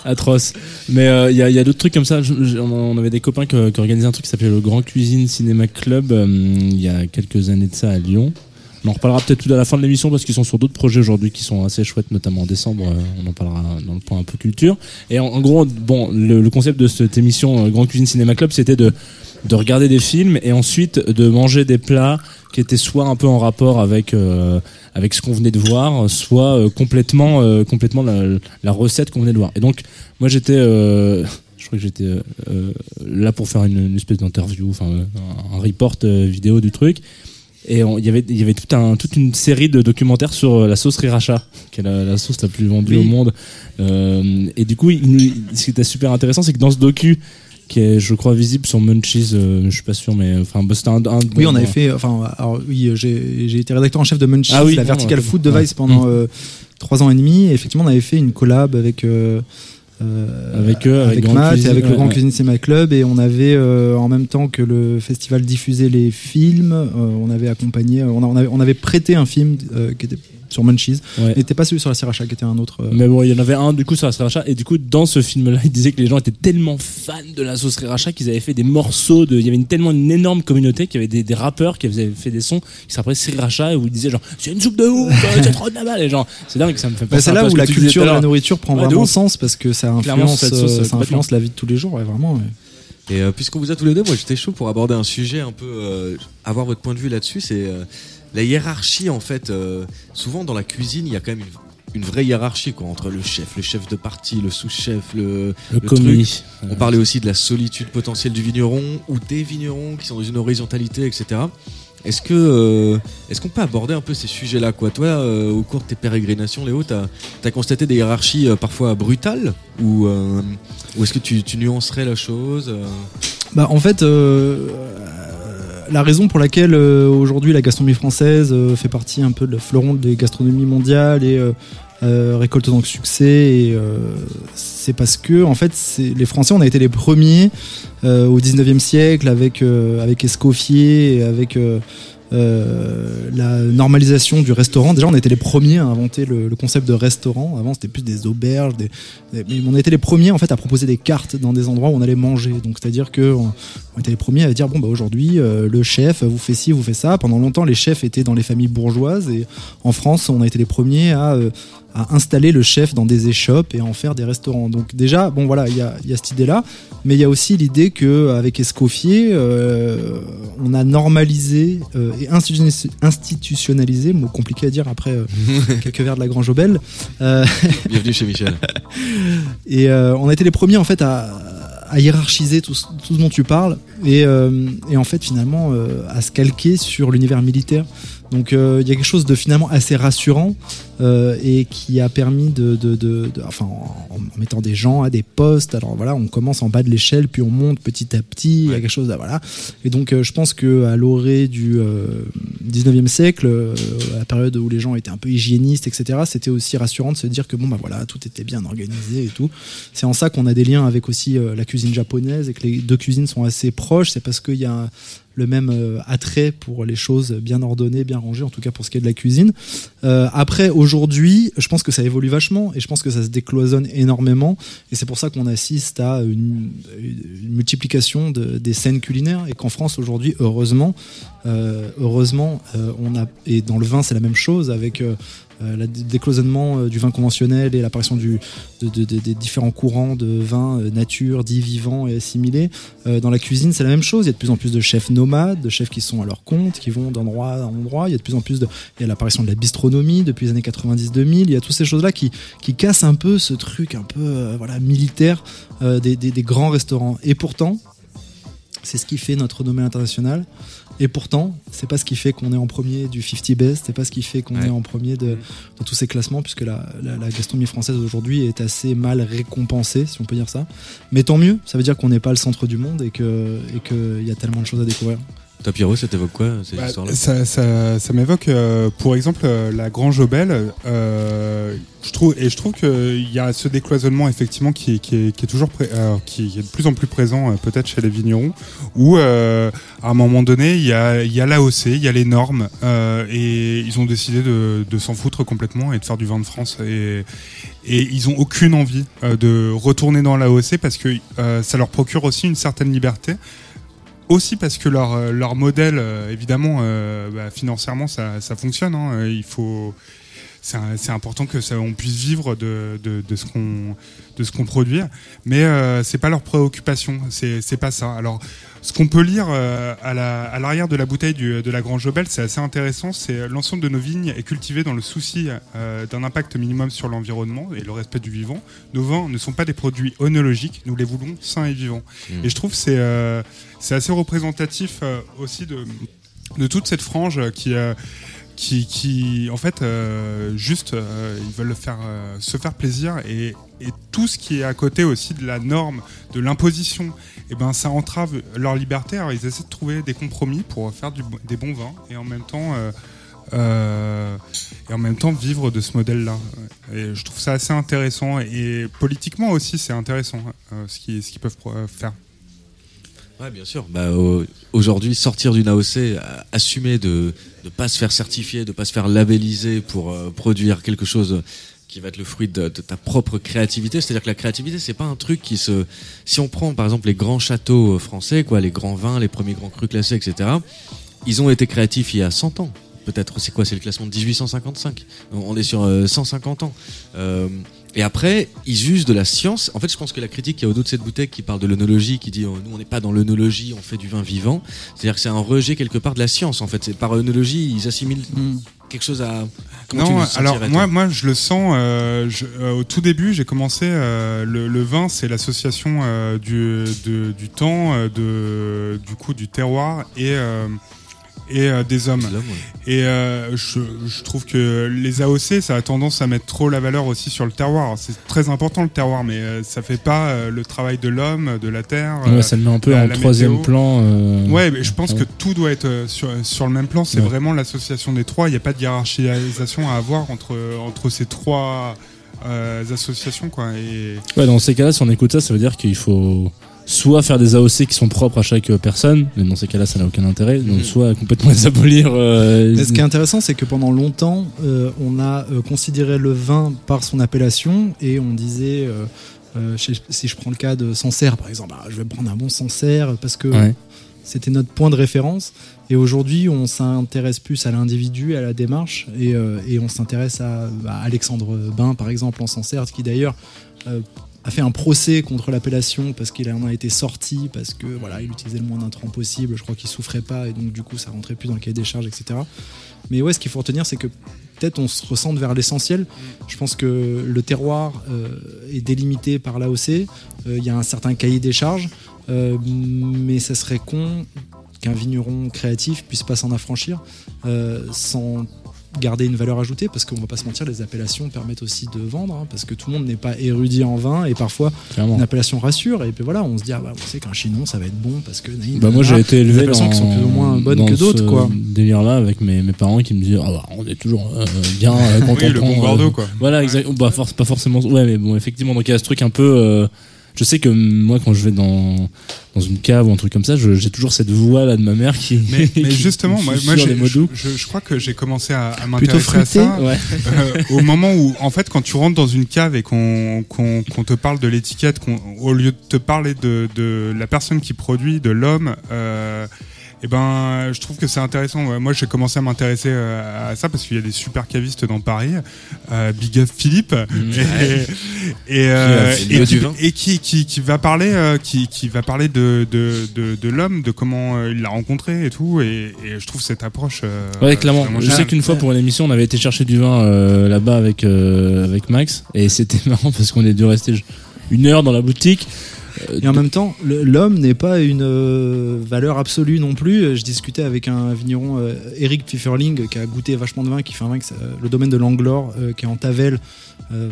atroce. Mais euh, il y a, a d'autres trucs comme ça. Je- je- on avait des copains qui, qui organisaient un truc qui s'appelait le Grand Cuisine Cinéma Club euh, il y a quelques années de ça à Lyon. On en reparlera peut-être tout à la fin de l'émission parce qu'ils sont sur d'autres projets aujourd'hui qui sont assez chouettes, notamment en décembre. euh, on en parlera dans le point un peu culture. Et en, gros, bon, le, concept de cette émission euh, Grand Cuisine Cinéma Club, c'était de de regarder des films et ensuite de manger des plats qui étaient soit un peu en rapport avec euh, avec ce qu'on venait de voir, soit euh, complètement euh, complètement la, recette qu'on venait de voir. Et donc moi j'étais je crois que j'étais là pour faire une, une espèce d'interview, enfin un, report vidéo du truc. Et il y avait y avait tout un toute une série de documentaires sur euh, la sauce Sriracha, qui est la, la sauce la plus vendue Oui. au monde. Euh, et du coup, il ce qui était super intéressant, c'est que dans ce docu qui est, je crois, visible sur Munchies, euh, je suis pas sûr, mais enfin, bah, c'était un, un- Oui, on avait fait. Enfin, alors oui, j'ai j'ai été rédacteur en chef de Munchies, Ah oui, la non, Vertical. Food Device Ouais. pendant Mm. euh, trois ans et demi. Et effectivement, on avait fait une collab avec. Euh, Avec eux, avec Matt et avec le Grand. Cuisine Cinema Club et on avait euh, en même temps que le festival diffusait les films euh, on avait accompagné on, a- on avait, on avait prêté un film qui était sur Munchies Ouais. n'était pas celui sur la sriracha qui était un autre euh, Mais bon, il y en avait un du coup sur la sriracha et du coup dans ce film-là, il disait que les gens étaient tellement fans de la sauce sriracha qu'ils avaient fait des morceaux de. Il y avait une, tellement une énorme communauté qu'il y avait des, des rappeurs qui avaient fait des sons qui s'appelaient sriracha et où ils disaient genre c'est une soupe de ouf, euh, c'est trop de la balle. Et genre c'est dingue, ça me fait Bah, c'est là où la culture de la nourriture prend Ouais, vraiment sens parce que ça influence, cette sauce, euh, euh, ça influence la vie de tous les jours ouais, vraiment ouais. Et euh, puisqu'on vous a tous les deux, moi j'étais chaud pour aborder un sujet un peu, euh, avoir votre point de vue là-dessus, c'est euh, la hiérarchie en fait. euh, souvent dans la cuisine, il y a quand même une, une vraie hiérarchie quoi, entre le chef, le chef de parti, le sous-chef, le, Le truc. commis. On parlait aussi de la solitude potentielle du vigneron ou des vignerons qui sont dans une horizontalité, etc. Est-ce que euh, est-ce qu'on peut aborder un peu ces sujets-là quoi? Toi, euh, au cours de tes pérégrinations, Léo, t'as as constaté des hiérarchies euh, parfois brutales ou euh, ou est-ce que tu, tu nuancerais la chose euh? Bah, en fait, euh, la raison pour laquelle euh, aujourd'hui la gastronomie française euh, fait partie un peu de la fleuron des gastronomies mondiales et euh, récolte donc succès, c'est parce que en fait, les Français, on a été les premiers au 19e siècle avec, avec Escoffier et avec. Euh, la normalisation du restaurant. Déjà, on était les premiers à inventer le, le concept de restaurant. Avant, c'était plus des auberges, des- mais on était les premiers en fait à proposer des cartes dans des endroits où on allait manger. Donc, c'est-à-dire que on, on était les premiers à dire bon bah aujourd'hui euh, le chef vous fait ci, vous fait ça. Pendant longtemps, les chefs étaient dans les familles bourgeoises et en France, on a été les premiers à euh, à installer le chef dans des échoppes et à en faire des restaurants. Donc déjà, bon voilà, il y a, il y a cette idée-là, mais il y a aussi l'idée que avec Escoffier, euh, on a normalisé euh, et institutionnalisé- mot compliqué à dire après euh, quelques verres de la Grange. Euh, Bienvenue chez Michel. et on a été les premiers en fait à, à hiérarchiser tout, ce- tout ce dont tu parles et, euh, et en fait finalement euh, à se calquer sur l'univers militaire. Donc euh, il y a quelque chose de finalement assez rassurant euh, et qui a permis de, de, de- de- enfin en, en mettant des gens à des postes. Alors voilà, on commence en bas de l'échelle puis on monte petit à petit. Il y a quelque chose là, voilà. Et donc euh, je pense que à l'orée du euh, 19e siècle, euh, à la période où les gens étaient un peu hygiénistes, etc. C'était aussi rassurant de se dire que bon bah voilà, tout était bien organisé et tout. C'est en ça qu'on a des liens avec aussi la cuisine japonaise et que les deux cuisines sont assez proches. C'est parce qu'il y a le même attrait pour les choses bien ordonnées, bien rangées, en tout cas pour ce qui est de la cuisine. Après, aujourd'hui, je pense que ça évolue vachement et je pense que ça se décloisonne énormément. Et c'est pour ça qu'on assiste à une, multiplication de- des scènes culinaires et qu'en France, aujourd'hui, heureusement, euh, heureusement, euh, on a, et dans le vin, c'est la même chose avec. Euh, le décloisonnement euh, du vin conventionnel et l'apparition des différents courants de vin euh, nature, dits vivants et assimilés. Dans la cuisine, c'est la même chose. Il y a de plus en plus de chefs nomades, de chefs qui sont à leur compte, qui vont d'endroit en endroit. Il y a de plus en plus. Il y a l'apparition de la bistronomie depuis les années 90-2000. Il y a toutes ces choses-là qui, cassent un peu ce truc un peu voilà, militaire des grands restaurants. Et pourtant, c'est ce qui fait notre renommée internationale. Et pourtant, c'est pas ce qui fait qu'on est en premier du 50 Best, c'est pas ce qui fait qu'on Ouais. est en premier de, de tous ces classements, puisque la, la- la gastronomie française aujourd'hui est assez mal récompensée, si on peut dire ça. Mais tant mieux, ça veut dire qu'on n'est pas le centre du monde et qu'il y a tellement de choses à découvrir. Toi, Pierrot, ça t'évoque quoi ces Bah, histoires-là ça, ça, ça m'évoque, euh, pour exemple, euh, la Grange Obel. Euh, je trouve, et je trouve qu'il y a ce décloisonnement effectivement qui, est- qui, est, qui est toujours pré- euh, qui est de plus en plus présent, euh, peut-être chez les vignerons, où euh, à un moment donné, il y a, il y a l'AOC, il y a les normes, euh, et ils ont décidé de, de s'en foutre complètement et de faire du vin de France. Et, et ils ont aucune envie euh, de retourner dans l'AOC parce que euh, ça leur procure aussi une certaine liberté aussi parce que leur, euh, leur modèle, euh, évidemment, euh, bah, financièrement, ça, ça fonctionne. hein. Il faut, c'est important que ça, on puisse vivre de, de, de ce qu'on de ce qu'on produit, mais euh, c'est pas leur préoccupation. C'est c'est pas ça. Alors, ce qu'on peut lire euh, à la- à l'arrière de la bouteille du- de la Grange Obel, c'est assez intéressant. C'est euh, l'ensemble de nos vignes est cultivé dans le souci euh, d'un impact minimum sur l'environnement et le respect du vivant. Nos vins ne sont pas des produits onologiques. Nous les voulons sains et vivants. Mm. Et je trouve que c'est euh, c'est assez représentatif euh, aussi de, de toute cette frange qui, euh, qui, qui en fait, juste, ils veulent faire, se faire plaisir et, et tout ce qui est à côté aussi de la norme, de l'imposition, et ben ça entrave leur liberté. Alors ils essaient de trouver des compromis pour faire des bons vins et en même temps. euh, euh, et en même temps vivre de ce modèle-là. Et je trouve ça assez intéressant et politiquement aussi c'est intéressant euh, ce qu'ils peuvent euh, faire. Ouais, bien sûr. Bah, au- aujourd'hui, sortir d'une AOC, assumer de ne pas se faire certifier, de pas se faire labelliser pour produire quelque chose qui va être le fruit de, ta propre créativité. C'est-à-dire que la créativité, c'est pas un truc qui se. Si on prend par exemple les grands châteaux euh, français, quoi, les grands vins, les premiers grands crus classés, etc. Ils ont été créatifs il y a 100 ans. Peut-être, c'est quoi C'est le classement de 1855. On est sur euh, 150 ans. Euh, Et après, ils usent de la science. En fait, je pense que la critique qu'il y a au dos de cette bouteille qui parle de l'œnologie, qui dit oh, nous on n'est pas dans l'œnologie, on fait du vin vivant. C'est-à-dire que c'est un rejet quelque part de la science. En fait, par œnologie, ils assimilent quelque chose à. Comment non, alors moi, moi je le sens. euh, je- euh, au tout début, j'ai commencé. euh, le, le vin, c'est l'association du, de- du temps, de, du coup, du terroir et et euh, des hommes. Et euh, je, je trouve que les AOC, ça a tendance à mettre trop la valeur aussi sur le terroir. C'est très important le terroir, mais euh, ça fait pas euh, le travail de l'homme, de la terre. Ouais, ça le met un peu la- en la troisième météo. plan. euh, Ouais, mais je pense ouais. que tout doit être sur, sur le même plan. C'est Ouais. vraiment l'association des trois. Il n'y a pas de hiérarchisation à avoir entre, entre ces trois euh, associations. Quoi. Et... Ouais, dans ces cas-là, si on écoute ça, ça veut dire qu'il faut soit faire des AOC qui sont propres à chaque euh, personne, mais dans ces cas-là, ça n'a aucun intérêt. Donc, Mhm. soit complètement les abolir. euh, Mais ce qui est intéressant, c'est que pendant longtemps, euh, on a euh, considéré le vin par son appellation et on disait, si je prends le cas de Sancerre par exemple, ah, je vais prendre un bon Sancerre parce que Ouais. c'était notre point de référence. Et aujourd'hui, on s'intéresse plus à l'individu, à la démarche et, et on s'intéresse à, à Alexandre Bain par exemple en Sancerre, qui d'ailleurs a fait un procès contre l'appellation parce qu'il en a été sorti parce que voilà il utilisait le moins d'intrants possible je crois qu'il souffrait pas et donc du coup ça rentrait plus dans le cahier des charges etc mais ouais ce qu'il faut retenir c'est que peut-être on se ressente vers l'essentiel. Je pense que le terroir euh, est délimité par l'AOC Euh, il y a un certain cahier des charges euh, mais ça serait con qu'un vigneron créatif puisse pas s'en affranchir sans garder une valeur ajoutée parce qu'on va pas se mentir les appellations permettent aussi de vendre hein, parce que tout le monde n'est pas érudit en vin et parfois Clairement. une appellation rassure et puis voilà on se dit ah bah, on sait qu'un chinon ça va être bon parce que Bah moi j'ai été des élevé appellations dans, qui sont plus ou moins bonnes que d'autres quoi délire là avec mes, mes parents qui me disaient ah bah on est toujours euh, bien euh, quand Oui, on le prend, bon euh, Bordeaux, quoi. voilà exact bah force pas forcément ouais mais bon effectivement donc il y a ce truc un peu euh, je sais que moi quand je vais dans dans une cave ou un truc comme ça j'ai toujours cette voix là de ma mère qui Mais, justement, me moi, je, doux. je- je crois que j'ai commencé à, à Plutôt m'intéresser à ça ouais. euh, au moment où, en fait, quand tu rentres dans une cave et qu'on qu'on qu'on te parle de l'étiquette, qu'on- au lieu de te parler de, de la personne qui produit, de l'homme, euh, eh ben, je trouve que c'est intéressant. Ouais, Moi, j'ai commencé à m'intéresser euh, à ça parce qu'il y a des super cavistes dans Paris. Euh, Big up Philippe. Ouais. Et, et, euh, Qui et et va parler, euh, qui, qui va parler de, de, de, de l'homme, de comment il l'a rencontré et tout. Et, et je trouve cette approche. euh, Ouais, clairement. Je sais qu'une fois pour une émission, on avait été chercher du vin euh, là-bas avec euh, avec Max et c'était marrant parce qu'on est dû rester une heure dans la boutique. Et en même temps, l'homme n'est pas une euh, valeur absolue non plus. Euh, Je discutais avec un vigneron, euh, Eric Pfifferling, qui a goûté vachement de vin, qui fait un vin, que c'est, le domaine de l'Anglore, qui est en Tavel.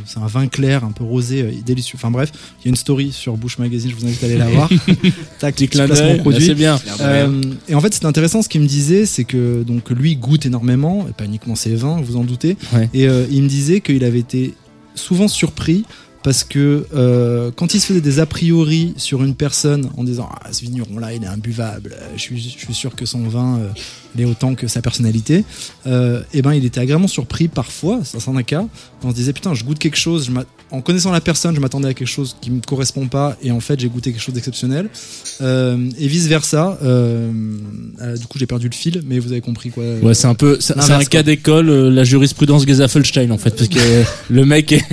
C'est un vin clair, un peu rosé, délicieux. Enfin bref, il y a une story sur Bush Magazine, je vous invite à aller la voir. Tac, placement d'œil, produit. c'est bien. Euh, et en fait, c'est intéressant ce qu'il me disait, c'est que donc lui goûte énormément, et pas uniquement ses vins, vous en doutez. Ouais. Et euh, il me disait qu'il avait été souvent surpris parce que euh, quand il se faisait des a priori sur une personne en disant ah ce vigneron là il est imbuvable, euh, je suis, sûr que son vin euh, il est autant que sa personnalité, euh, et ben il était agréablement surpris parfois, ça c'en a cas, on se disait putain je goûte quelque chose, je en connaissant la personne je m'attendais à quelque chose qui me correspond pas et en fait j'ai goûté quelque chose d'exceptionnel Euh, et vice versa. euh, du coup j'ai perdu le fil, mais vous avez compris quoi. Ouais, c'est un peu, c'est un cas d'école, la jurisprudence Gezafelstein en fait, parce que le mec est,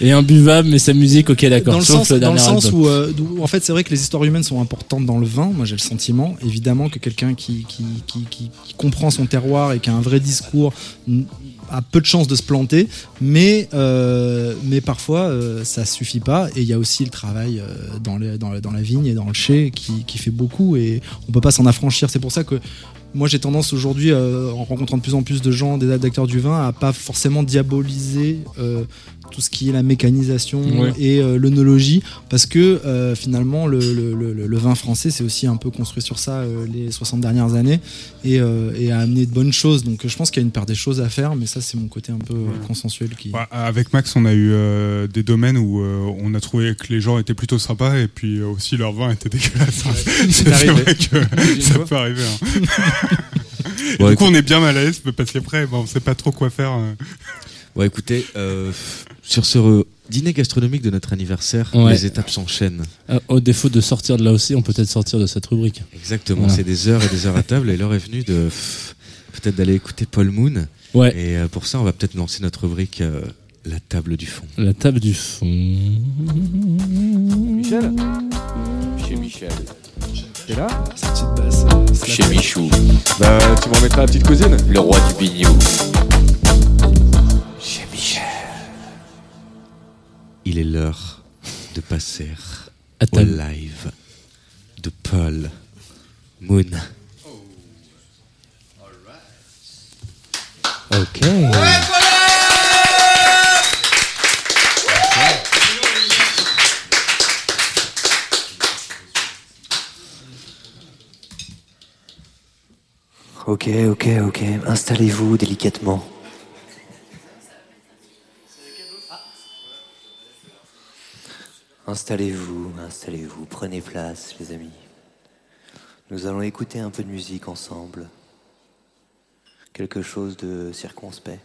est imbuvable, mais sa musique, ok, d'accord. Dans le sens, le dans le sens où, en fait, c'est vrai que les histoires humaines sont importantes dans le vin. Moi, j'ai le sentiment, évidemment, que quelqu'un qui, qui, qui, qui- comprend son terroir et qui a un vrai discours a peu de chances de se planter, mais, euh, mais parfois euh, ça suffit pas. Et il y a aussi le travail euh, dans, la- vigne et dans le chai qui, fait beaucoup et on peut pas s'en affranchir. C'est pour ça que moi j'ai tendance aujourd'hui, en rencontrant de plus en plus de gens, des acteurs du vin, à pas forcément diaboliser tout ce qui est la mécanisation Ouais. et euh, l'œnologie, parce que euh, finalement le, le- le- le vin français c'est aussi un peu construit sur ça euh, les 60 dernières années et, euh, et a amené de bonnes choses. Donc je pense qu'il y a une paire des choses à faire, mais ça c'est mon côté un peu consensuel qui. Ouais, avec Max, on a eu euh, des domaines où euh, on a trouvé que les gens étaient plutôt sympas et puis euh, aussi leur vin était dégueulasse. c'est vrai que ça fois. peut arriver. hein. Du coup, on est bien mal à l'aise parce qu'après, bon, on sait pas trop quoi faire. Ouais, écoutez, euh, sur ce dîner gastronomique de notre anniversaire, Ouais. les étapes s'enchaînent. Euh, au défaut de sortir de là aussi, on peut peut-être sortir de cette rubrique. Exactement, Voilà. c'est des heures et des heures à table et l'heure est venue de peut-être d'aller écouter Paul Moon. Ouais. Et euh, pour ça, on va peut-être lancer notre rubrique euh, La table du fond. La table du fond. Michel Chez Michel. T'es là Cette petite basse. Chez. Michou. Bah, tu m'en mettras la petite cousine Le roi du bignou. Il est l'heure de passer À au live de Paul Moon. Ok. Ok, ok, ok. Installez-vous délicatement. Installez-vous, installez-vous. Prenez place, les amis. Nous allons écouter un peu de musique ensemble. Quelque chose de circonspect.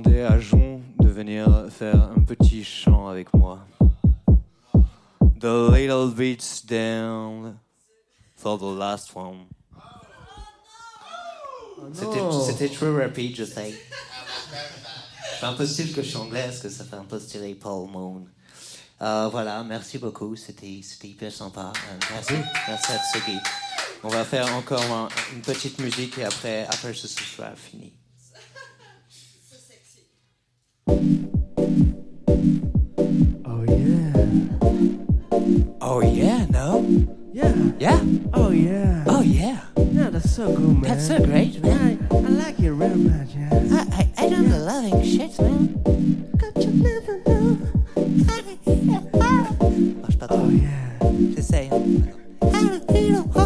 Vais demander à Jon de venir faire un petit chant avec moi. The little beats down for the last one. C'était c'était trop rapide, je sais. Je fais un peu style que je suis anglais, parce que ça fait un peu stylé Paul Moon. Euh, voilà, merci beaucoup, c'était c'était hyper sympa. Euh, merci, merci à Tsugi. On va faire encore un- une petite musique et après, après ce sera fini. Oh yeah. Oh yeah, no? Yeah. Yeah? Oh yeah. Oh yeah. Yeah, that's so good, man. That's so great, man. Yeah, I, I like your very much, yeah. I, I, I don't know loving shit, man. Got you never know. Marche pas trop. Oh yeah. Oh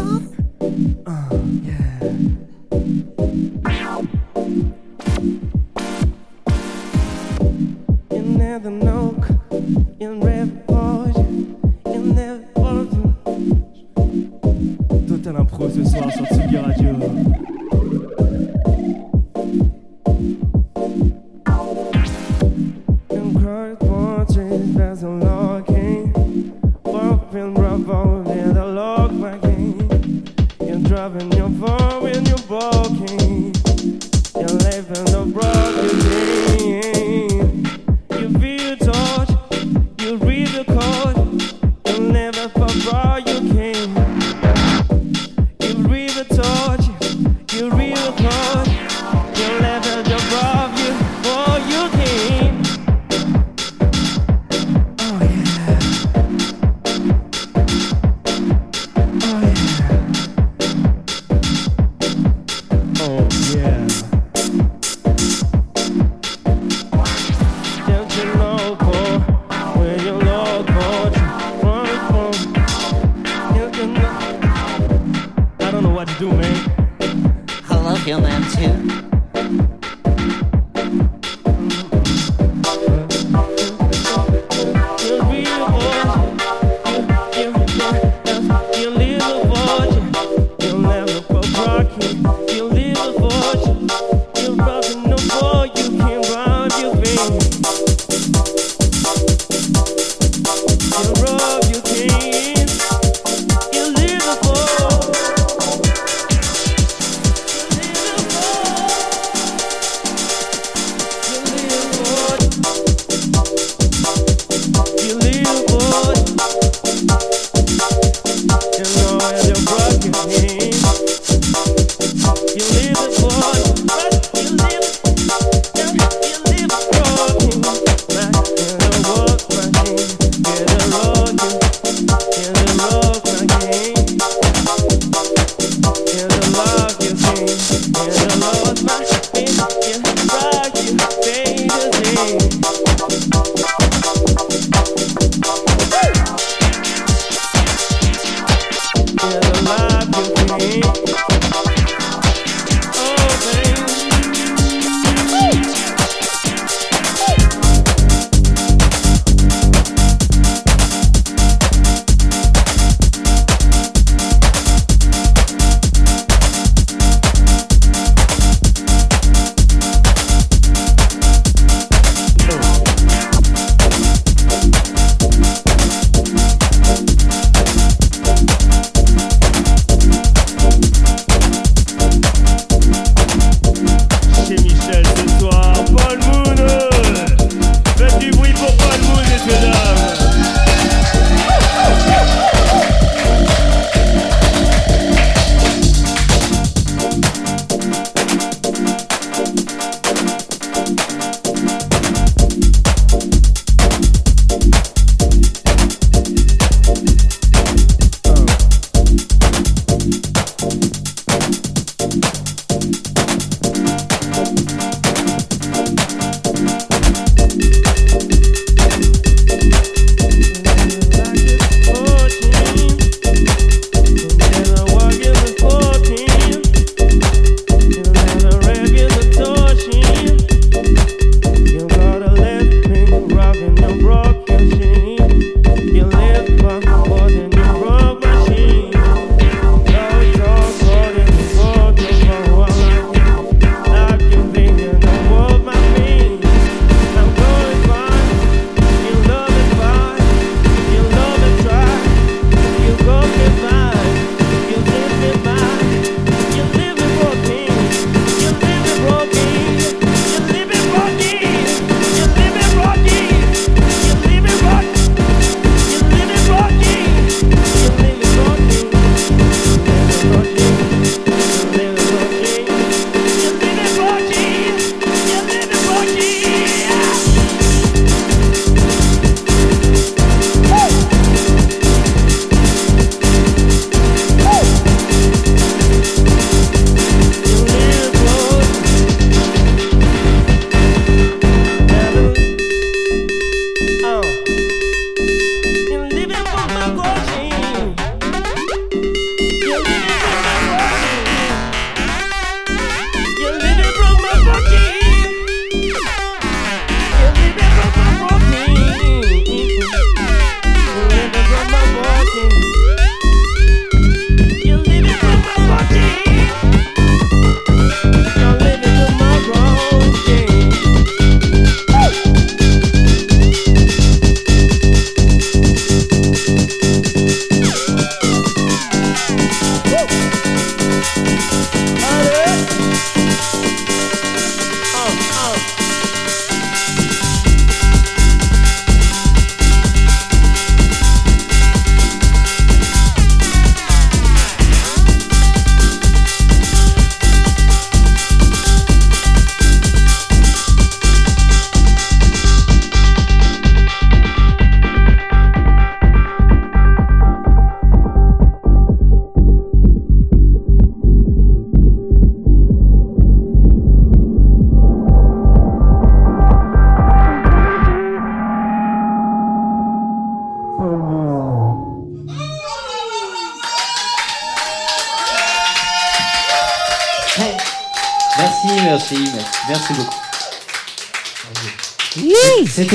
ce soir sur Tsugi Radio.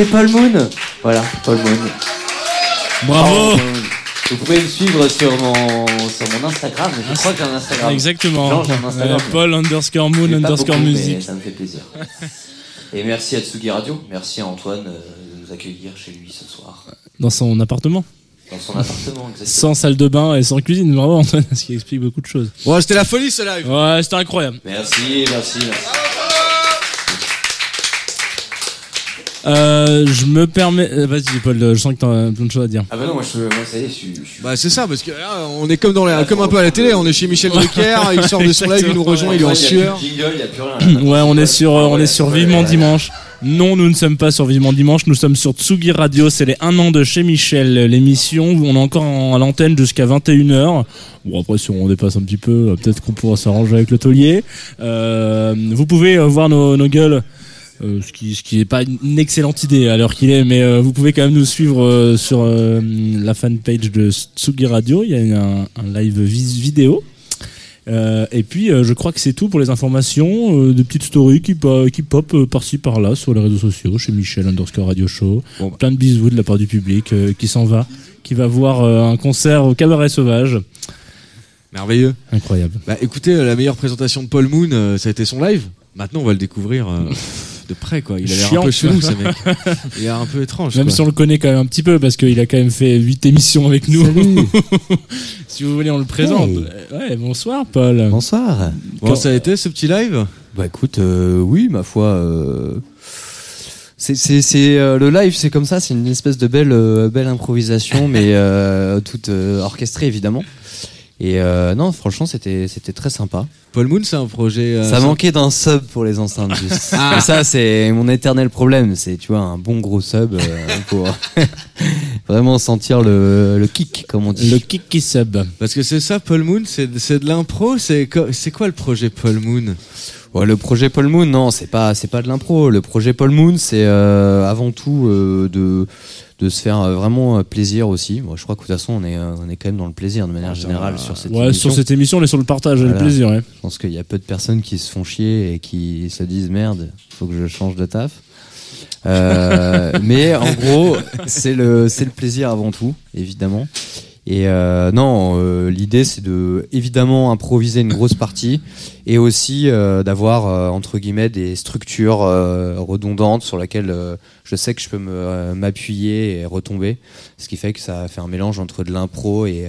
C'était Paul Moon. Voilà, Paul Moon. Bravo. Paul Moon. Vous pouvez me suivre sur mon, sur mon Instagram. Je crois que j'ai un Instagram. Exactement. Non, j'ai un Instagram. Euh, Paul underscore moon underscore beaucoup, mais music. Ça me fait plaisir. Et merci à Tsugi Radio. Merci à Antoine euh, de nous accueillir chez lui ce soir. Dans son appartement. Dans son appartement, exactement. Sans salle de bain et sans cuisine. Bravo Antoine, ce qui explique beaucoup de choses. Ouais, c'était la folie ce live. Ouais, c'était incroyable. Merci, merci, merci. Euh, je me permets. euh, Vas-y, Paul, je sens que t'as plein de choses à dire. Ah bah non, moi, je, moi ça y est, je suis. je suis- Bah c'est ça parce que là, on est comme dans les, comme un peu à la télé, on est chez Michel Drucker, il sort de son live, il nous rejoint, il est en Ouais, y a sueur. plus de jingle, y a plus rien. là. Ouais, on est sur, euh, on est sur ouais, Vivement ouais. Dimanche. Non, nous ne sommes pas sur Vivement Dimanche, nous sommes sur Tsugi Radio, c'est les 1 an de chez Michel, l'émission, on est encore en- à l'antenne jusqu'à 21h. Bon, après, si on dépasse un petit peu, euh, peut-être qu'on pourra s'arranger avec le taulier. Euh, vous pouvez euh, voir nos, nos gueules, euh, ce qui ce qui est pas une excellente idée à l'heure qu'il est, mais euh, vous pouvez quand même nous suivre euh, sur la fanpage de Tsugi Radio, il y a un, un live vidéo. Et puis, je crois que c'est tout pour les informations. Des petites stories qui, qui pop par-ci par-là sur les réseaux sociaux, chez Michel underscore Radio Show. Plein de bisous de la part du public qui s'en va, qui va voir un concert au Cabaret Sauvage. Merveilleux. Incroyable. Bah écoutez, la meilleure présentation de Paul Moon, ça a été son live. Maintenant, on va le découvrir de près, quoi. Il a l'air un peu chelou, ce mec. Il a l'air un peu étrange. Même quoi. si on le connaît quand même un petit peu, parce qu'il a quand même fait 8 émissions avec nous. si vous voulez, on le présente. Hey. Euh, Ouais, bonsoir Paul. Bonsoir. Bon, ça a été ce petit live? Bah écoute, euh, oui, ma foi. euh, C'est, euh, le live, c'est comme ça, c'est une espèce de belle, euh, belle improvisation, mais euh, toute euh, orchestrée évidemment. Et euh, non, franchement, c'était, c'était très sympa. Paul Moon, c'est un projet. euh, ça manquait d'un sub pour les enceintes. juste. Ah. Et ça, c'est mon éternel problème. C'est, tu vois, un bon gros sub euh, pour vraiment sentir le, le kick, comme on dit. Le kick qui sub. Parce que c'est ça, Paul Moon, c'est c'est de l'impro. C'est quoi le projet Paul Moon? Ouais, le projet Paul Moon, non, c'est pas, c'est pas de l'impro. Le projet Paul Moon, c'est euh, avant tout euh, de, de se faire euh, vraiment euh, plaisir aussi. Moi, je crois que de toute façon, on est, euh, on est quand même dans le plaisir de manière générale sur cette Ouais, émission. sur cette émission, on est sur le partage et le Voilà. plaisir. Ouais. Je pense qu'il y a peu de personnes qui se font chier et qui se disent merde, faut que je change de taf. Euh, mais en gros, c'est le, c'est le plaisir avant tout, évidemment. Et euh, non, euh, l'idée c'est de évidemment improviser une grosse partie et aussi euh, d'avoir entre guillemets des structures redondantes sur lesquelles je sais que je peux m'appuyer et retomber, ce qui fait que ça fait un mélange entre de l'impro et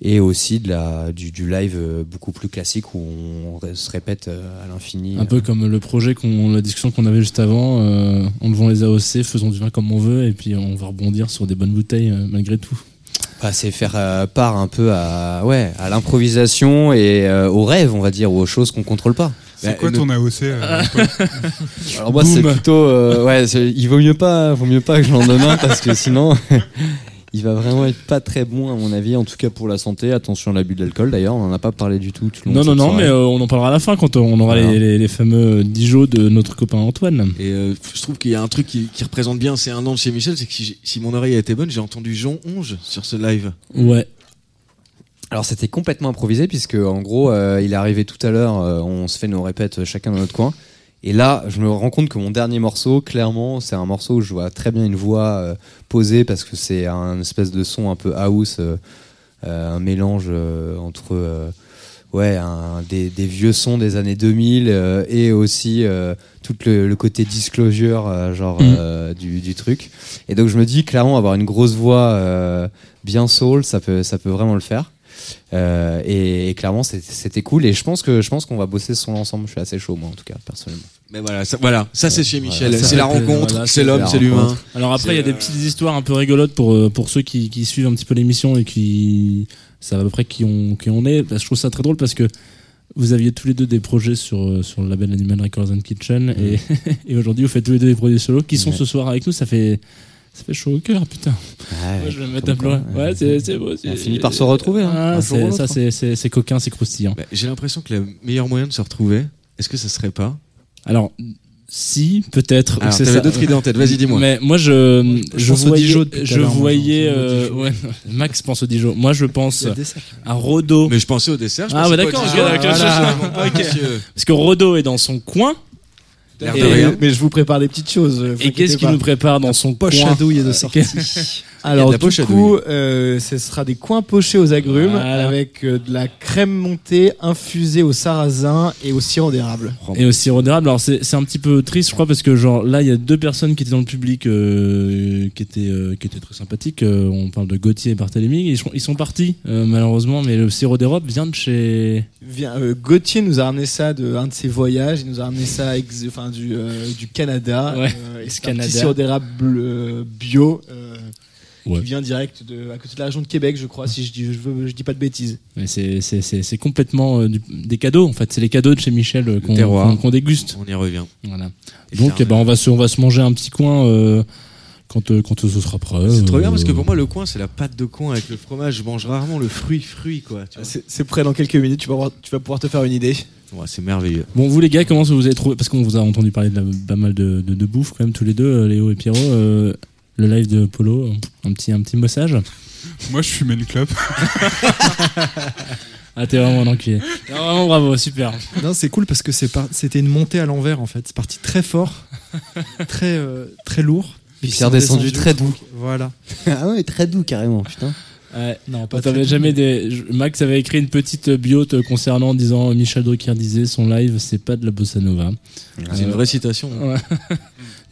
et aussi de la du, du live beaucoup plus classique où on se répète à l'infini. Un peu comme le projet, qu'on, la discussion qu'on avait juste avant, euh, enlevant les AOC, faisons du vin comme on veut, et puis on va rebondir sur des bonnes bouteilles malgré tout. Bah, c'est faire euh, part un peu à ouais à l'improvisation et euh, au rêve on va dire ou aux choses qu'on contrôle pas. C'est Bah, quoi le- ton AOC euh, Alors moi c'est plutôt euh, ouais il vaut mieux pas vaut mieux pas que je l'en donne un parce que sinon il va vraiment être pas très bon à mon avis en tout cas pour la santé attention à l'abus d'alcool d'ailleurs on en a pas parlé du tout tout le long Non, de non, non, mais euh, on en parlera à la fin quand on aura Voilà. les, les, les fameux Dijon de notre copain Antoine. Et euh, je trouve qu'il y a un truc qui, qui représente bien ces un an de chez Michel, c'est que si, mon oreille a été bonne, j'ai entendu Jean Onge sur ce live. Ouais. Alors c'était complètement improvisé puisque en gros euh, il est arrivé tout à l'heure, euh, on se fait nos répètes chacun dans notre coin. Et là, je me rends compte que mon dernier morceau, clairement, c'est un morceau où je vois très bien une voix euh, posée parce que c'est un espèce de son un peu house, euh, euh, un mélange entre ouais un, des, des vieux sons des années 2000 euh, et aussi euh, tout le, le côté disclosure euh, genre Mhm. du, du truc. Et donc je me dis clairement avoir une grosse voix bien soul, ça peut ça peut vraiment le faire. Euh, et, et clairement c'était cool et je pense que je pense qu'on va bosser son ensemble. Je suis assez chaud moi en tout cas personnellement. Mais voilà, ça, voilà, ça c'est chez Michel, Voilà, c'est la rencontre, voilà, c'est l'homme, c'est l'humain. Alors après, il y a des petites histoires un peu rigolotes pour, euh, pour ceux qui, qui suivent un petit peu l'émission et qui savent à peu près qui on, qui on est. Que Je trouve ça très drôle parce que vous aviez tous les deux des projets sur, euh, sur le label Animal Records and Kitchen et, et aujourd'hui vous faites tous les deux des projets solo qui sont Ouais. ce soir avec nous. Ça fait, ça fait chaud au cœur, putain. Moi, je vais me mettre à pleurer. Ouais, c'est beau. On finit par se retrouver, hein, Ah, l'autre, ça, c'est- coquin, c'est croustillant. Bah, j'ai l'impression que le meilleur moyen de se retrouver, est-ce que ça serait pas? Alors, Si, peut-être. C'est t'avais d'autres idées en tête, vas-y, dis-moi. Mais moi, je, je, voyais, Dijon je voyais, euh, ouais, Max pense au Dijon. Moi, je pense à Rodo. Mais je pensais au dessert. je Ah, ouais, au d'accord. d'accord, Voilà. Parce que Rodo est dans son coin. L'air Et- de rien. Mais je vous prépare des petites choses. euh, Et qu'est-ce qu'il nous prépare dans son Poche à douille de sortie. Alors, du poche coup, euh, ce sera des coins pochés aux agrumes Voilà. avec euh, de la crème montée infusée au sarrasin et au sirop d'érable. Et au sirop d'érable. Alors c'est c'est un petit peu triste, je crois, parce que genre là, il y a deux personnes qui étaient dans le public euh, qui étaient qui étaient très sympathiques. On parle de Gauthier et Barthélemy. Ils sont ils sont partis malheureusement, mais le sirop d'érable vient de chez. Vient, Gauthier nous a ramené ça de un de ses voyages. Il nous a ramené ça enfin, du, du Canada. Ouais, et Canada. un petit sirop d'érable bio. Ouais. Qui vient direct de, à côté de la région de Québec, je crois, si je dis, je, veux- je dis pas de bêtises. Mais c'est c'est c'est c'est complètement euh, du- des cadeaux en fait. C'est les cadeaux de chez Michel euh, qu'on terroir. qu'on- qu'on déguste. On y revient. Voilà. Et Donc eh ben on va se on va se manger un petit coin euh, quand quand ce sera prêt. C'est trop bien parce que pour moi le coin c'est la pâte de coin avec le fromage. Je mange rarement le fruit fruit quoi. tu vois. C'est c'est prêt dans quelques minutes, tu vas, voir- tu vas pouvoir te faire une idée. Ouais, c'est merveilleux. Bon, vous les gars, comment vous avez trouvé? Parce qu'on vous a entendu parler de la- pas mal de, de, de bouffe quand même tous les deux, Léo et Pierrot. euh, le live de Polo, un petit un petit message. Moi, je fumais une clope. Ah, t'es vraiment un enculé. Non, vraiment bravo, super. Non, c'est cool parce que c'est par- c'était une montée à l'envers en fait. C'est parti très fort, très euh, très lourd. Puis c'est redescendu très doux. Voilà. ah ouais, très doux carrément, putain. Ouais, Non, pas jamais des. Max avait écrit une petite bio te concernant en disant Michel Drucker disait son live c'est pas de la bossa nova. C'est une Euh, vraie citation. Ouais.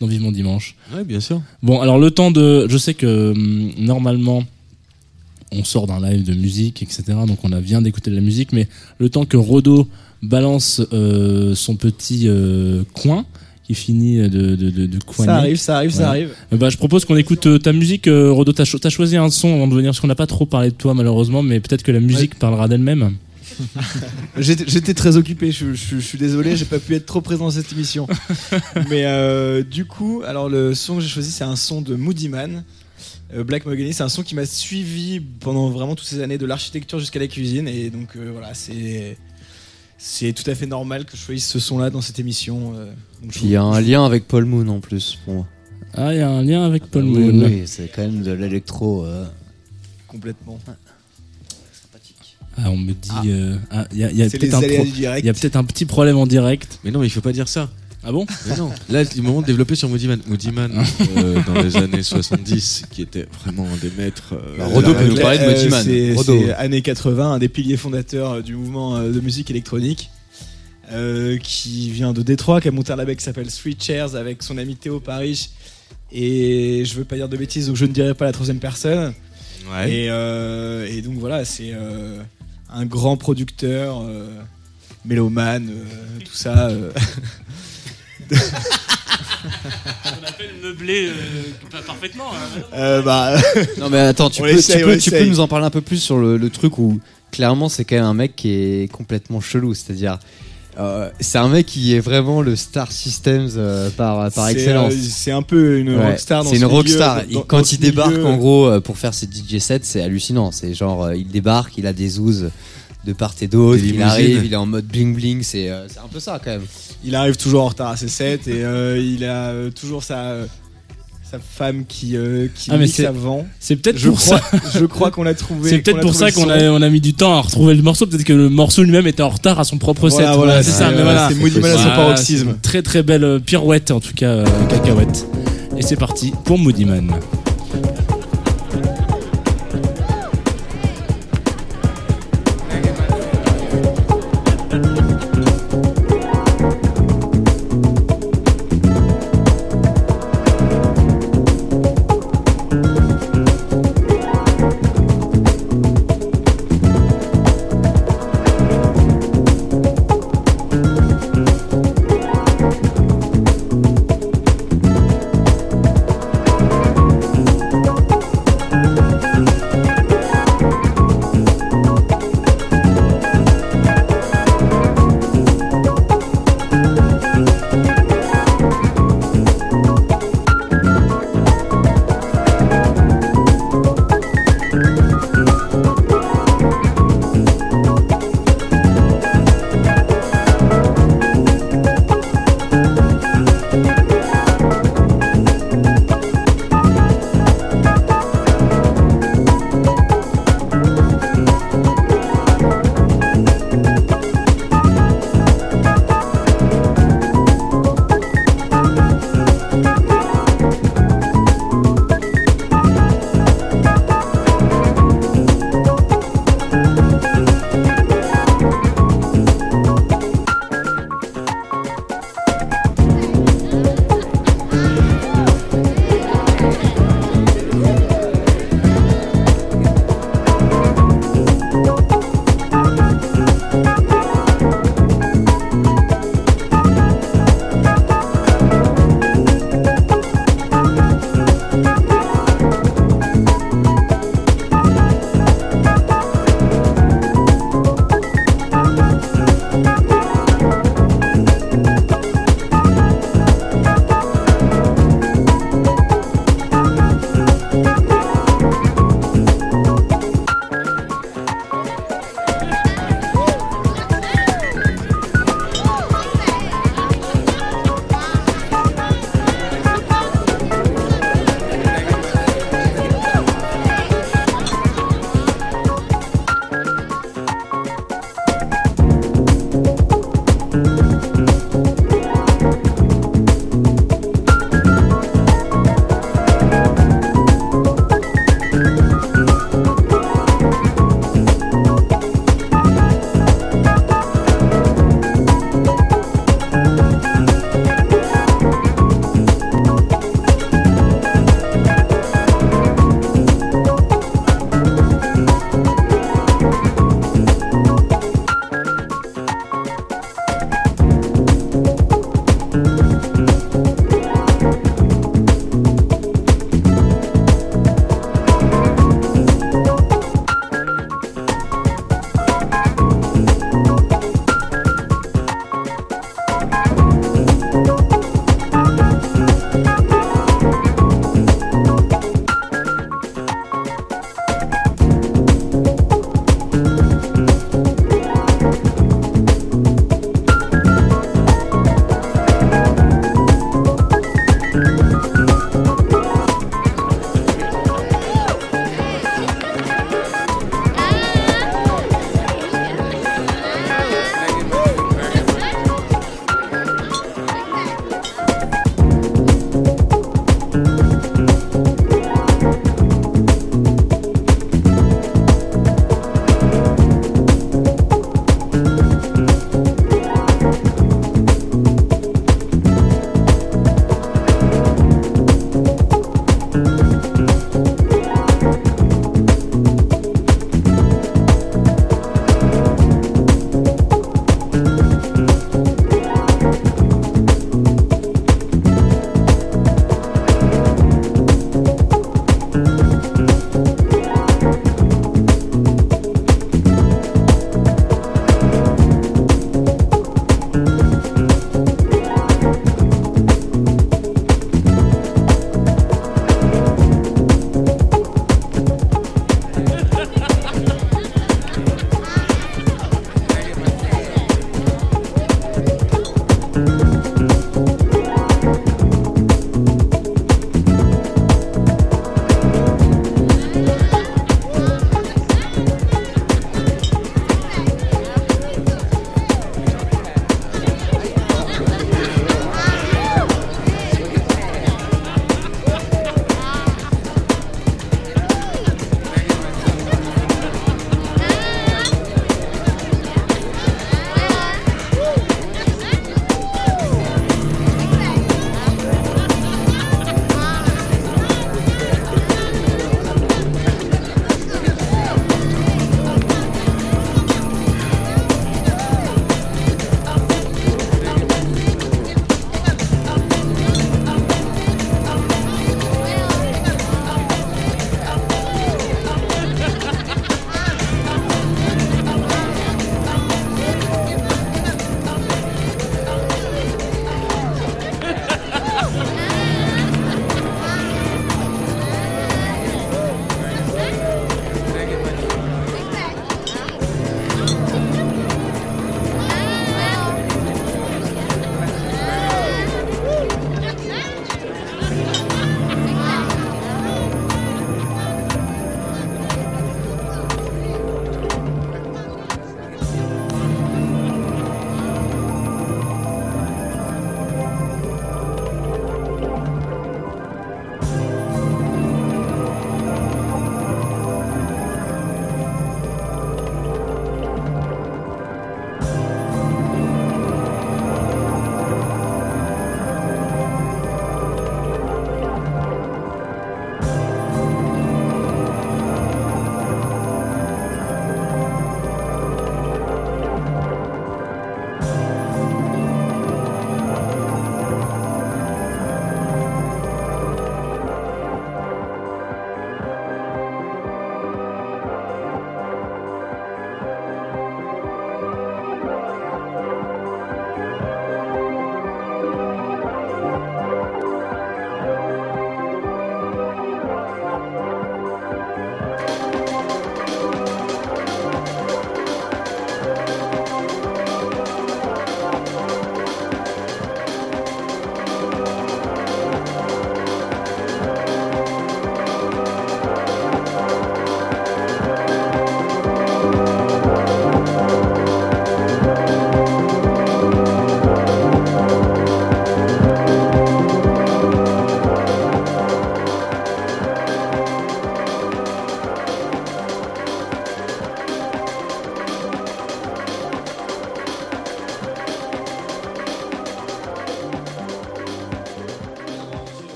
Dans Vivement Dimanche. Ouais, bien sûr. Bon, alors le temps de. Je sais que hum, normalement, on sort d'un live de musique, etc. Donc on a vient d'écouter de la musique, mais le temps que Rodo balance euh, son petit euh, coin, qui finit de, de, de. Ça arrive, ça arrive, ça arrive. Bah, je propose qu'on écoute euh, ta musique, euh, Rodo. T'as cho- t'as choisi un son avant de venir, parce qu'on n'a pas trop parlé de toi malheureusement, mais peut-être que la musique parlera d'elle-même. J'étais très occupé, je, je- je suis désolé, j'ai pas pu être trop présent dans cette émission. Mais euh, du coup, alors le son que j'ai choisi, c'est un son de Moody Man. Euh, Black Mahogany, c'est un son qui m'a suivi pendant vraiment toutes ces années de l'architecture jusqu'à la cuisine. Et donc euh, voilà, c'est. C'est tout à fait normal que je choisisse ce son-là dans cette émission. euh, donc je Puis il y a un lien avec Paul Moon en plus pour moi. Ah, il y a un lien avec Paul oui, Moon. oui, c'est quand même de l'électro. euh, complètement. Ah, on me dit. euh, ah, il y a, y a peut-être un, aléas pro- du direct. il y a peut-être un petit problème en direct. Mais non, il faut pas dire ça. Ah bon? Mais non. Là, le moment de développer sur Moody Man. Moody Man, euh, dans les années 70, qui était vraiment un des maîtres. euh, Bah, Rodo peut nous parler de Euh, Moody Man. C'est Rodo. c'est années 80, un des piliers fondateurs euh, du mouvement euh, de musique électronique. euh, qui vient de Détroit, qui a monté un label qui s'appelle Three Chairs avec son ami Théo Paris. Et je veux pas dire de bêtises, donc je ne dirai pas la troisième personne. Ouais. Et, euh, et donc voilà, c'est euh, un grand producteur, euh, mélomane, euh, tout ça. euh. On appelle meubler parfaitement. Euh, bah, Non mais attends, tu On peux, tu, on peux, tu peux nous en parler un peu plus sur le, le truc où clairement c'est quand même un mec qui est complètement chelou, c'est-à-dire euh, c'est un mec qui est vraiment le star systems euh, par, par c'est, excellence. euh, C'est un peu une Ouais, rockstar dans c'est ce une milieu, rockstar. dans- Et dans quand il débarque milieu, en gros pour faire ses DJ sets, c'est hallucinant. C'est genre il débarque, il a des ouzes de part et d'autre, il limousines. arrive, il est en mode bling bling, c'est euh, c'est un peu ça quand même. Il arrive toujours en retard à ses sets et euh, il a euh, toujours sa, euh, sa femme qui, euh, qui Ah, mais c'est- avant. C'est peut-être Je pour crois, ça. je crois qu'on l'a trouvé. C'est peut-être pour ça qu'on a, on a mis du temps à retrouver le morceau. Peut-être que le morceau lui-même était en retard à son propre Voilà, set. voilà, c'est ça. Mais voilà. c'est Moody Man à son paroxysme. Très très belle euh, pirouette en tout cas, euh, cacahuète. Et c'est parti pour Moody Man.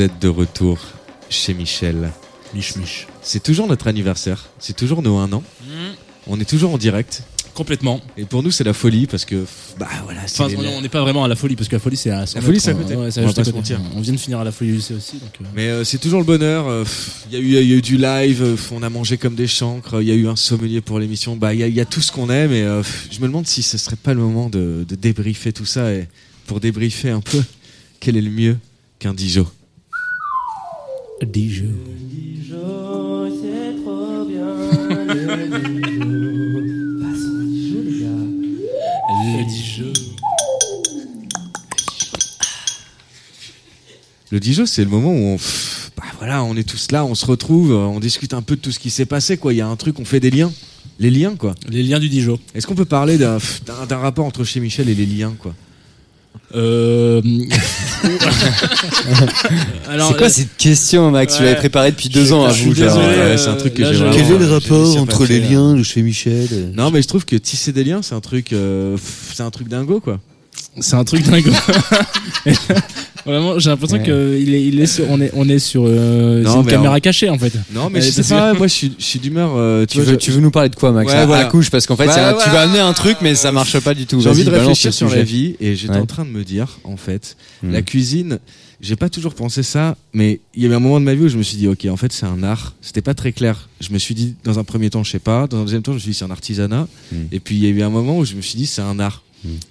Vous êtes de retour chez Michel. Mich Mich. C'est toujours notre anniversaire. C'est toujours nos 1 an. On est toujours en direct. Complètement. Et pour nous, c'est la folie parce que, bah voilà, Enfin, les- on n'est pas vraiment à la folie parce que la folie c'est à 100 La folie, c'est à côté. Ouais, On va juste à pas se côté. mentir. On vient de finir à la folie lycée aussi. Donc, euh, Mais euh, c'est toujours le bonheur. euh, Il y, a eu- il y a eu du live, euh, on a mangé comme des chancres, il y a eu un sommelier pour l'émission. Bah, il y, a- il y a tout ce qu'on aime et je me demande si ce serait pas le moment de, de débriefer tout ça. Et pour débriefer un peu, quel est le mieux qu'un Dijon Dijon. Dijon, c'est trop bien. Le Dijon. Passons au Dijon, les gars. Le Dijon. Le Dijon, c'est le moment où on, pff, bah voilà, on est tous là, on se retrouve, on discute un peu de tout ce qui s'est passé. Quoi, il y a un truc, on fait des liens, les liens, quoi. Les liens du Dijon. Est-ce qu'on peut parler d'un rapport entre chez Michel et les liens, quoi? Euh... C'est quoi cette question, Max Tu l'avais préparée depuis deux ans à Je suis vous. désolé, euh, c'est un truc que là, j'ai Quel est le j'ai rapport entre les liens de chez Michel? Non, mais je trouve que tisser des liens, c'est un truc, euh, c'est un truc dingo, quoi. C'est un truc dingue. Vraiment, j'ai l'impression Ouais. que il est, il est sur, on est, on est sur euh, Non, une caméra en- cachée en fait. Non, mais Euh, je sais pas, moi je suis, je suis d'humeur. euh, Tu veux, je- tu veux nous parler de quoi, Max Ouais, à, à voilà. la couche Parce qu'en fait, ça- tu vas amener un truc, mais ça marche pas du tout. J'ai envie de réfléchir sur la vie et j'étais Ouais. en train de me dire, en fait, Hmm. la cuisine, j'ai pas toujours pensé ça, mais il y avait un moment de ma vie où je me suis dit, ok, en fait, c'est un art. C'était pas très clair. Je me suis dit, dans un premier temps, je sais pas. Dans un deuxième temps, je me suis dit, c'est un artisanat. Hmm. Et puis, il y a eu un moment où je me suis dit, c'est un art.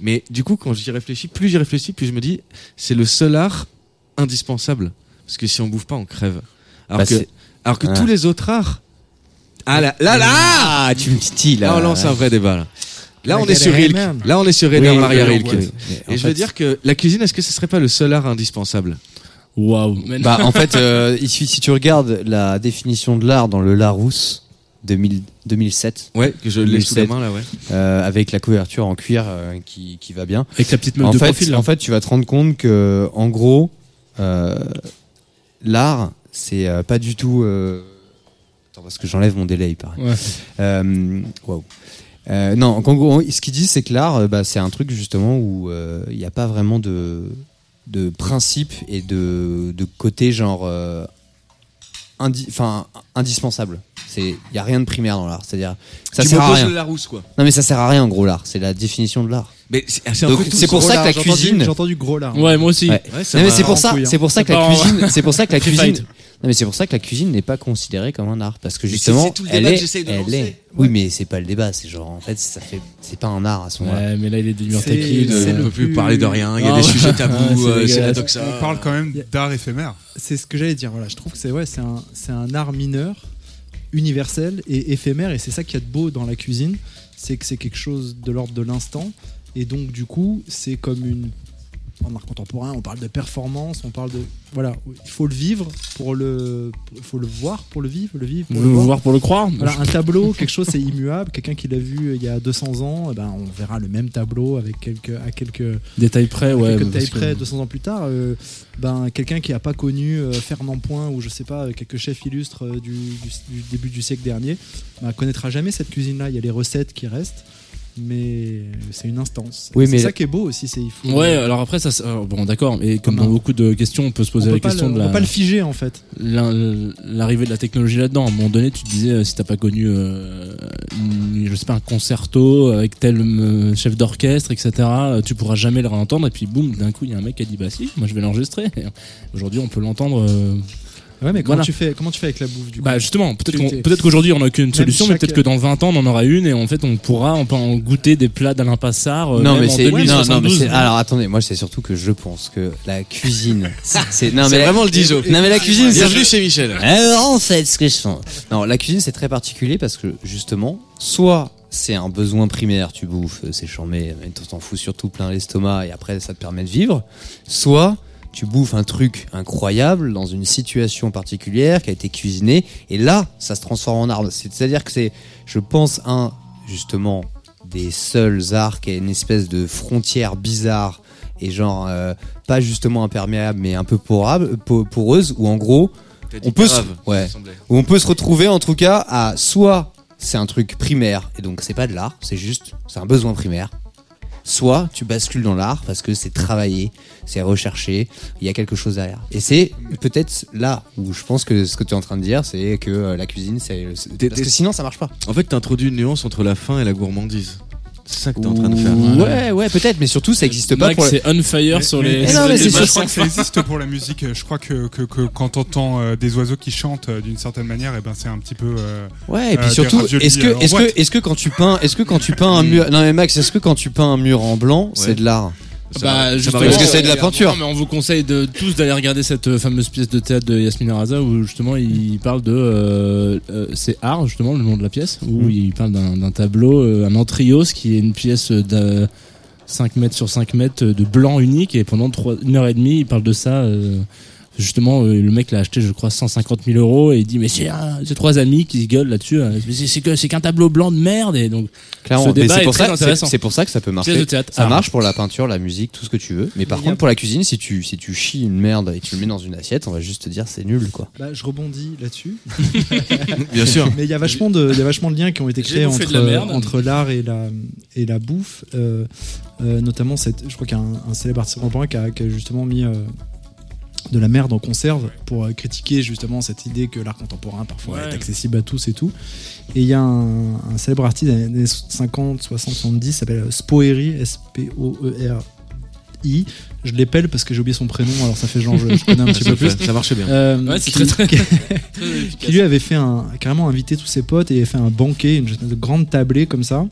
Mais du coup, quand j'y réfléchis, plus j'y réfléchis, plus je me dis, c'est le seul art indispensable. Parce que si on bouffe pas, on crève. Alors Bah, que, c'est- alors que Ah. tous les autres arts. Ah là, là, là Ah, tu me titilles là. On lance un vrai débat. Là, là on est sur Rilke. Là, on est sur Rainer Oui, Maria Rilke. Et je fait- veux dire que la cuisine, est-ce que ce serait pas le seul art indispensable? Waouh. Bah, en fait, euh, ici, si tu regardes la définition de l'art dans le Larousse 2000 2007. Ouais, que je l'ai sous la 2007, main, là, ouais. euh, avec la couverture en cuir euh, qui, qui va bien. Avec la petite meuf en de fait, profil, là. En fait, tu vas te rendre compte que, en gros, euh, l'art, c'est euh, pas du tout. euh, Attends, parce que j'enlève mon délai, il paraît. Ouais. Euh, waouh. Euh, non, en gros, ce qu'ils disent, c'est que l'art, bah, c'est un truc justement où euh, il n'y a pas vraiment de, de principe et de, de côté genre euh, indi- indispensable. C'est il y a rien de primaire dans l'art, c'est-à-dire ça Tu sert à rien. le Larousse, quoi. Non mais ça sert à rien en gros l'art, c'est la définition de l'art. Mais c'est pour ça que la cuisine. J'ai entendu gros larmes. Ouais, moi aussi. Ouais. Ouais, ça Non, mais m'a- c'est pour ça, hein. c'est pour ça que la cuisine, c'est pour ça que la cuisine. Non mais c'est pour ça que la cuisine n'est pas considérée comme un art parce que justement c'est- c'est tout le elle débat que est, j'essaye de elle lancer. est. Oui mais c'est pas le débat, c'est genre en fait ça fait, c'est pas un art à ce moment-là. Ouais, mais là il est devenu un C'est- taquine. c'est on le peut plus plus- parler de rien, il y a Ah, des ouais. sujets tabous, Ah, c'est euh, c'est la dégueulasse. doxa. On parle quand même d'art éphémère. C'est ce que j'allais dire. Voilà, je trouve que c'est ouais, c'est un, c'est un art mineur, universel et éphémère. Et c'est ça qu'il y a de beau dans la cuisine, c'est que c'est quelque chose de l'ordre de l'instant. Et donc du coup, c'est comme une en art contemporain, on parle de performance, on parle de voilà, il faut le vivre pour le, il faut le voir pour le vivre, le vivre pour le le voir. voir pour le croire Voilà, un tableau, quelque chose c'est immuable. Quelqu'un qui l'a vu il y a 200 ans, eh ben, on verra le même tableau avec quelques, à quelques Détail près, ouais. quelques parce tailles que- près 200 ans plus tard, euh, ben, quelqu'un qui n'a pas connu euh, Fernand Point ou je sais pas, quelques chefs illustres euh, du, du- du début du siècle dernier, ben, connaîtra jamais cette cuisine-là. Il y a les recettes qui restent, mais c'est une instance. Oui, c'est mais- ça qui est beau aussi. C'est il faut. Ouais, alors après, ça, alors, bon, d'accord, mais comme dans beaucoup de questions, on peut se poser la question le, de on la. peut pas le figer en fait. l'arrivée de la technologie là-dedans. À un moment donné, tu te disais, euh, si t'as pas connu, euh, une- je sais pas, un concerto avec tel euh, chef d'orchestre, etc., euh, tu pourras jamais le réentendre. Et puis, boum, d'un coup, il y a un mec qui a dit, bah si, moi je vais l'enregistrer. Aujourd'hui, on peut l'entendre. euh, Ouais, mais comment Voilà. tu fais Comment tu fais avec la bouffe du coup Bah justement, peut-être qu'on- peut-être qu'aujourd'hui on n'a aucune Même solution, mais chaque- peut-être que dans 20 ans on en aura une et en fait on pourra on peut en goûter des plats d'Alain Passard. euh, non même mais en c'est non, non, mais 2072. c'est- alors attendez moi c'est surtout que je pense que la cuisine c'est c'est- non mais C'est la- vraiment le Dijon. non mais la cuisine c'est Bienvenue chez Michel. Alors, en fait, ce que je pense. Non, la cuisine, c'est très particulier parce que, justement, soit c'est un besoin primaire, tu bouffes, euh, c'est chambé, mais tu t'en fous surtout plein l'estomac et après ça te permet de vivre. Soit tu bouffes un truc incroyable dans une situation particulière qui a été cuisiné et là, ça se transforme en art. C'est- C'est-à-dire que c'est, je pense, un, justement, des seuls arts qui a une espèce de frontière bizarre et genre, euh, pas justement imperméable, mais un peu porable, poreuse, où en gros, on peut se, ouais, où on peut se retrouver en tout cas à soit c'est un truc primaire et donc c'est pas de l'art, c'est juste c'est un besoin primaire. Soit tu bascules dans l'art parce que c'est travaillé, c'est recherché, il y a quelque chose derrière. Et c'est peut-être là où je pense que ce que tu es en train de dire, c'est que euh, la cuisine, c'est parce que sinon ça marche pas. En fait, t'introduis une nuance entre la faim et la gourmandise. C'est ça que t'es en train de faire. Ouais, ouais, peut-être, mais surtout ça n'existe pas Max, pour. c'est on fire sur les. Mais non, mais c'est je crois que ça existe pour la musique? Je crois que, que, que quand t'entends euh, des oiseaux qui chantent euh, d'une certaine manière, et ben c'est un petit peu. euh, Ouais, et puis euh, surtout, est-ce que, est-ce que, est-ce que quand tu peins, est-ce que quand tu peins un mur, non mais Max, est-ce que quand tu peins un mur en blanc, c'est de l'art? Bah, justement, parce que c'est de la peinture. Non, mais on vous conseille de tous d'aller regarder cette euh, fameuse pièce de théâtre de Yasmine Araza où justement il parle de euh, euh, c'est art justement le nom de la pièce où Mm. il parle d'un tableau euh, un antrios qui est une pièce de 5 mètres sur 5 mètres de blanc unique et pendant trois, une heure et demie il parle de ça euh, justement euh, le mec l'a acheté je crois 150 000 euros et il dit mais c'est un- c'est trois amis qui se gueulent là-dessus hein. C'est que c'est qu'un tableau blanc de merde et donc Clairement, c'est est pour très ça, c'est, intéressant c'est pour ça que ça peut marcher. théâtre, ça art. marche pour la peinture, la musique, tout ce que tu veux. Mais par contre, pour la cuisine, si tu, si tu chies une merde et que tu le mets dans une assiette, on va juste te dire c'est nul, quoi. Bah, je rebondis là-dessus. Bien sûr. Mais il y a vachement de, il y a vachement de liens qui ont été créés entre, la l'art et la, et la bouffe. Euh, euh, notamment, cette, je crois qu'il y a un, un célèbre artiste contemporain qui a, qui a justement mis euh, de la merde en conserve pour euh, critiquer justement cette idée que l'art contemporain parfois Ouais. est accessible à tous et tout. Et il y a un, un célèbre artiste des années 50, 60, 70 qui s'appelle Spoeri, S-P-O-E-R-I. Je l'épelle parce que j'ai oublié son prénom, alors ça fait genre je, je connais un petit peu plus. ça marchait bien. Euh, Ouais, c'est qui- très, très- qui- lui avait fait un carrément invité tous ses potes et fait un banquet, une de grande tablée comme ça.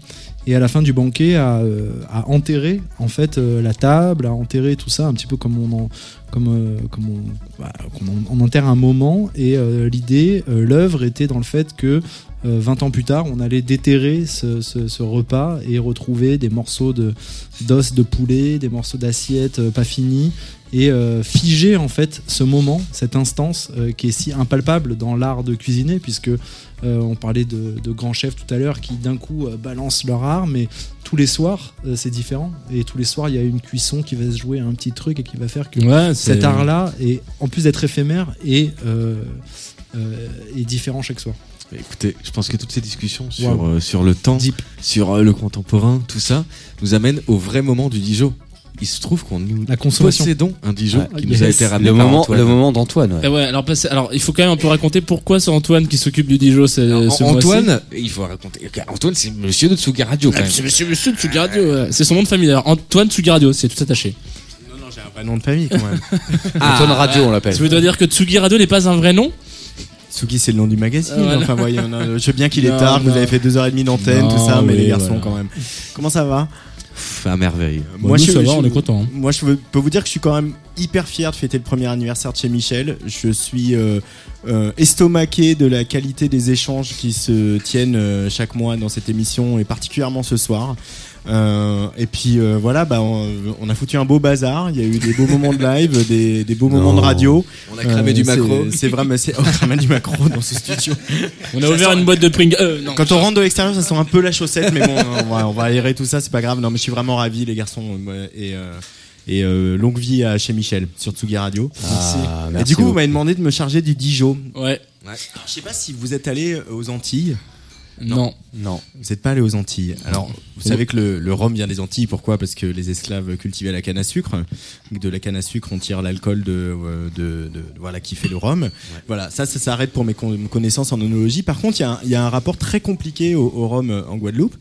Et à la fin du banquet, a, euh, a enterré en fait euh, la table, a enterré tout ça, un petit peu comme on en, comme, euh, comme on, bah, qu'on en- on enterre un moment. Et l'idée, l'œuvre était dans le fait que euh, 20 ans plus tard, on allait déterrer ce, ce- repas et retrouver des morceaux de d'os de poulet, des morceaux d'assiette euh, pas finis et euh, figer en fait ce moment, cette instance euh, qui est si impalpable dans l'art de cuisiner, puisque euh, on parlait de, de grands chefs tout à l'heure qui d'un coup balancent leur art, mais tous les soirs c'est différent et tous les soirs il y a une cuisson qui va se jouer à un petit truc et qui va faire que Ouais, cet art-là, est en plus d'être éphémère, est, est différent chaque soir. Écoutez, je pense que toutes ces discussions sur, Wow. euh, sur le temps, sur euh, le contemporain, tout ça, nous amène au vrai moment du Dijon. Il se trouve qu'on nous La consommation. possédons un Dijon Ah, qui nous a été ramené Le par moment, Antoine. le moment d'Antoine. ouais. Ouais, alors, parce- alors il faut quand même un peu raconter pourquoi c'est Antoine qui s'occupe du Dijon ce, Alors, ce Antoine, mois-ci. il faut raconter. Antoine, c'est monsieur de Tsugi Radio quand Ah, même. C'est monsieur, monsieur de Tsugi Radio, ouais. c'est son nom de famille d'ailleurs. Antoine Tsugi Radio, c'est tout attaché. Non, non, j'ai un vrai nom de famille quand même. Antoine Radio, on l'appelle. Tu veux dire que Tsugi Radio n'est pas un vrai nom? Tsugi, c'est le nom du magazine. Ah, voilà. Enfin, voyez, on a- je sais bien qu'il est Non, tard, vous avez fait deux heures et demie d'antenne, Non, tout ça, mais oui, les garçons voilà. quand même. Comment ça va? À merveille. Bon, nous, ça va, on est content, hein. Moi, je peux vous dire que je suis quand même hyper fier de fêter le premier anniversaire de chez Michel. Je suis euh, euh, estomaqué de la qualité des échanges qui se tiennent euh, chaque mois dans cette émission et particulièrement ce soir. Euh, et puis euh, voilà, bah, on, on a foutu un beau bazar. Il y a eu des beaux moments de live, des, des beaux moments de radio. On a cramé du c'est- macro. C'est vrai, mais c'est on a cramé du macro dans ce studio. On a ouvert une boîte de Pringles. Euh, non. Quand on rentre de l'extérieur, ça sent un peu la chaussette, mais bon, on va, on va aérer tout ça, c'est pas grave. Non, mais je suis vraiment ravi, les garçons. euh, Et, euh, et euh, longue vie à chez Michel sur Tsugi Radio. Ah, et merci du coup, vous m'avez demandé de me charger du Dijon. Ouais. Alors, je sais pas si vous êtes allé aux Antilles. Non. Non. Vous n'êtes pas allé aux Antilles. Alors, vous savez que le, le rhum vient des Antilles. Pourquoi? Parce que les esclaves cultivaient la canne à sucre. De la canne à sucre, on tire l'alcool de, euh, de, de- voilà qui fait le rhum. Voilà, ça, ça s'arrête pour mes con- connaissances en onologie. Par contre, il y a un- il y, a un rapport très compliqué au, au rhum euh, en Guadeloupe,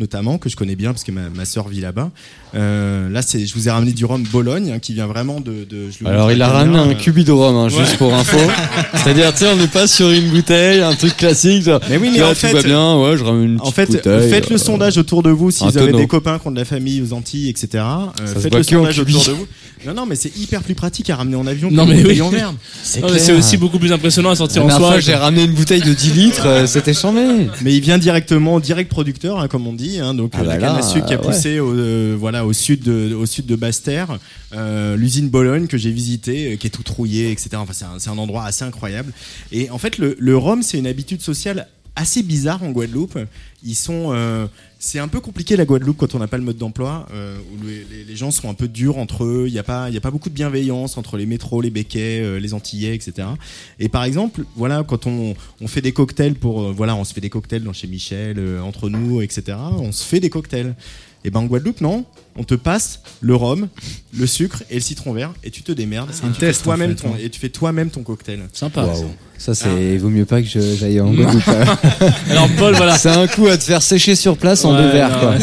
notamment que je connais bien parce que ma, ma sœur vit là-bas. Euh, là, c'est, je vous ai ramené du rhum Bologne hein, qui vient vraiment de. de- je Alors il a ramené un euh, cubi de rhum, hein, juste pour info. C'est-à-dire, tu sais, on n'est pas sur une bouteille, un truc classique. genre, Mais oui, mais là, en tout fait- va bien, ouais, je ramène une En fait, bouteille, faites le euh, sondage autour de vous si un vous avez tonneau. des copains qui ont de la famille aux Antilles, etc. Euh, se faites le que en sondage cubi. autour de vous. Non, non, mais c'est hyper plus pratique à ramener en avion Non, que mais en oui. en verre. C'est Non, mais c'est clair. aussi beaucoup plus impressionnant à sortir La en soirée. fois, j'ai ramené une bouteille de 10 litres, euh, c'était chambé. Mais il vient directement, direct producteur, hein, comme on dit. Hein, donc Ah euh, bah la canne là, à sucre qui a ouais. poussé au, euh, voilà, au sud de, au sud de Basse-Terre, euh, l'usine Bologne que j'ai visité, euh, qui est tout rouillé, etc. Enfin, c'est un, c'est un endroit assez incroyable. Et en fait, le, le rhum, c'est une habitude sociale assez bizarre en Guadeloupe. Ils sont, euh, c'est un peu compliqué la Guadeloupe quand on n'a pas le mode d'emploi, euh, où les, gens sont un peu durs entre eux. Il n'y a pas, y a pas beaucoup de bienveillance entre les métros, les béquets, euh, les Antillais, etc. Et par exemple, voilà, quand on, on fait des cocktails pour, euh, voilà, on se fait des cocktails dans chez Michel, euh, entre nous, etc. On se fait des cocktails. Et ben en Guadeloupe, non. On te passe le rhum, le sucre et le citron vert et tu te démerdes. C'est Et un tu test, toi-même fait, ton ouais. et tu fais toi-même ton cocktail. Sympa. Ça, c'est. Vaut mieux pas que je- j'aille en Guadeloupe. Alors Paul, voilà. C'est un coup à te faire sécher sur place en Ouais, deux verres, non, quoi. ouais,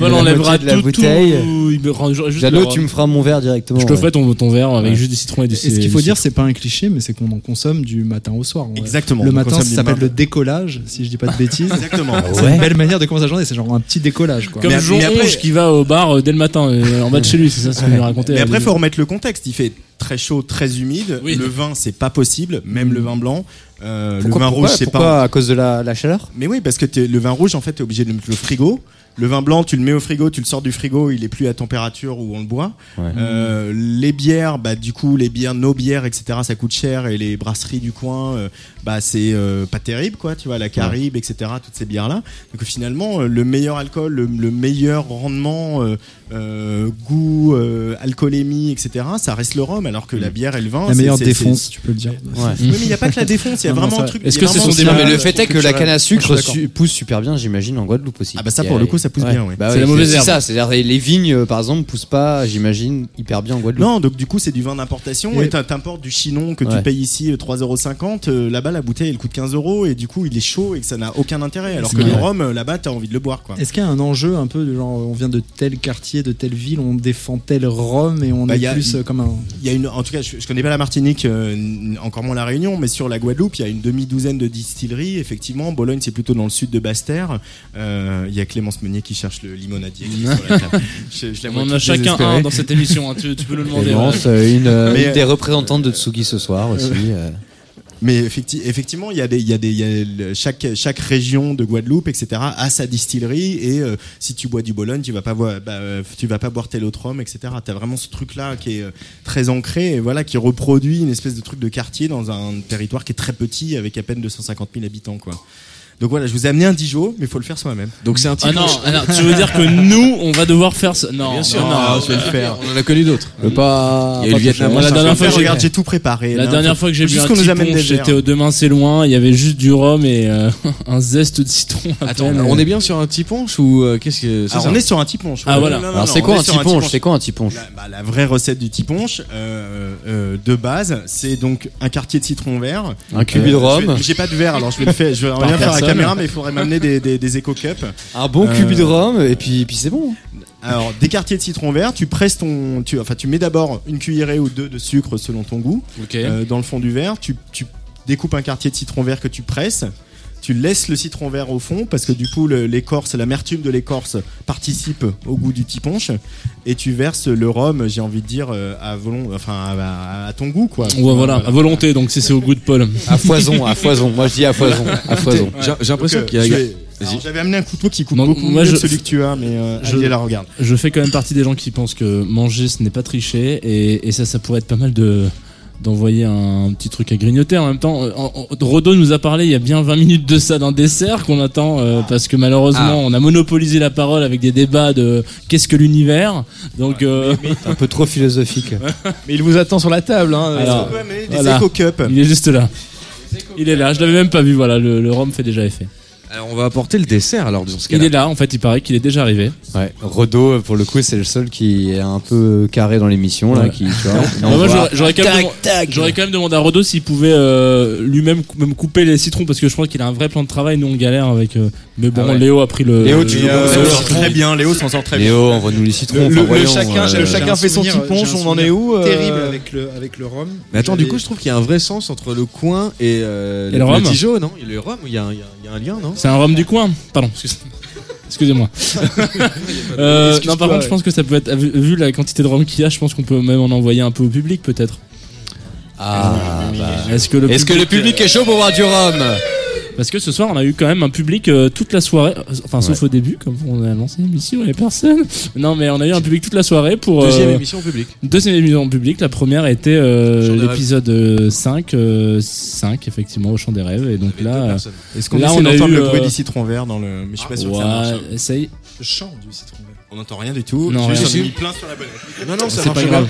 Paul enlèvera de la tout, bouteille. tout, il me rend ju- juste Jano, le tu me feras mon verre directement. Je te ouais. ferai ton, ton verre avec Ouais. juste du citron et du Et ce qu'il faut dire, c'est pas un cliché, mais c'est qu'on en consomme du matin au soir. Exactement, Le matin, ça s'appelle le décollage, si je dis pas de bêtises. Exactement. C'est Ouais. une belle manière de commencer la journée, c'est genre un petit décollage. Quoi. Comme Mais- Jean mais après- Onge qui va au bar euh, dès le matin, euh, en bas de chez lui, c'est ça ce qu'il nous racontait. Mais euh, après, le- faut remettre le contexte. Il fait très chaud, très humide. Oui. Le vin, c'est pas possible. Même le vin blanc. Euh, Pourquoi, le vin pourquoi, rouge, c'est pourquoi pas. à cause de la, la chaleur? Mais oui, parce que le vin rouge, en fait, t'es obligé de le mettre au frigo. Le vin blanc, tu le mets au frigo, tu le sors du frigo, il est plus à température où on le boit. Ouais. Euh, les bières, bah du coup, les bières, nos bières, etc., ça coûte cher et les brasseries du coin, euh, bah c'est euh, pas terrible, quoi. Tu vois, la Caribe, etc., toutes ces bières là. Donc finalement, euh, le meilleur alcool, le, le meilleur rendement, euh, euh, goût, euh, alcoolémie, etc., ça reste le rhum, alors que la bière et le vin, La meilleure défonce, tu peux le dire. Ouais. Oui, mais il n'y a pas que la défonce, il y a Non, non, vraiment ça- un truc. Est-ce que c'est vraiment son un- Non, mais le fait est que la canne à sucre pousse super bien, j'imagine, en Guadeloupe aussi. Ah bah ça, pour a- le coup, ça pousse bien, ouais. Bah C'est ouais, la mauvaise herbe. ça, c'est-à-dire les, les vignes, par exemple, poussent pas, j'imagine, hyper bien en Guadeloupe. Non, donc du coup, c'est du vin d'importation Et- et t'im- t'importes du chinon que tu payes ici euh, 3,50€. euh, Là-bas, la bouteille, elle coûte 15 euros et du coup, il est chaud et que ça n'a aucun intérêt. Alors que le rhum, euh, là-bas, t'as envie de le boire, quoi. Est-ce qu'il y a un enjeu un peu de genre on vient de tel quartier, de telle ville, on défend tel rhum et on Bah, est y a- plus euh, comme un. Il y a une, en tout cas, je, je connais pas la Martinique, euh, encore moins la Réunion, mais sur la Guadeloupe, il y a une demi-douzaine de distilleries. Effectivement, Bologne, c'est plutôt dans le sud de Basse-Terre. Euh, Il y a Clémence Meunier qui cherche le limonadier. qui est sur la table. Je- je la vois On en a chacun un dans cette émission, hein, tu, tu peux nous demander. Clémence, ouais. euh, une, euh, Mais- une des représentantes de Tsugi ce soir aussi. Mais effecti- effectivement, il y a des, il y a des, il y a chaque chaque région de Guadeloupe, etc. a sa distillerie et euh, si tu bois du Bologne, tu vas pas boire, bah, euh, tu vas pas boire tel autre rhum, etc. T'as vraiment ce truc-là qui est euh, très ancré et voilà qui reproduit une espèce de truc de quartier dans un territoire qui est très petit avec à peine 250 000 habitants, quoi. Donc voilà, je vous ai amené un Dijon, mais il faut le faire soi-même. Donc c'est un Ah type. non, ah non, tu veux dire que nous, on va devoir faire ça Non, Bien sûr, non, Ah, non. je vais le faire. On en a connu d'autres. Le pas. Il y a eu le Vietnam. La dernière fois que j'ai regarde, j'ai tout préparé. La dernière fois que j'ai bu juste un qu'on nous petit amène des punch, verres. j'étais au Demain c'est loin, il y avait juste du rhum et euh, un zeste de citron. Attends, on est bien sur un petit punch ou euh, qu'est-ce que c'est Alors, ça on est sur un tiponche. Ah, ouais. voilà. Alors c'est quoi un sur tiponche C'est quoi un tiponche La, bah, la vraie recette du tiponche euh, euh, de base, c'est donc un quartier de citron vert, Un cubi de rhum, J'ai pas de verre, alors je vais le faire. Je vais rien faire. Caméra, mais il faudrait m'amener des, des, des éco cups. un bon Euh, cubi de rhum, et puis, puis c'est bon. Alors des quartiers de citron vert, tu presses ton, tu, enfin tu mets d'abord une cuillerée ou deux de sucre selon ton goût Ok. euh, dans le fond du verre. Tu, tu découpes un quartier de citron vert que tu presses. Tu laisses le citron vert au fond parce que du coup l'écorce, l'amertume de l'écorce participe au goût du tiponche et tu verses le rhum, j'ai envie de dire euh, à volon, enfin à, à- à ton goût quoi. Ouais, voilà, à volonté, donc si c'est au goût de Paul. À foison, à foison. Moi je dis à foison, à foison. J'ai j'ai l'impression Donc, qu'il y euh, a. J'avais amené un couteau qui coupe beaucoup moi, mieux je- que celui que tu as, mais euh, je- la regarde. Je fais quand même partie des gens qui pensent que manger ce n'est pas tricher et, et ça, ça pourrait être pas mal de d'envoyer un petit truc à grignoter en même temps. euh, Rodo nous a parlé il y a bien 20 minutes de ça d'un dessert qu'on attend euh, parce que malheureusement Ah. on a monopolisé la parole avec des débats de qu'est-ce que l'univers. Donc euh, Un peu trop philosophique. Mais il vous attend sur la table. Hein, Alors, des éco il est juste là. Il est là, je l'avais même pas vu, voilà, le, le rhum fait déjà effet. Alors, on va apporter le dessert alors dans ce Il cas-là. est là, en fait, il paraît qu'il est déjà arrivé. Ouais. Rodo, pour le coup, c'est le seul qui est un peu carré dans l'émission là, Ouais. qui, tu vois. Moi, envoie- j'aurais- j'aurais quand, même Tac, demandé- tac. j'aurais quand même demandé à Rodo s'il pouvait euh, lui-même même couper les citrons parce que je pense qu'il a un vrai plan de travail. Nous, on galère avec. euh, mais bon, Ah ouais. Léo a pris le. Léo, tu le- Très bien, Léo s'en sort très bien. Léo, envoie-nous les citrons. Le, enfin, le- le voyons, chacun, euh, le chacun fait son petit un on en est où euh, Terrible avec le, avec le rhum. Mais attends, du coup, je trouve qu'il y a un vrai sens entre le coin et, euh, le rhum Dijon, non? Le rhum, il y, a un- il y a un- il y a un lien, non? C'est un rhum du coin. Pardon. excuse- Excusez-moi. Euh, non, par contre, ouais. je pense que ça peut être. Vu, la quantité de rhum qu'il y a, je pense qu'on peut même en envoyer un peu au public, peut-être. Ah, bah. Est-ce que le Est-ce que le public est chaud pour boire du rhum? Parce que ce soir, on a eu quand même un public euh, toute la soirée, euh, enfin sauf au début, comme on a lancé l'émission, il n'y avait personne. Non, mais on a eu un public toute la soirée pour. Deuxième euh, émission au public. Deuxième émission en public, la première était euh, l'épisode euh, 5, euh, 5 effectivement au chant des rêves et donc là. Est-ce qu'on Là, on a eu, le bruit du citron vert dans le. Mais je suis pas sûr que ça ouais, marche. essaye. Le chant du citron vert. On n'entend rien du tout. Non, J'ai mis plein sur la bonnette. Non, non, ça C'est marche pas grave.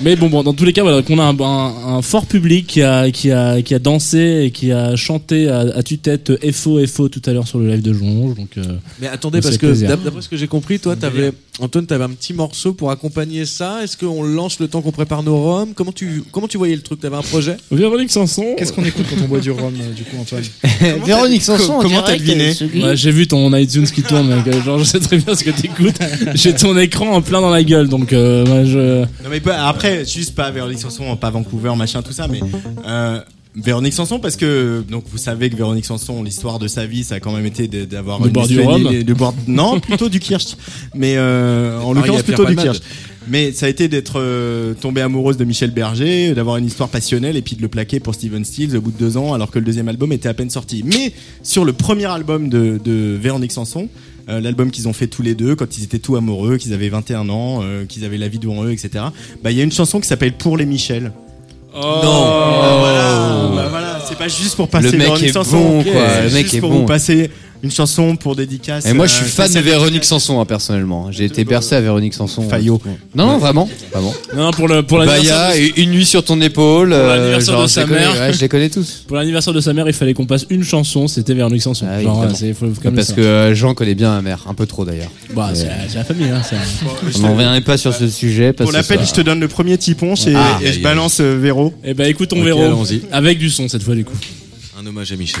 Mais bon, bon, dans tous les cas, voilà, qu'on a un, un- un fort public qui a, qui a, qui a dansé et qui a chanté à, à tue-tête FO, FO tout à l'heure sur le live de Jonge. Donc, euh, Mais attendez, donc parce que d'après ce que j'ai compris, toi, t'avais, Antoine, t'avais un petit morceau pour accompagner ça. Est-ce qu'on lance le temps qu'on prépare nos roms? Comment tu, comment tu voyais le truc? T'avais un projet? Véronique Sanson. Qu'est-ce qu'on écoute quand on boit du rhum, euh, du coup, Antoine? Véronique Sanson, en comment t'as deviné? Ouais, j'ai vu ton iTunes qui tourne, mec. Euh, Genre, je sais très bien ce que t'écoutes. J'ai ton écran en plein dans la gueule, donc euh, moi, je. Non mais pas- après, juste pas Véronique Sanson, pas Vancouver, machin, tout ça, mais euh, Véronique Sanson parce que donc vous savez que Véronique Sanson, l'histoire de sa vie, ça a quand même été d'avoir De boire du rhum de boire non plutôt du kirsch, mais euh, en l'occurrence plutôt du kirsch. Mais ça a été d'être euh, tombée amoureuse de Michel Berger, d'avoir une histoire passionnelle et puis de le plaquer pour Steven Stills au bout de deux ans alors que le deuxième album était à peine sorti. Mais sur le premier album de, de Véronique Sanson, euh, l'album qu'ils ont fait tous les deux quand ils étaient tout amoureux, qu'ils avaient 21 ans, euh, qu'ils avaient la vie devant eux, etc. Bah il y a une chanson qui s'appelle Pour les Michel. Oh. Bah, voilà, bah, voilà, c'est pas juste pour passer Le mec Véronique est bon, quoi, c'est le mec juste est pour bon. vous passer une chanson pour dédicace. Et moi, je suis euh, fan de Véronique Sanson, hein, personnellement. J'ai été bercé à Véronique Sanson. euh, Fayot. Non, non, vraiment. vraiment. Non, non, pour le pour l'anniversaire. Baya, de- une nuit sur ton épaule. euh, l'anniversaire genre, de je sa connais, mère. ouais, je les connais tous. Pour l'anniversaire de sa mère, il fallait qu'on passe une chanson. C'était Véronique Sanson. Ah, Genre, évidemment. ouais, c'est faut, faut comme Parce ça. que euh, Jean connaît bien ma mère, un peu trop d'ailleurs. Bah, c'est Et, la, c'est la famille, hein. c'est- On n'en reviendrait pas sur ce sujet. Parce Pour l'appel, je te donne le premier tiponche et, Ah, et je balance euh, Véro. Eh ben, écoutons Ok, Véro. allons-y. Avec du son cette fois, du coup. Un hommage à Michel.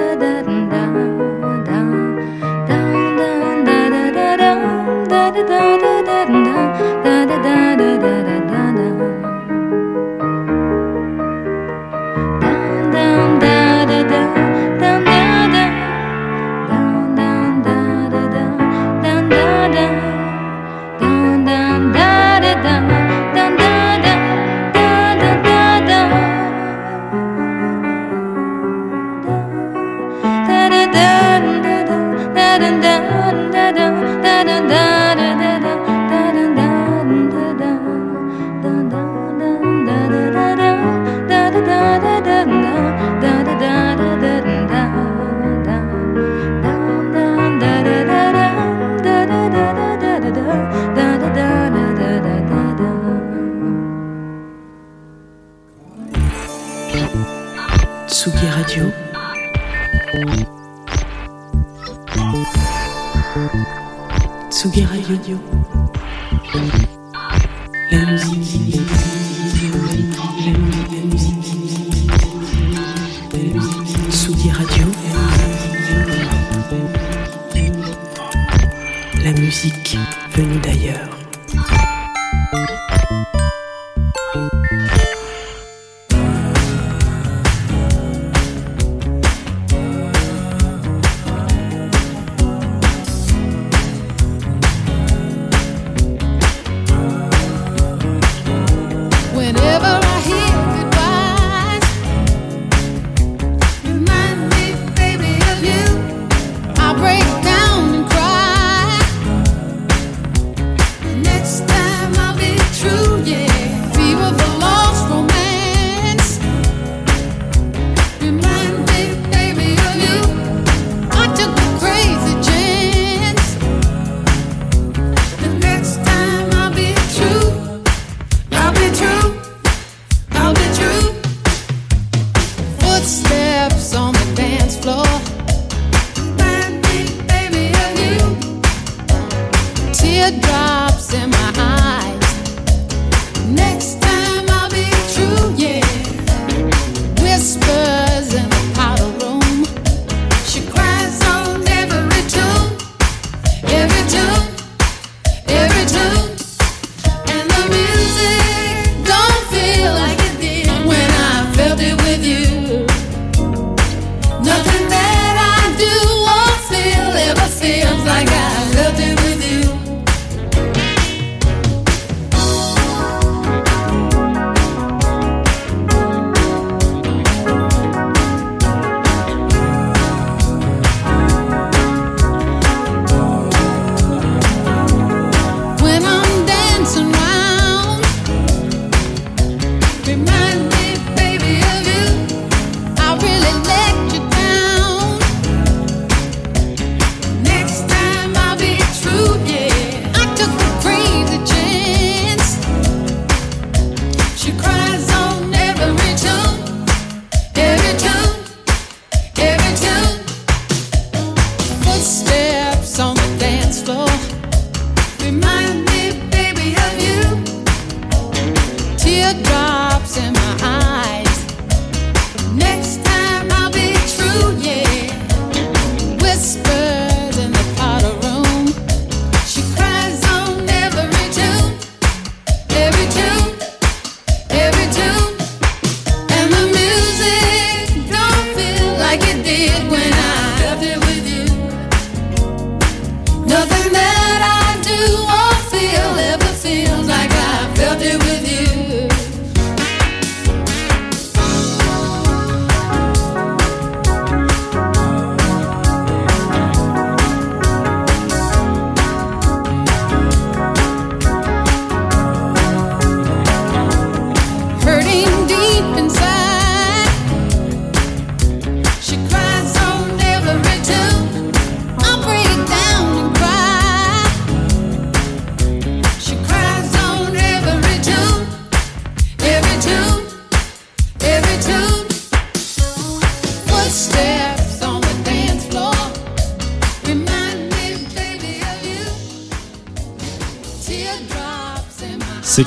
Radio.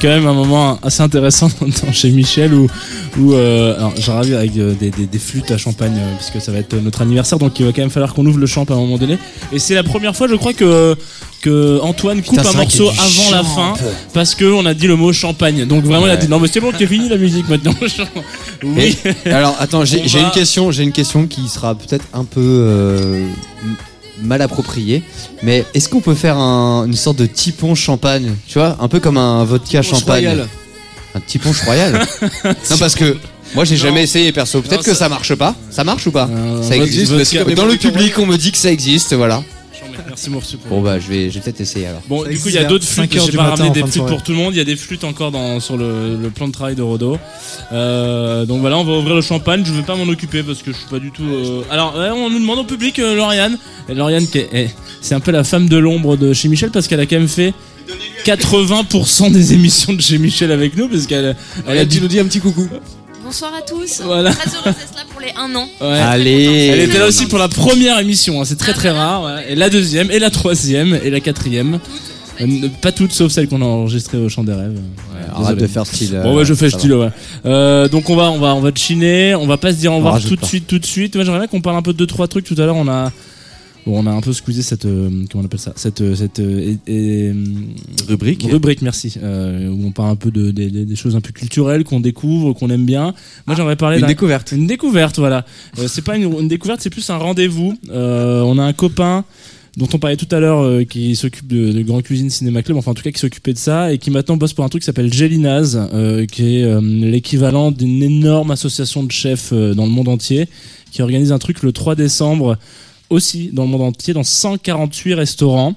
Quand même un moment assez intéressant dans- chez Michel où, où euh, alors, j'arrive avec euh, des, des, des flûtes à champagne euh, puisque ça va être notre anniversaire donc il va quand même falloir qu'on ouvre le champ à un moment donné. Et c'est la première fois je crois que que Antoine coupe Putain, un morceau avant la fin parce que on a dit le mot champagne. Donc vraiment il a dit non mais c'est bon c'est fini la musique maintenant oui. Et- alors attends, j'ai va- une question, j'ai une question qui sera peut-être un peu euh, mal appropriée, mais est-ce qu'on peut faire un- une sorte de tipon champagne, tu vois, un peu comme un vodka champagne, royal. un tipon royal? Non parce que moi j'ai jamais essayé perso, peut-être que ça- ça marche pas, ça marche ou pas? Ça vodka- existe. vodka- Dans le public on me dit que ça existe, voilà. merci pour- Bon bah je vais, je vais peut-être essayer alors. Bon, Ça du coup, il y a d'autres 5 flûtes. heures J'ai du pas matin ramené en des fin de flûtes soirée. pour tout le monde. Il y a des flûtes encore dans, sur le, le plan de travail de Rodo. Euh, donc voilà, on va ouvrir le champagne. Je vais pas m'en occuper parce que je suis pas du tout. euh, Alors, ouais, on nous demande au public, euh, Lauriane. Et Lauriane, qui est- est- c'est un peu la femme de l'ombre de chez Michel parce qu'elle a quand même fait 80% des émissions de chez Michel avec nous parce qu'elle elle a dit. nous dis un petit coucou. Bonsoir à tous. Voilà. Très heureuse d'être là pour les 1 an. Ouais. Allez. Elle était là aussi pour la première émission, hein, c'est très très rare. ouais. Et la deuxième, et la troisième, et la quatrième. Euh, pas toutes sauf celles qu'on a enregistrées au Chant des Rêves. Ouais, arrête désolé. de faire style, Bon euh, ouais, je fais style. Ouais. Euh, donc on va, on va, on va chiner. On va pas se dire au revoir rajoute tout de pas. suite, tout de suite. Moi j'aimerais bien qu'on parle un peu de deux trois trucs. Tout à l'heure on a, bon, on a un peu squeezé cette, euh, comment on appelle ça, cette, euh, cette euh, et- et, Rubrique. Rubrique, merci. Euh, où on parle un peu de, des- des- des choses un peu culturelles qu'on découvre, qu'on aime bien. Moi j'aimerais parler Une d'un- découverte. une découverte, voilà. Euh, c'est pas une, une découverte, c'est plus un rendez-vous. Euh, on a un copain dont on parlait tout à l'heure euh, qui s'occupe de, de Grand Cuisine Cinéma Club, enfin en tout cas qui s'occupait de ça et qui maintenant bosse pour un truc qui s'appelle Gélinaz, euh, qui est euh, l'équivalent d'une énorme association de chefs dans le monde entier, qui organise un truc le 3 décembre aussi dans le monde entier, dans 148 restaurants.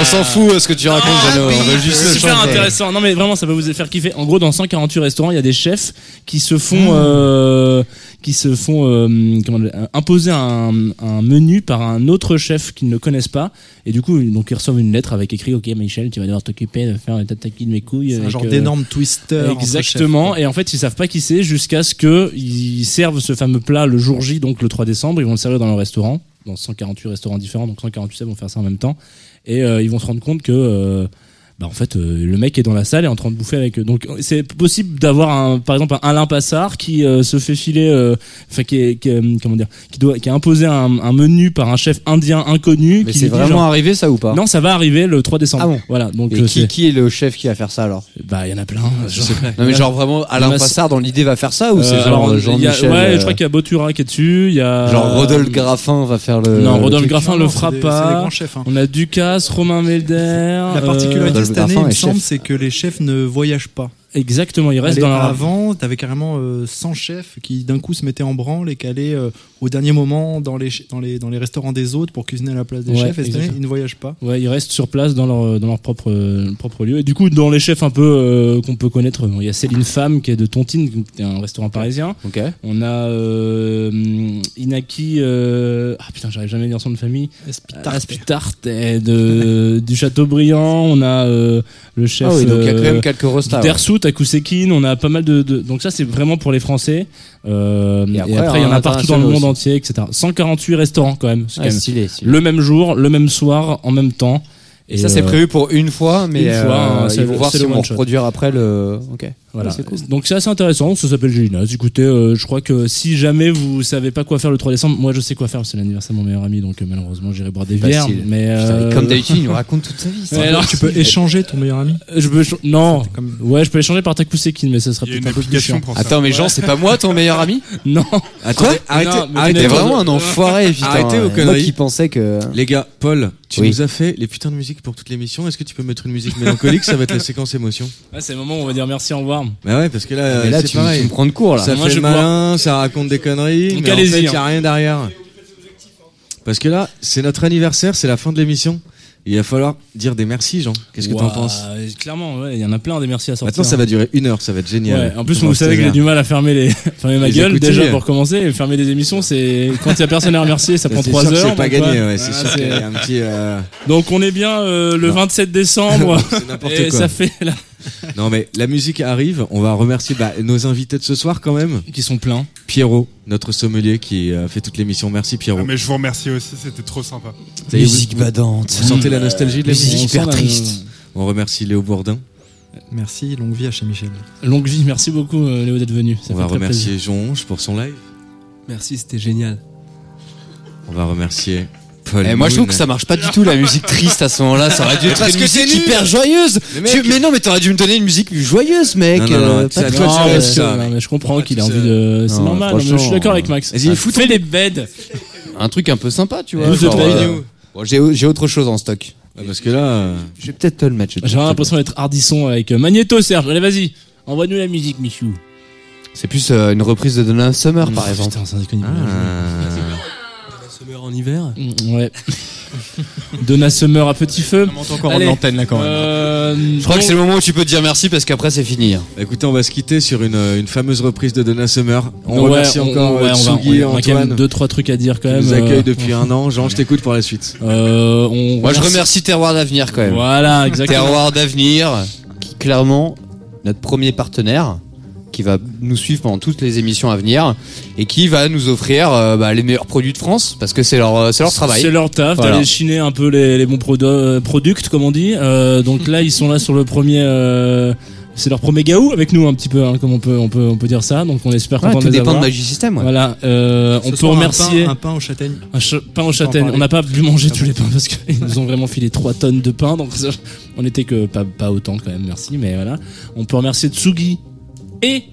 On s'en fout ce que tu racontes, veut juste C'est le super intéressant. Non mais vraiment, ça va vous faire kiffer. En gros, dans 148 restaurants, il y a des chefs qui se Mmh. font, euh, qui se font euh, comment dire, euh, imposer un, un menu par un autre chef qu'ils ne connaissent pas. Et du coup, donc ils reçoivent une lettre avec écrit, ok Michel, tu vas devoir t'occuper de faire le tataki de mes couilles. C'est un avec, genre euh, d'énorme twister. Exactement. Et en fait, ils savent pas qui c'est jusqu'à ce que ils servent ce fameux plat le jour J, donc le 3 décembre. Ils vont le servir dans leur restaurant, dans 148 restaurants différents, donc 148 chefs vont faire ça en même temps. Et euh, ils vont se rendre compte que, euh, bah, en fait, euh, le mec est dans la salle et est en train de bouffer avec eux. Donc, c'est possible d'avoir un, par exemple, un Alain Passard qui euh, se fait filer, euh, enfin, qui est, qui est, euh, comment dire, qui doit, qui a imposé un, un menu par un chef indien inconnu. Mais qui c'est vraiment genre- arrivé ça ou pas? Non, ça va arriver le 3 décembre. Ah bon? Voilà. Donc, Et euh, qui, c'est- qui est le chef qui va faire ça alors? Bah, il y en a plein. Je Genre- sais pas. Non mais genre vraiment Alain a- Passard dans l'idée va faire ça ou c'est genre alors, il y a- Jean-Michel Ouais, euh, je crois qu'il y a Botura qui est dessus. Il y a Genre Rodolphe Graffin va faire le. Non, Rodolphe. Graffin le fera pas. c'est des grands chefs, hein. On a Ducasse, Romain Melder. La particularité cette année, il me semble, c'est que les chefs ne voyagent pas. Exactement, restent Allez, dans leur. Avant, t'avais carrément euh, 100 chefs qui d'un coup se mettaient en branle et qui allaient euh, au dernier moment dans les, ch- dans, les, dans les restaurants des autres pour cuisiner à la place des Ouais, chefs. Et ils ne voyagent pas. Ouais, ils restent sur place dans leur dans leur propre euh, propre lieu. Et du coup, dans les chefs un peu euh, qu'on peut connaître, il y a Céline Femme qui est de Tontine, qui est un restaurant parisien. Ok. On a euh, Inaki. euh, Ah putain, j'arrive jamais à dire son nom de famille. Aspitart et de du Châteaubriand. On a euh, le chef. Ah oui, donc il y a quand même quelques restas. À Kusekin, on a pas mal de, de- donc ça c'est vraiment pour les Français. Euh, et après, il y en a partout dans le monde entier, etc. 148 restaurants quand même. C'est Ah, quand même stylé, stylé. Le même jour, le même soir, en même temps. Et ça c'est euh, prévu pour une fois, mais une fois, euh, hein, ils vont voir si shot. reproduire après le. Ok. Voilà. Ouais, c'est cool. Donc c'est assez intéressant, ça s'appelle Gélinas. Écoutez, euh, je crois que si jamais vous savez pas quoi faire le 3 décembre, moi je sais quoi faire, c'est l'anniversaire de mon meilleur ami, donc euh, malheureusement j'irai boire des bières. Mais euh, Comme d'habitude, il nous raconte toute sa vie. ça. Ouais, alors- tu peux échanger ton meilleur ami je peux non, ouais, je peux échanger par Takusekin, mais ça sera Il y a peut-être une un peu plus chiant. Attends, mais Jean, c'est pas moi ton meilleur ami Non, Attendez, arrêtez, Non, arrêtez, vraiment un enfoiré, putain. Arrêtez Moi conneries. qui pensais que. Les gars, Paul, tu Oui. nous as fait les putains de musique pour toute l'émission. Est-ce que tu peux mettre une musique mélancolique? Ça va être la séquence émotion. Ouais, c'est le moment où on va dire merci, au revoir. Bah ouais, parce que là, Mais là, c'est tu, pareil. tu me prends de cours là. Ça Moi, fait je malin, ça raconte des conneries, Donc, mais en allez-y, fait, il n'y hein. a rien derrière. Parce que là, c'est notre anniversaire, c'est la fin de l'émission. Il va falloir dire des merci, Jean. Qu'est-ce que t'en Ouah, penses Clairement, ouais, il y en a plein des merci à sortir. Maintenant, ça va durer une heure, ça va être génial. Ouais, en plus, vous savez que j'ai du mal à fermer les, fermer ma Les gueule déjà pour commencer. Et fermer des émissions, c'est quand il y a personne à remercier, ça Ça, prend c'est 3 sûr que heures. C'est pas donc, gagné, ouais. ouais, c'est Voilà, sûr qu'il y c'est- a un petit. euh, Donc on est bien euh, le 27 décembre. C'est n'importe et quoi. ça fait là. Non, mais la musique arrive. On va remercier bah, nos invités de ce soir quand même. Qui sont pleins. Pierrot, notre sommelier qui a fait toute l'émission. Merci Pierrot. Ah, mais je vous remercie aussi, c'était trop sympa. Musique vous- badante. Vous sentez la nostalgie de la Musique hyper triste. On remercie Léo Bourdin. Merci, longue vie à chez Michel. Longue vie, merci beaucoup euh, Léo d'être venu. Ça On va remercier. Jonge pour son live. Merci, c'était génial. On va remercier Paul. Et moi je trouve que ça marche pas du tout la musique triste à ce moment-là. Ça aurait dû être Parce une que c'est musique hyper joyeuse. Mais mec- Tu- mais non, mais t'aurais dû me donner une musique plus joyeuse, mec. Non, non, non, euh, c'est pas à de- toi de Non, gérer mais- ça. Non, mais je comprends qu'il a envie de. C'est normal, non, mais je suis d'accord avec Max. Vas-y, Ah, Fais les beds. Un truc un peu sympa, tu vois. Euh, bon, J'ai j'ai autre chose en stock. Ouais, Parce que là. euh, Je vais peut-être te le vais J'ai l'impression d'être Hardisson avec euh, Magneto Serge. Allez, vas-y. Envoie-nous la musique, Michou. C'est plus euh, une reprise de Donna Summer, par exemple. Putain, ça déconne. Summer en hiver. Mm, Ouais. Donna Summer à petit feu. On monte encore Allez, en antenne là quand même. euh, Je crois que c'est le moment où tu peux te dire merci parce qu'après c'est fini. hein. Écoutez, on va se quitter sur une, une fameuse reprise de Donna Summer. On ouais, remercie on- encore ouais, euh, on va- Tsugi, on a quand même Antoine. deux trois trucs à dire quand même. nous euh, accueille depuis un an. Jean, je t'écoute pour la suite. euh, on Moi je remercie- remercie Terroir d'avenir quand même. Voilà, exactement. Terroir d'avenir, qui clairement notre premier partenaire, qui va nous suivre pendant toutes les émissions à venir et qui va nous offrir euh, bah, les meilleurs produits de France parce que c'est leur euh, c'est leur travail. C'est leur taf Voilà. d'aller chiner un peu les, les bons prodo- euh, products, comme on dit. Euh, donc là, ils sont là sur le premier. euh, c'est leur premier gaou avec nous un petit peu, hein, comme on peut, on peut, on peut dire ça. Donc on est super Ouais, tout de les dépend de avoir. Magic System. ouais. Voilà, euh, on peut soir, un remercier pain- Un pain, aux châtaignes. un pain aux châtaignes. On n'a pas pu manger tous les pains parce qu'ils nous ont vraiment filé 3 tonnes de pain. Donc on était que pas, pas autant quand même, merci. Mais voilà. On peut remercier Tsugi et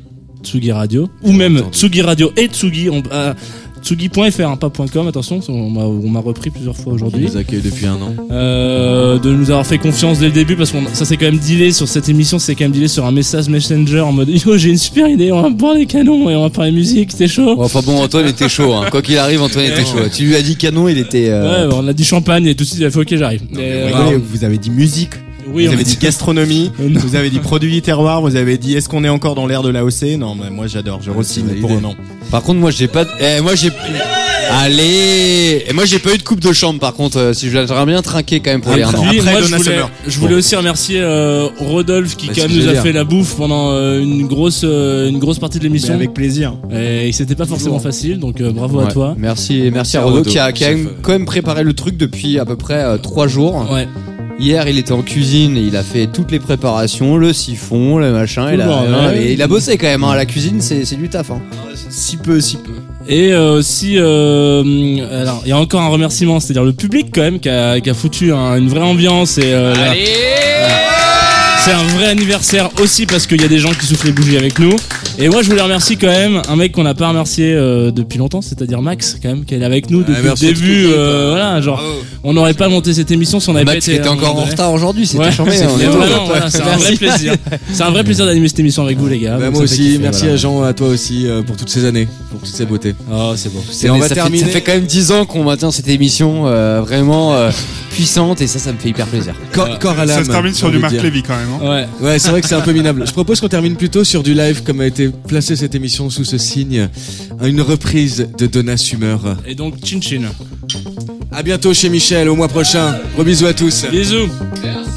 Tsugi Radio. Ou même Tsugi Radio et Tsugi. On, euh, Tsugi.fr, hein, pas .com, attention, on m'a- repris plusieurs fois aujourd'hui. nous accueille depuis un an. Euh, de nous avoir fait confiance dès le début parce que ça s'est quand même dealé sur cette émission, c'est quand même dealé sur un message messenger en mode yo j'ai une super idée, on va boire des canons et on va parler musique, c'était chaud. Enfin bon, Antoine était chaud. hein. Quoi qu'il arrive, Antoine était chaud. Tu lui as dit canon, il était. euh, Ouais, on a dit champagne et tout de suite il a fait ok j'arrive. Euh, vous avez dit musique, oui, vous on avez dit dit- gastronomie, non. vous avez dit produits terroirs, vous avez dit est-ce qu'on est encore dans l'ère de l'AOC Non, mais moi j'adore, je re-signe c'est pour un an. Par contre, moi j'ai pas. de- Eh, moi j'ai. Allez. Et moi j'ai pas eu de coupe de chambre. Par contre, euh, si je j'aimerais bien trinquer quand même pour les un an. Après moi, je voulais, Summer. je voulais aussi remercier euh, Rodolphe qui Bah, quand même nous a fait la bouffe pendant euh, une grosse euh, une grosse partie de l'émission. avec plaisir. Et c'était pas forcément facile, donc euh, bravo à toi. Merci, merci à à Rodo Rodo, qui a, qui a quand même préparé le truc depuis à peu près euh, trois jours. Ouais. Hier, il était en cuisine et il a fait toutes les préparations, le siphon, le machin. Il a, ouais, et il a bossé quand même. Hein. La cuisine, c'est du taf. Hein. Si peu, si peu. Et euh, aussi, euh, alors il y a encore un remerciement, c'est-à-dire le public quand même qui a, qui a foutu un- une vraie ambiance et euh, là, c'est un vrai anniversaire aussi parce qu'il y a des gens qui soufflent les bougies avec nous. Et moi je voulais remercier quand même un mec qu'on n'a pas remercié euh, depuis longtemps, c'est-à-dire Max quand même qui est avec nous depuis le début. l'équipe, euh, voilà, genre on n'aurait pas monté cette émission si on avait pas Max été était un encore en retard aujourd'hui, c'était Ouais, chambé, c'est- hein, voilà, c'est un vrai plaisir. C'est un vrai plaisir d'animer cette émission avec vous les gars. Bah, moi aussi, kiffer, merci voilà. à Jean, à toi aussi euh, pour toutes ces années, pour toutes ces beautés. Oh c'est beau. Et on va ça, fait, terminer. ça fait quand même 10 ans qu'on maintient cette émission euh, vraiment euh, puissante et ça, ça me fait hyper plaisir. Corps, corps à l'âme. Ça se termine sur du Marc dire. Lévy quand même. hein. Ouais. Ouais, c'est vrai que c'est un peu minable. Je propose qu'on termine plutôt sur du live, comme a été placée cette émission sous ce signe. Une reprise de Donna Summer. Et donc chin chin. À bientôt chez Michel, au mois prochain. Gros bisous à tous. Bisous. Thank